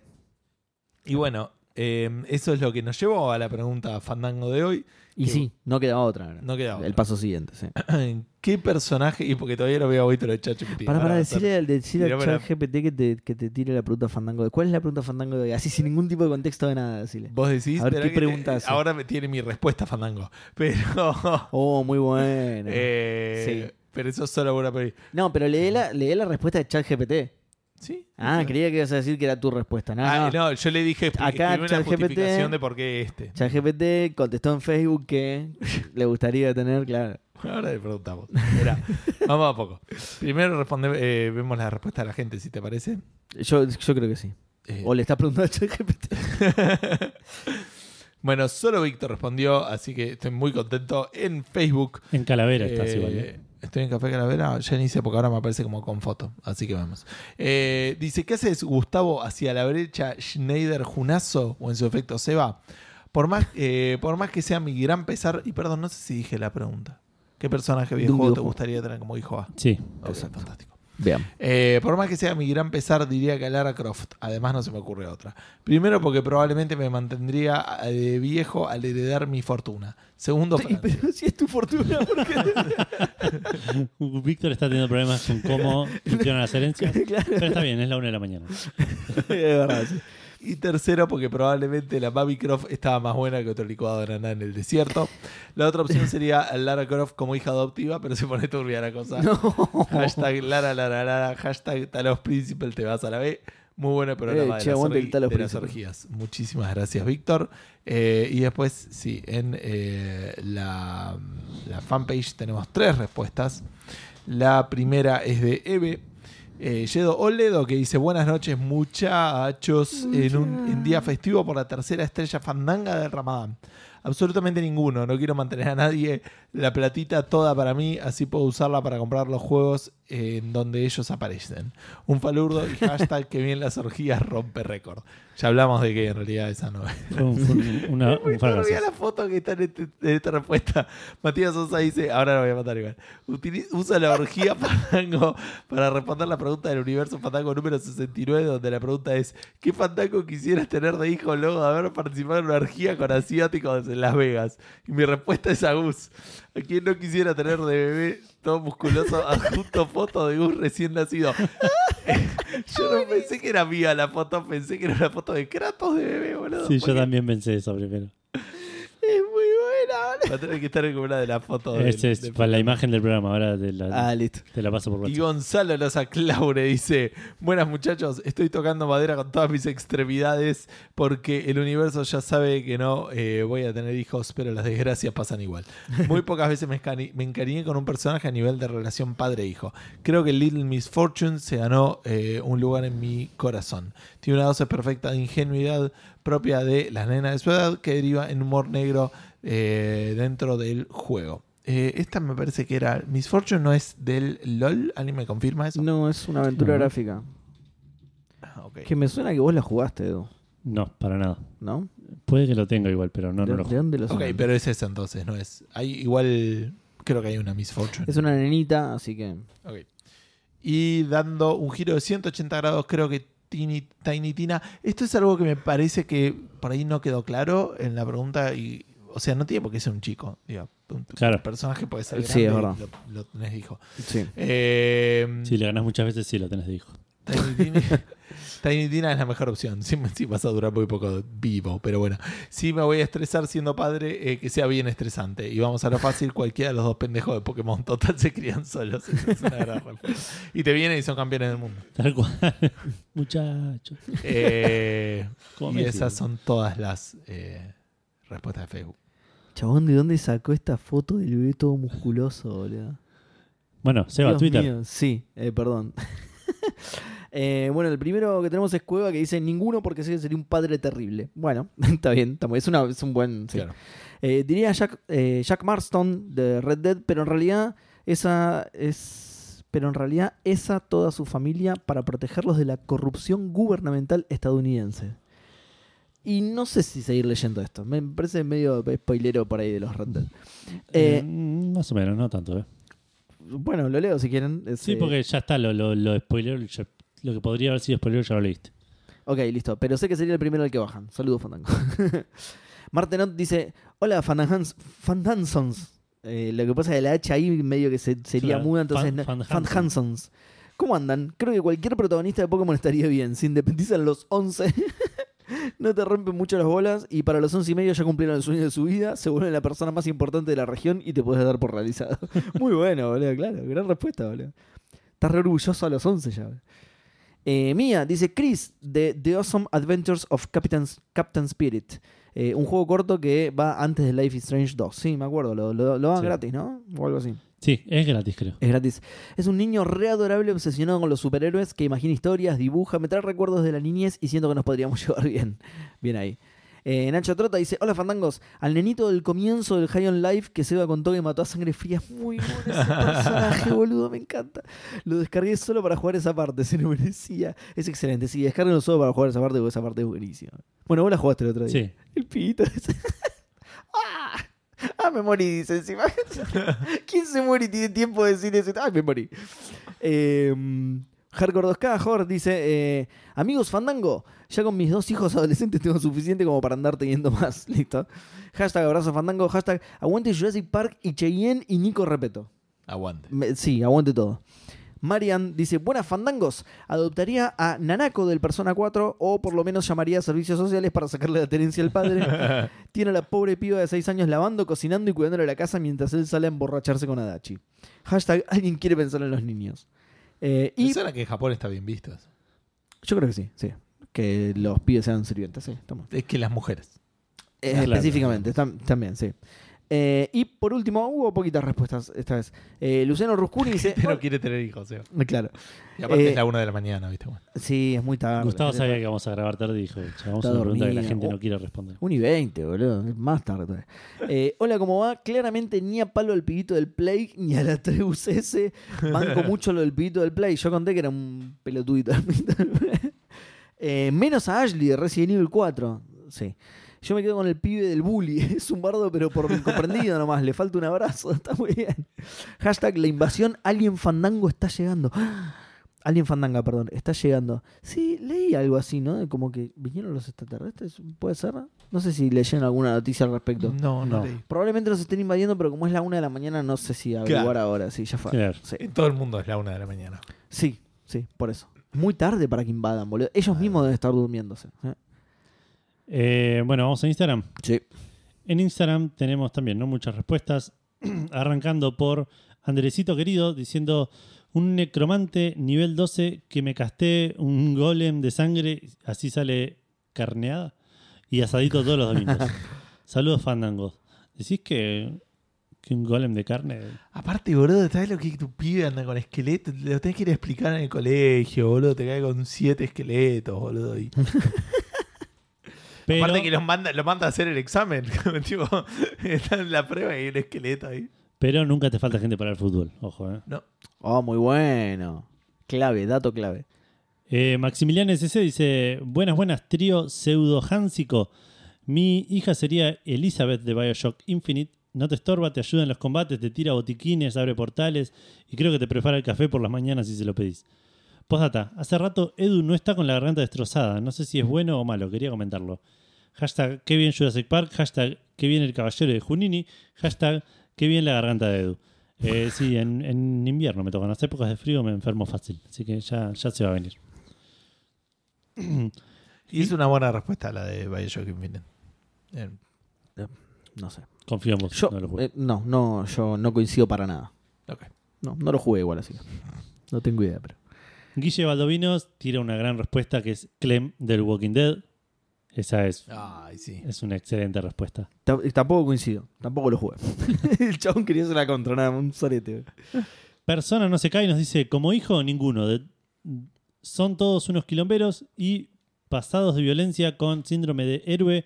Y bueno, eh, eso es lo que nos llevó a la pregunta fandango de hoy. Y Que- sí, no quedaba otra. ¿no? No quedaba El otra. paso siguiente, sí. ¿Qué personaje? Y porque todavía no veo hoy lo de ChatGPT. Para, para decirle decirle al Tirame la- chat GPT que te, que te tire la pregunta fandango. de ¿Cuál es la pregunta fandango de hoy? Así sin ningún tipo de contexto de nada, decirle. Vos decís, A ver, ¿qué que te- pregunta hace? ahora me tiene mi respuesta fandango. Pero... Oh, muy bueno. eh, Pero eso es solo una... peli- No, pero lee la, lee la respuesta de chat GPT. ¿Sí? Ah, Sí. creía que ibas a decir que era tu respuesta. No, Ah, no. no, yo le dije Acá escribí una ChatGPT justificación de por qué este. Chat GPT contestó en Facebook que le gustaría tener, claro. Ahora le preguntamos. Mirá, vamos a poco. Primero responde, eh, vemos la respuesta de la gente, si te parece. Yo, yo creo que sí. Eh, O le estás preguntando a chat GPT. bueno, solo Víctor respondió, así que estoy muy contento. En Facebook. En Calavera estás eh, igual. Estoy en Café Calavera, ya ni sé porque ahora me aparece como con foto, así que vamos. Eh, dice, ¿qué haces Gustavo hacia la brecha Schneider Junazo o en su efecto Seba? Por más, eh, por más que sea mi gran pesar, y perdón, no sé si dije la pregunta. ¿Qué personaje videojuego te gustaría tener como hijo A? Sí. Ok, Exacto. fantástico. Veamos. Eh, por más que sea mi gran pesar, diría que a Lara Croft. Además, no se me ocurre otra. Primero, porque probablemente me mantendría eh, de viejo al heredar mi fortuna. Segundo, Francia. Pero si es tu fortuna, ¿por qué? Víctor está teniendo problemas con cómo funcionan las herencias. claro. Pero está bien, es la una de la mañana. Es verdad. sí. Y tercero, porque probablemente la Baby Croft estaba más buena que otro licuado de naná en el desierto. La otra opción sería Lara Croft como hija adoptiva, pero se pone turbia la cosa. No. Hashtag Lara Lara Lara, hashtag Talos Príncipe, te vas a la B. Muy bueno el programa Eh, de, las, orgi- de orgías. Muchísimas gracias, Víctor. Eh, y después, sí, en eh, la, la fanpage tenemos tres respuestas. La primera es de Eve. Eh, Yedo Oledo que dice buenas noches muchachos en un en día festivo por la tercera estrella fandanga del Ramadán. Absolutamente ninguno. No quiero mantener a nadie. La platita toda para mí, así puedo usarla para comprar los juegos en donde ellos aparecen. Un falurdo y hashtag que bien las orgías rompe récord. Ya hablamos de que en realidad esa no es. Un, una- Es muy un la foto que está en, este- en esta respuesta. Matías Sosa dice, ahora lo voy a matar igual. Usa la orgía Fandango para responder la pregunta del universo Fandango número 69, donde la pregunta es, ¿qué Fandango quisieras tener de hijo luego de haber participado en una orgía con asiáticos en Las Vegas? Y mi respuesta es a Gus. ¿A quién no quisiera tener de bebé todo musculoso adjunto foto de Gus recién nacido? Yo no pensé que era mía la foto, pensé que era una foto de Kratos de bebé, boludo. Sí, yo también pensé eso primero. Es muy buena, boludo. Va a tener que estar una de las fotos. del- Ese es del- para la imagen del programa. Ahora te la, Ah, listo. te la paso por Y WhatsApp. Gonzalo los aclaure dice: Buenas muchachos, estoy tocando madera con todas mis extremidades porque el universo ya sabe que no eh, voy a tener hijos, pero las desgracias pasan igual. Muy pocas veces me, escani- me encariñé con un personaje a nivel de relación padre-hijo. Creo que Little Misfortune se ganó eh, un lugar en mi corazón. Tiene una dosis perfecta de ingenuidad propia de las nenas de su edad que deriva en humor negro eh, dentro del juego. Eh, esta me parece que era. Misfortune no es del LOL. ¿Alguien me confirma eso? No, es una aventura No. gráfica. Ah. Que me suena que vos la jugaste, Edu. No, para nada. ¿No? Puede que lo tenga igual, pero no, ¿De, no lo de dónde lo Ok, pero es esa entonces, no es. Hay igual. Creo que hay una Misfortune. Es una nenita, así que. Ok. Y dando un giro de 180 grados, creo que Tiny, Tiny Tina. Esto es algo que me parece que por ahí no quedó claro en la pregunta. y O sea, no tiene por qué ser un chico. Digo, un, Claro. un personaje puede ser Sí, grande es verdad. Lo, lo tenés de hijo. Sí. Eh, Si le ganas muchas veces, sí lo tenés de hijo. Tiny Tina, Tiny Tina es la mejor opción. Sí, sí vas a durar muy poco vivo, pero bueno. Si me voy a estresar siendo padre, eh, que sea bien estresante. Y vamos a lo fácil, cualquiera de los dos pendejos de Pokémon total se crían solos. Esa es una gran. Y te vienen y son campeones del mundo. Tal cual. Muchachos. Eh, y esas son todas las eh, respuestas de Facebook. Chabón, ¿de dónde sacó esta foto del bebé todo musculoso, boludo? Bueno, Seba, Dios Twitter. mío, Sí, eh, perdón. Eh, bueno, el primero que tenemos es Cueva que dice ninguno porque sé que sería un padre terrible. Bueno, está bien, está muy- es, una, es un buen... sí. Claro. Eh, diría Jack, eh, Jack Marston de Red Dead, pero en realidad esa es... Pero en realidad esa toda su familia para protegerlos de la corrupción gubernamental estadounidense. Y no sé si seguir leyendo esto. Me parece medio spoilero por ahí de los Red Dead. Eh, Eh, más o menos, no tanto. ¿eh? bueno, lo leo si quieren. Es, Sí, eh, porque ya está, lo, lo, lo lo que podría haber sido spoiler ya lo leíste. Ok, listo. Pero sé que sería el primero al que bajan. Saludos, Fandango. Martenot dice: Hola, Fandangans- Fandansons. Lo que pasa es que la H ahí medio que se- sería Claro, muda, entonces. Fan-. Fandansons. ¿Cómo andan? Creo que cualquier protagonista de Pokémon estaría bien. Si independizan los 11, no te rompen mucho las bolas. Y para los 11 y medio ya cumplieron el sueño de su vida. Se vuelven la persona más importante de la región y te puedes dar por realizado. Muy bueno, boludo, claro. Gran respuesta, boludo. Estás re orgulloso a los 11 ya. boludo. Eh, Mía dice Chris de The Awesome Adventures of Captain, Captain Spirit. Eh, un juego corto que va antes de Life is Strange 2. Sí, me acuerdo. Lo, lo, lo dan Sí. gratis, ¿no? O algo así. Sí, es gratis, creo. Es gratis. Es un niño re adorable obsesionado con los superhéroes que imagina historias, dibuja, me trae recuerdos de la niñez y siento que nos podríamos llevar bien. Bien ahí. Eh, Nacho Trota dice: Hola fandangos, al nenito del comienzo del High on Life que Seba contó que mató a sangre fría. Es Muy bueno ese personaje, boludo, me encanta. Lo descargué solo para jugar esa parte, se lo merecía. Es excelente, sí, descárguenlo solo para jugar esa parte porque esa parte es buenísima. Bueno, vos la jugaste el otro día. Sí. El pibito ese. ¡Ah! Ah, me morí, dice encima. ¿Quién se muere y tiene tiempo de decir eso? ¡Ay, me morí! Eh, Hardcore 2K, Jor, dice: eh, Amigos Fandango, ya con mis dos hijos adolescentes tengo suficiente como para andar teniendo más. Listo. Hashtag abrazo Fandango, hashtag aguante Jurassic Park y Cheyenne y Nico Repeto. Aguante. Me- sí, aguante todo. Marian dice, buenas fandangos, adoptaría a Nanako del Persona 4 o por lo menos llamaría a servicios sociales para sacarle la tenencia al padre. Tiene a la pobre piba de 6 años lavando, cocinando y cuidándole la casa mientras él sale a emborracharse con Adachi. Hashtag, alguien quiere pensar en los niños. Eh, Y y suena que en Japón está bien visto. eso. yo creo que sí, sí. Que los pibes sean sirvientes, sí. toma. Es que las mujeres. Eh, Claro. específicamente, tam- también, sí. Eh, y por último, hubo poquitas respuestas esta vez. Eh, Luciano Ruscuni dice. Este no quiere tener hijos, Seba. Claro. Y aparte Eh, es la una de la mañana, ¿viste? Bueno. Sí, es muy tarde. Gustavo sabía que vamos a grabar tarde y dijo, "Che, vamos a una pregunta que la gente Oh. no quiere responder. 1 y 20, boludo. Es Más tarde todavía. Eh, hola, ¿cómo va? Claramente ni a palo al pibito del Play ni a la Treus S. Banco mucho lo del pibito del Play. Yo conté que era un pelotudito. Eh, menos a Ashley de Resident Evil 4. Sí. Yo me quedo con el pibe del bully. Es un bardo, pero por incomprendido nomás. Le falta un abrazo. Está muy bien. Hashtag la invasión Alien Fandango está llegando. Alien Fandanga, perdón, está llegando. Sí, leí algo así, ¿no? De Como que vinieron los extraterrestres, ¿puede ser? No sé si leyeron alguna noticia al respecto. No, no, No. leí. Probablemente los estén invadiendo, pero como es la una de la mañana, no sé si averiguar Claro. ahora. Sí, ya fue. Claro. Sí. En todo el mundo es la una de la mañana. sí, sí, por eso. Muy tarde para que invadan, boludo. Ellos mismos deben estar durmiéndose. ¿eh? Eh, bueno, vamos a Instagram. Sí. En Instagram tenemos también no muchas respuestas, arrancando por Andresito querido diciendo un necromante nivel 12 que me casté un golem de sangre, así sale carneada y asadito todos los domingos. Saludos fandangos. Decís que, que un golem de carne Aparte, boludo, ¿sabes lo que tu pibe anda con esqueletos? Lo tenés que ir a explicar en el colegio, boludo. Te cae con siete esqueletos, boludo. Y... pero Aparte que los manda, lo manda a hacer el examen. tipo, está en la prueba y hay un esqueleto ahí. pero nunca te falta gente para el fútbol, ojo, eh. No. Oh, muy bueno. Clave, dato clave. Eh, Maximiliano SC dice: Buenas, buenas, trío pseudo Hansico. Mi hija sería Elizabeth de Bioshock Infinite. No te estorba, te ayuda en los combates, te tira botiquines, abre portales y creo que te prepara el café por las mañanas si se lo pedís. Postdata: Hace rato Edu no está con la garganta destrozada. No sé si es bueno o malo, quería comentarlo. Hashtag qué bien Jurassic Park. Hashtag qué bien el caballero de Junini. Hashtag qué bien la garganta de Edu. Eh, sí, en, en invierno me tocan. En las épocas de frío me enfermo fácil. Así que ya, ya se va a venir. Y es una buena respuesta la de Bioshock Infinite. Eh, No sé. Confío en vos. Yo, no lo jugué. eh, no, no, yo no coincido para nada. ok. No, no lo jugué igual así. que No tengo idea, pero. Guille Baldovinos tira una gran respuesta que es Clem del Walking Dead. Esa es, Ay, sí. es una excelente respuesta. Ta- Tampoco coincido, tampoco lo jugué. el chabón quería hacer la contra, nada, un sorete. Persona no se cae y nos dice, como hijo, ninguno. De- son todos unos quilomberos y pasados de violencia con síndrome de héroe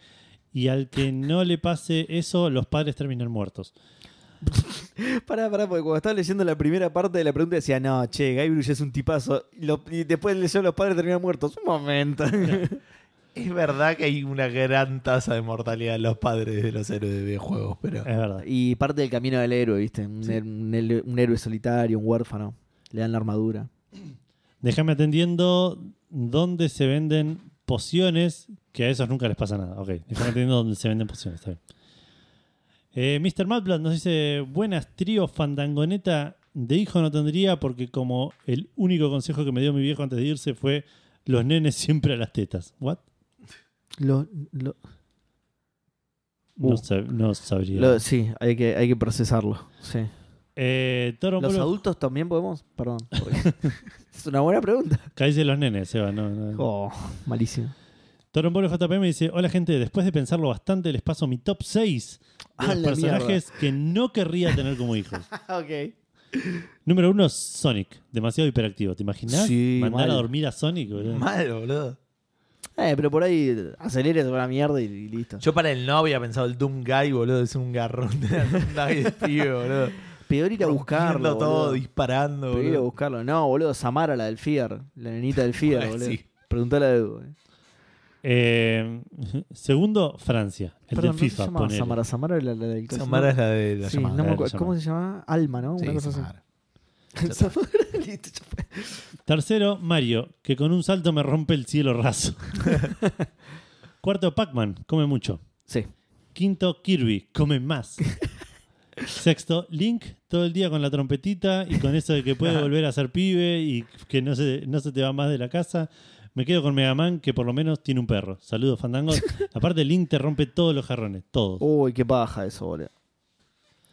y al que no le pase eso, los padres terminan muertos. Pará, pará, porque cuando estaba leyendo la primera parte de la pregunta decía, no, che, Guybrush es un tipazo. Y, lo- y después leyó los padres terminan muertos. Un momento. Es verdad que hay una gran tasa de mortalidad en los padres de los héroes de videojuegos, pero. Es verdad. y parte del camino del héroe, ¿viste? Un, her- un héroe- un héroe solitario, un huérfano. Le dan la armadura. Déjame atendiendo dónde se venden pociones, que a esos nunca les pasa nada. Ok, déjame atendiendo dónde se venden pociones, está bien. Eh, Mr. Madblad nos dice, buenas trío fandangoneta de hijo no tendría porque como el único consejo que me dio mi viejo antes de irse fue los nenes siempre a las tetas. ¿What? Lo, lo- No, Uh. sab- no sabría. lo- sí, hay que, hay que procesarlo. Sí. Eh, Toro ¿Los Polo- adultos también podemos? Perdón. es una buena pregunta. Caíse los nenes, Seba, no, no. Oh, malísimo. Torombolo JPM dice: Hola gente, después de pensarlo bastante, les paso mi top 6 de A los personajes que no querría tener como hijos. ok. Número uno, Sonic. Demasiado hiperactivo. ¿Te imaginas? Sí, Mandar mal. a dormir a Sonic, boludo. Mal, boludo. Eh, pero por ahí acelere toda la mierda y, y listo. Yo para el no había pensado el Doom Guy, boludo, es un garrón de pibe, boludo. Peor ir a buscarlo. Todo, boludo. disparando, Peor ir a buscarlo. No, boludo, Samara, la del Fier. La nenita del Fier, Ay, boludo. sí. Preguntale a Edu. eh. Eh, segundo, Francia. El Perdón, de ¿no se FIFA. ponele. Samara, Samara era la, del Samara es la de la Sí, llamada. no me la acuerdo. llamada. ¿Cómo se llama? Alma, ¿no? Sí, Una cosa así. Samara. Samara, listo, ya fue. Tercero, Mario, que con un salto me rompe el cielo raso. Cuarto, Pac-Man, come mucho. Sí. Quinto, Kirby, come más. Sexto, Link, todo el día con la trompetita y con eso de que puede volver a ser pibe y que no se, no se te va más de la casa. Me quedo con Mega Man, que por lo menos tiene un perro. Saludos, Fandangos. Aparte, Link te rompe todos los jarrones, todos. Uy, qué paja eso, boludo.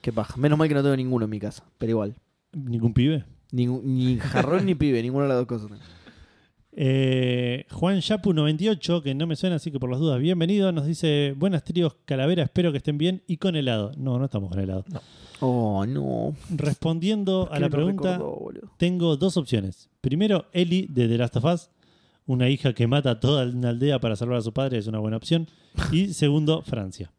Qué paja. Menos mal que no tengo ninguno en mi casa, pero igual. ¿Ningún pibe? Ningún- ni jarrón ni pibe, ninguna de las dos cosas. Eh, Juan Yapu 98, que no me suena, así que por las dudas, bienvenido. Nos dice: Buenas tríos, calavera, espero que estén bien y con helado. No, no estamos con helado. Oh, no. Respondiendo a ¿Qué la pregunta, recordó, boludo? tengo dos opciones. Primero, Ellie de The Last of Us, una hija que mata a toda una aldea para salvar a su padre, es una buena opción. Y segundo, Francia.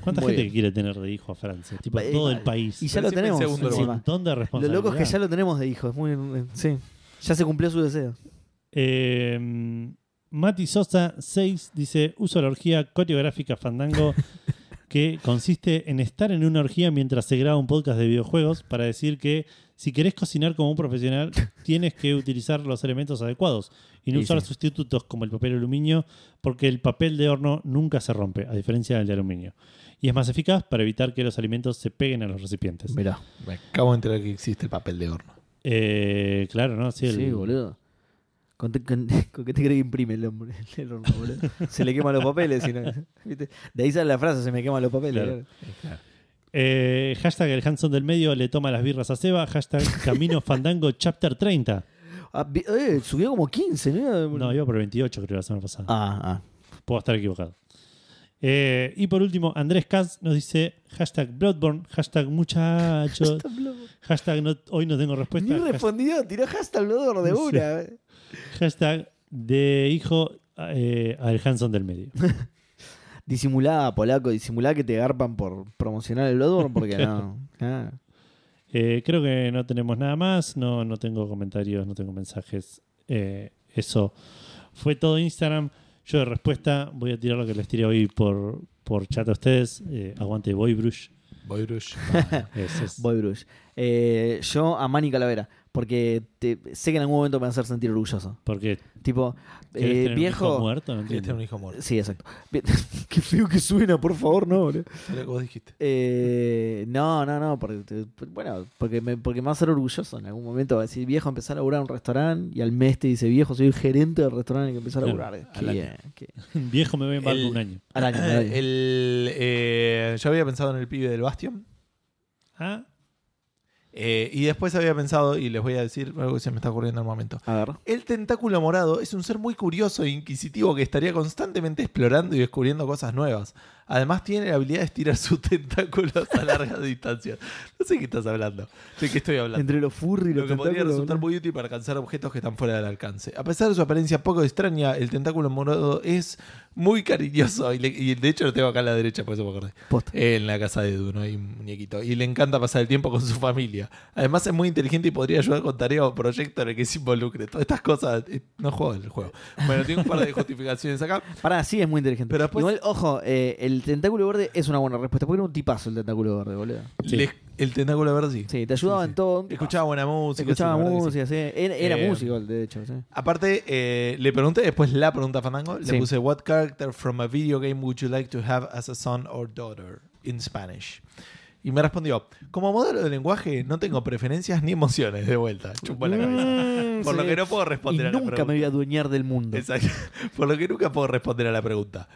¿Cuánta Muy gente bien. quiere tener de hijo a Francia? Tipo, Eh, todo el país. Y ya Pero lo siempre en tenemos. segundo un lugar. encima. montón de Lo responsabilidad. loco es que ya lo tenemos de hijo. Es muy, sí. Ya se cumplió su deseo. Eh, Mati Sosa 6 dice: Uso la orgía coreográfica Fandango que consiste en estar en una orgía mientras se graba un podcast de videojuegos para decir que si querés cocinar como un profesional tienes que utilizar los elementos adecuados y no usar sí. sustitutos como el papel aluminio porque el papel de horno nunca se rompe, a diferencia del de aluminio. Y es más eficaz para evitar que los alimentos se peguen a los recipientes. Mirá. Me acabo de enterar que existe el papel de horno. Eh, claro, ¿no? Sí, Sí, el- boludo. ¿Con, con- con qué te crees que imprime el hombre? El horno, boludo? Se le queman los papeles. si no- ¿viste? De ahí sale la frase, se me queman los papeles. Claro. claro. Eh, hashtag el Hanson del medio le toma las birras a Seba. Hashtag Camino Fandango Chapter 30. Ah, eh, subió como 15, ¿no? No, iba por 28 creo la semana pasada. Ah, ah. Puedo estar equivocado. Eh, y por último, Andrés Katz nos dice hashtag Bloodborne, hashtag muchachos, hashtag no- hoy no tengo respuesta, Ni respondió, tiró hashtag Blodor de Sí. Hashtag de hijo eh, al Hanson del medio. Disimulada, polaco, disimulada que te garpan por promocionar el Bloodborne porque no. Ah. Eh, creo que no tenemos nada más, no, no tengo comentarios, no tengo mensajes. Eh, eso fue todo Instagram. Yo de respuesta voy a tirar lo que les tiré hoy por, por chat a ustedes. Eh, aguante Boybrush. Boyrush. Ese es- Boy Bruce. Eh, yo a Manny Calavera, porque te- sé que en algún momento me va a hacer sentir orgulloso. Porque Tipo, ¿querés eh, tener un hijo viejo. muerto, no entiendo. tener un hijo muerto. Sí, exacto. Qué feo que suena, por favor, no, boludo. Lo que vos dijiste. Eh, no, no, no, porque, bueno, porque me, porque me va a hacer orgulloso en algún momento. Va a decir, viejo, empezar a laburar en un restaurante y al mes te dice, viejo, soy el gerente del restaurante y que empezar a Claro, laburar. al año. Viejo me ve en barco El- un año. Al año, al año. El, eh, yo había pensado en el pibe del Bastion. Ah, eh, y después había pensado, y les voy a decir algo que se me está ocurriendo en el momento. A ver. El tentáculo morado es un ser muy curioso e inquisitivo que estaría constantemente explorando y descubriendo cosas nuevas. Además tiene la habilidad de estirar sus tentáculos a largas distancias. No sé qué estás hablando. ¿De qué estoy hablando? Entre los furry y Lo los que podría resultar muy útil para alcanzar objetos que están fuera del alcance. A pesar de su apariencia poco extraña, el tentáculo morado es muy cariñoso. Y, le- y de hecho lo tengo acá a la derecha, por eso me acordé. Posta. En la casa de Edu, ¿no? Hay un muñequito. Y le encanta pasar el tiempo con su familia. Además es muy inteligente y podría ayudar con tareas o proyectos en el que se involucre. Todas estas cosas. eh, No juego el juego. Bueno, tiene un par de justificaciones acá. Pará, sí, es muy inteligente. Pero después- Igual, ojo, eh, el tentáculo verde es una buena respuesta. Porque era un tipazo el tentáculo verde, boludo. Sí. Le- el tentáculo verde sí. Sí, te ayudaba Sí, sí. en todo. Escuchaba buena música. Escuchaba sí, música, sí. Era, era Eh, músico, de hecho, sí. Aparte, eh, le pregunté después la pregunta a Fandango. Le Sí. puse, What character from a video game would you like to have as a son or daughter in Spanish? Y me respondió, como modelo de lenguaje no tengo preferencias ni emociones de vuelta. Chupó la cabeza. Mm, Por lo que no puedo Y responder a la nunca pregunta. me voy a adueñar del mundo. Exacto. Por lo que nunca puedo responder a la pregunta.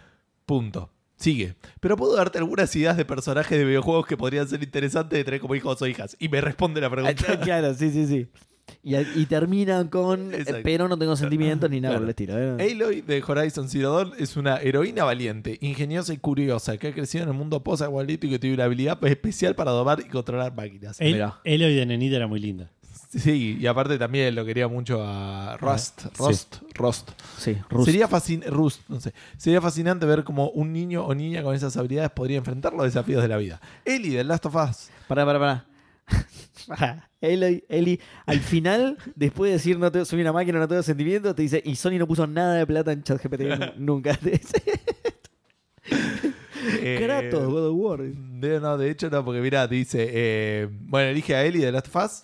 Punto. Sigue. Pero puedo darte algunas ideas de personajes de videojuegos que podrían ser interesantes de tener como hijos o hijas. Y me responde la Ah, pregunta. claro, sí, sí, sí. Y, y terminan con, eh, Exacto. pero no tengo sentimientos ni nada Claro. por el estilo. ¿eh? Aloy de Horizon Zero Dawn es una heroína valiente, ingeniosa y curiosa que ha crecido en el mundo post-apocalíptico y que tiene una habilidad especial para domar y controlar máquinas. El. Eloy de nenita era muy linda. Sí, y aparte también lo quería mucho a Rust. Sí. Rust. Rust. Sí, Rust. Sería, fascin- Rust, no sé. Sería fascinante ver cómo un niño o niña con esas habilidades podría enfrentar los desafíos de la vida. Ellie de Last of Us. Pará, pará, pará. Eli, Eli, al final, después de decir no te, soy una máquina, no tengo sentimientos, te dice, y Sony no puso nada de plata en ChatGPT nu- nunca. Te dice, Eh, Kratos, God of War. De, no, de hecho no, porque mira, dice, eh, bueno, elige a Ellie de Last of Us,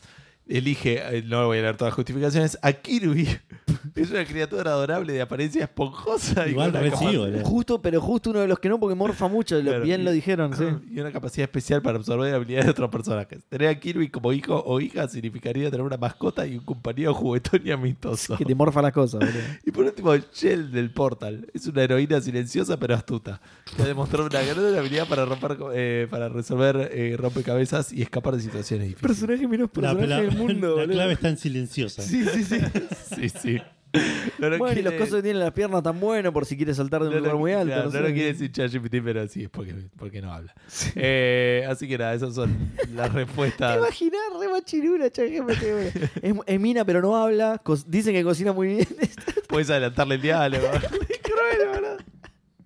elige, eh, no voy a leer todas las justificaciones, a Kirby. es una criatura adorable de apariencia esponjosa. y Igual con una re sí, capa- boludo. Justo, pero justo uno de los que no, porque morfa mucho, lo- Claro, bien y- lo dijeron, sí. Y una capacidad especial para absorber habilidades de otros personajes. Tener a Kirby como hijo o hija significaría tener una mascota y un compañero juguetón y amistoso. Que te morfa las cosas, boludo. Y por último, Shell del Portal. Es una heroína silenciosa pero astuta. Que ha demostrado una gran habilidad para, romper, eh, para resolver eh, rompecabezas y escapar de situaciones difíciles. Personaje menos personaje del mundo, la boludo. clave está en silenciosa. Sí, sí, sí. Sí, sí. No lo bueno, y los quiere- cosas que tienen las piernas tan buenos por si quieres saltar de un no lugar lo- muy alto. claro, no no sé. lo quiere decir ChatGPT, pero sí, es porque, porque no habla. Eh, así que nada, esas son las ¿Te respuestas. imaginas? Re machirula, ChatGPT, es, es mina, pero no habla. co- dicen que cocina muy bien. Puedes adelantarle el diálogo. Qué cruel, boludo.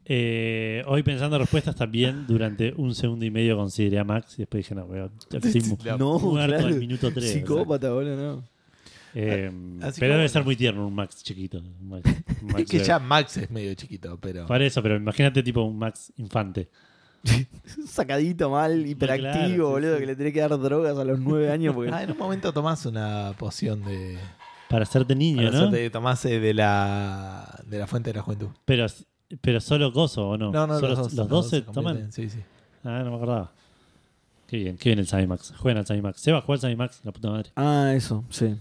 Eh, hoy pensando respuestas también, durante un segundo y medio consideré a Max y después dije, no, weón, estoy no, muerto claro. al minuto 3. Psicópata, boludo, no. Eh, Así que pero debe ser muy tierno un Max chiquito. un Max- un Max Es que ya Max es medio chiquito, pero. Para eso, pero imagínate tipo un Max infante. Sacadito mal, hiperactivo, claro, boludo, sí. que le tenés que dar drogas a los nueve años. Porque... Ah, en un momento tomás una poción de. Para hacerte niño, para ¿no? hacerte- tomás eh, de la. de la fuente de la juventud. Pero, pero solo gozo o no. No, no, Solo- los dos. los dos se toman. Sí, sí. Ah, no me acordaba. Qué bien, qué bien el Sami Max. Juegan al Max. Seba, juega al Sami Max, la puta madre. Ah, eso, sí.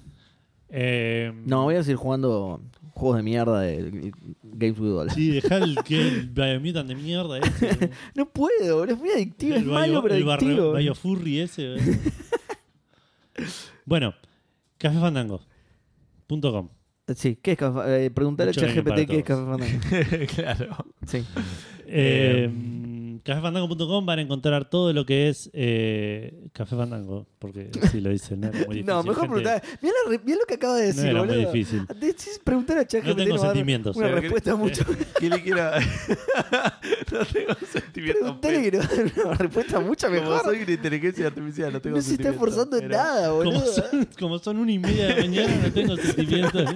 Eh, No, voy a seguir jugando juegos de mierda de Games with. Sí, dejá el, que el Biomutant de mierda ese. No puedo, boludo, es muy adictivo, es el malo, Bio- pero el adictivo. Biofurry ese. bueno, cafefandango.com. Sí, ¿qué es Café eh, Preguntarle a ChatGPT qué es Café. Fandango. claro. Sí. Eh, Eh, cafefandango.com van a encontrar todo lo que es eh, Café Fandango, porque si lo dice, no era muy difícil. No, mejor preguntar. Mira, la re- mirá lo que acaba de No decir, era boludo. muy difícil. Decís preguntar a ChatGPT No tengo nos va a dar sentimientos. Una respuesta mucho. ¿Qué le quiero.? no tengo sentimientos. Preguntale que nos va a dar una respuesta mucho Como mejor. soy una inteligencia artificial, no tengo No se está esforzando en nada, Como boludo. son, como son una y media de la mañana, no tengo sentimientos.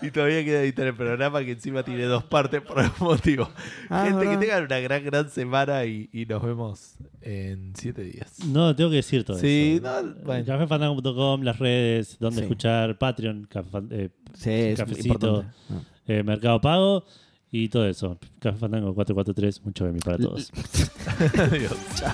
Y todavía queda editar el programa que encima tiene dos partes por algún motivo. Ah, Gente, que tengan una gran, gran semana y, y nos vemos en siete días. No, tengo que decir todo Sí, eso. no, bueno. Cafefandango.com, las redes, donde Sí. escuchar, Patreon, eh, Sí, Cafecito. No. eh, Mercado Pago y todo eso. Café Fandango 443, mucho gaming para todos. Adiós. Chao.